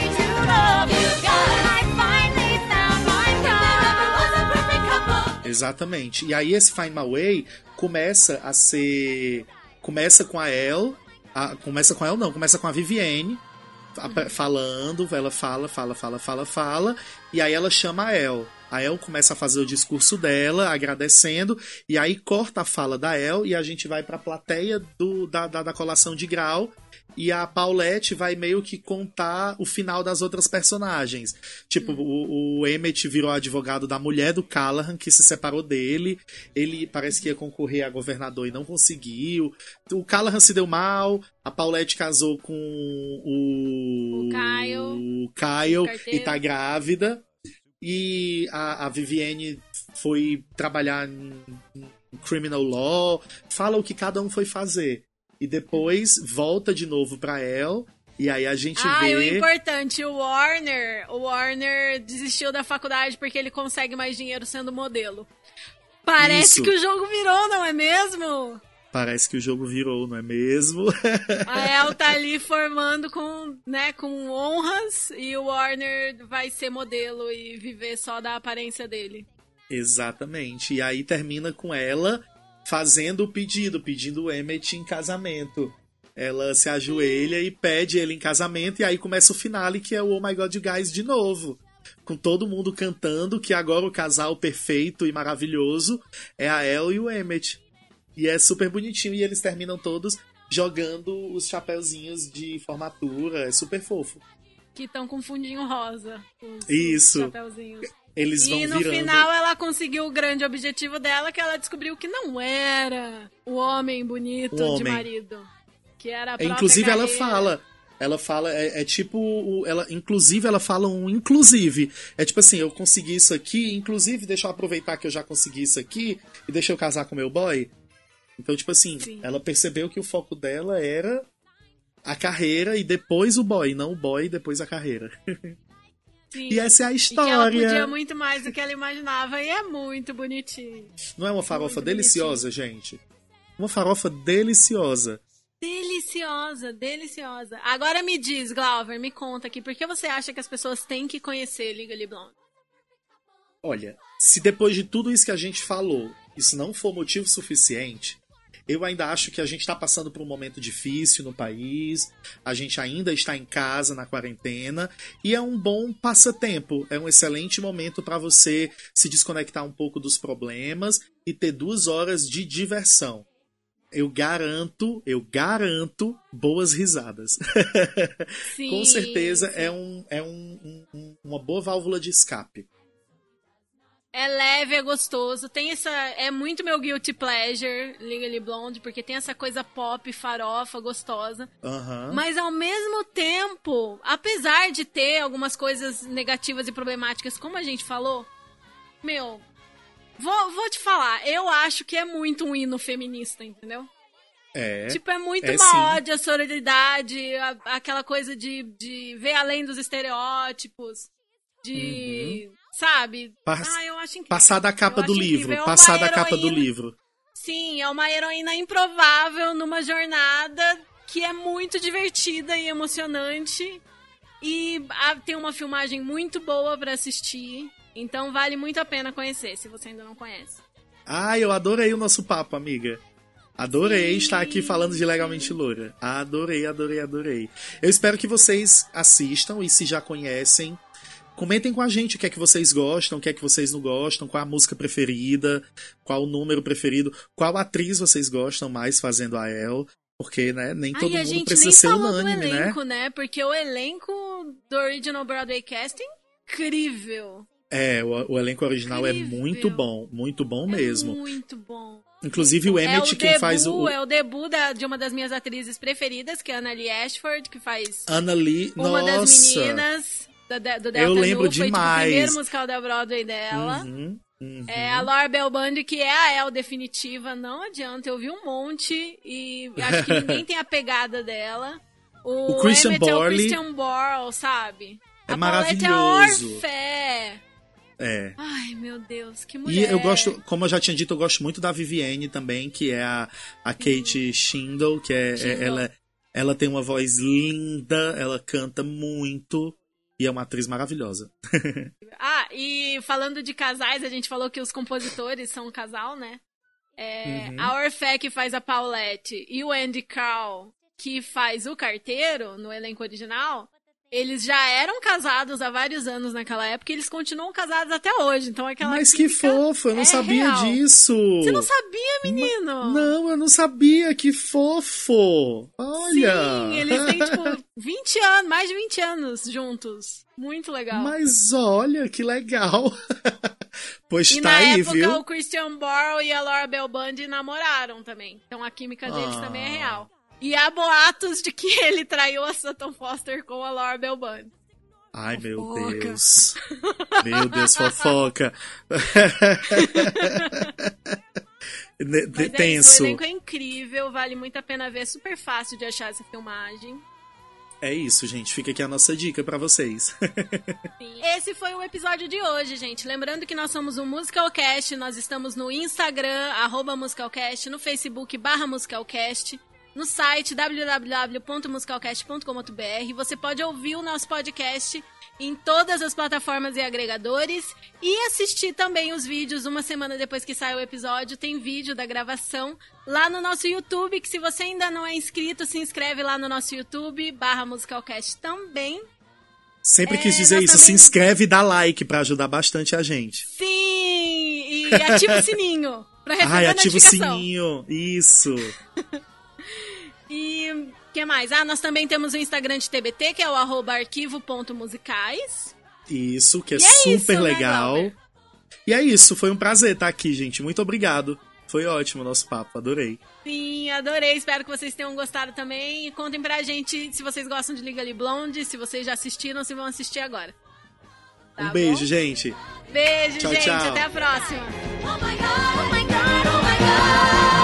Exatamente. E aí esse Find My Way começa a ser. Começa com a El. a- começa com a El, não, começa com a Vivienne a- falando, ela fala, fala, fala, fala, fala, e aí ela chama a El. A El começa a fazer o discurso dela, agradecendo, e aí corta a fala da El e a gente vai pra plateia do, da, da, da colação de grau. E a Paulette vai meio que contar o final das outras personagens. Tipo, o, o Emmett virou advogado da mulher do Callahan, que se separou dele. Ele parece que ia concorrer a governador e não conseguiu. O Callahan se deu mal. A Paulette casou com o. O Kyle. o Kyle Carteiro. e tá grávida. E a, a Vivienne foi trabalhar em criminal law. Fala o que cada um foi fazer. E depois volta de novo pra El. E aí a gente Ah, e o vê. importante, o Warner, o Warner desistiu da faculdade porque ele consegue mais dinheiro sendo modelo. Parece Isso. que o jogo virou, não é mesmo? Parece que o jogo virou, não é mesmo? [LAUGHS] A El tá ali formando com, né, com honras e o Warner vai ser modelo e viver só da aparência dele. Exatamente. E aí termina com ela fazendo o pedido, pedindo o Emmett em casamento. Ela se ajoelha e pede ele em casamento, e aí começa o finale, que é o Oh My God Guys de novo. Com todo mundo cantando que agora o casal perfeito e maravilhoso é a El e o Emmett. E é super bonitinho, e eles terminam todos jogando os chapeuzinhos de formatura. É super fofo. Que estão com fundinho rosa. os- os Isso. chapeuzinhos. Eles vão E no final ela conseguiu o grande objetivo dela, que ela descobriu que não era o homem bonito O de homem. marido. Que era a É, inclusive ela carreira. fala, ela fala, é, é tipo, ela, inclusive ela fala um inclusive. É tipo assim, eu consegui isso aqui, inclusive deixa eu aproveitar que eu já consegui isso aqui e deixa eu casar com meu boy. Então, tipo assim, Sim. ela percebeu que o foco dela era a carreira e depois o boy, não o boy e depois a carreira. [LAUGHS] Sim. E essa é a E que ela história. podia muito mais do que ela imaginava e é muito bonitinho. Não é uma farofa Muito deliciosa, gente? Uma farofa deliciosa. Deliciosa, deliciosa. Agora me diz, Glauber, me conta aqui, por que você acha que as pessoas têm que conhecer Legally Blonde? Olha, se depois de tudo isso que a gente falou, isso não for motivo suficiente, eu ainda acho que a gente está passando por um momento difícil no país, a gente ainda está em casa na quarentena e é um bom passatempo, é um excelente momento para você se desconectar um pouco dos problemas e ter duas horas de diversão. Eu garanto, eu garanto boas risadas. [LAUGHS] Sim, Com certeza sim. é, um, é um- um- um- uma boa válvula de escape. É leve, é gostoso. Tem essa. É muito meu guilty pleasure, Legally Blonde, porque tem essa coisa pop, farofa, gostosa. Aham. Mas ao mesmo tempo, apesar de ter algumas coisas negativas e problemáticas, como a gente falou, meu, vou, vou te falar, eu acho que é muito um hino feminista, entendeu? É. Tipo, é muito é uma sim. ode à sororidade, a- aquela coisa de, de ver além dos estereótipos, de. Sabe? Pass- ah, eu acho incrível. Passar da capa Eu do livro. é Passar da capa do heroína. livro. Sim, é uma heroína improvável numa jornada que é muito divertida e emocionante. E ah, tem uma filmagem muito boa pra assistir. Então vale muito a pena conhecer, se você ainda não conhece. Ah, eu adorei o nosso papo, amiga. Adorei Sim. estar aqui falando de Legalmente Loura. Adorei, adorei, adorei. Eu espero que vocês assistam e se já conhecem, comentem com a gente o que é que vocês gostam, o que é que vocês não gostam, qual a música preferida, qual o número preferido, qual atriz vocês gostam mais fazendo a El. Porque, né, nem todo Ai, mundo precisa ser unânime, do né? elenco, né? Porque o elenco do Original Broadway Cast é incrível. É, o, o elenco original é Incrível. muito bom, muito bom mesmo. É muito bom. Inclusive o é Emmett, o quem debut, faz o. É o debut da- de uma das minhas atrizes preferidas, que é a Anna Lee Ashford, que faz Anna Lee, uma das nossa. meninas da- da- do Delta Eu lembro Nu, foi tipo, o demais. primeiro musical da Broadway dela. Uhum, uhum. É a Laura Bell Bundy, que é a El definitiva, não adianta, eu vi um monte e acho que ninguém [LAUGHS] tem a pegada dela. O, O Christian Emmett é o Christian Borle, sabe? É a Paulette maravilhoso. É a Orfé. É. Ai, meu Deus, que E mulher. eu gosto, como eu já tinha dito, eu gosto muito da Vivienne também, que é a, a Kate Shindle, que é, é- ela, ela tem uma voz linda, ela canta muito e é uma atriz maravilhosa. [LAUGHS] Ah, e falando de casais, a gente falou que os compositores são um casal, né? É, Uhum. A Orfé que faz a Paulette e o Andy Carl que faz o carteiro no elenco original, eles já eram casados há vários anos naquela época e eles continuam casados até hoje. Então aquela Mas que fofo, eu não é sabia real. disso. Você não sabia, menino? Não, eu não sabia, que fofo. Olha. Sim, eles têm tipo [LAUGHS] 20 anos, mais de 20 anos juntos. Muito legal. Mas olha, que legal. [LAUGHS] pois E tá na aí, época viu? o Christian Borle e a Laura Bell Bundy namoraram também. Então a química deles Ah. também é real. E há boatos de que ele traiu a Sutton Foster com a Laura Bell Bundy. Ai, meu Fofoca. Deus. Meu Deus, fofoca. [LAUGHS] Mas é isso, o Tenso. elenco é incrível, vale muito a pena ver, é super fácil de achar essa filmagem. É isso, gente. Fica aqui a nossa dica pra vocês. [LAUGHS] Esse foi o episódio de hoje, gente. Lembrando que nós somos o Musicalcast, nós estamos no Instagram, arroba Musicalcast, no Facebook, barra Musicalcast, no site www.musicalcast.com.br. Você pode ouvir o nosso podcast em todas as plataformas e agregadores e assistir também os vídeos uma semana depois que sai o episódio. Tem vídeo da gravação lá no nosso YouTube, que se você ainda não é inscrito, se inscreve lá no nosso YouTube, barra Musicalcast também. Sempre É, quis dizer nós isso. também- Se inscreve e dá like pra ajudar bastante a gente. Sim! E ativa o sininho pra receber Ai, ativa o sininho. Isso. [LAUGHS] E o que mais? Ah, nós também temos o Instagram de TBT, que é o arroba arquivo.musicais. Isso, que é, é super isso, né, legal. Glauber? e é isso. Foi um prazer estar aqui, gente. Muito obrigado. Foi ótimo o nosso papo. Adorei. Sim, adorei. Espero que vocês tenham gostado também. E contem pra gente se vocês gostam de Legally Blonde, se vocês já assistiram, se vão assistir agora. Tá um beijo, bom? gente. Beijo, Tchau, gente. tchau. Até a próxima. Oh my god, oh my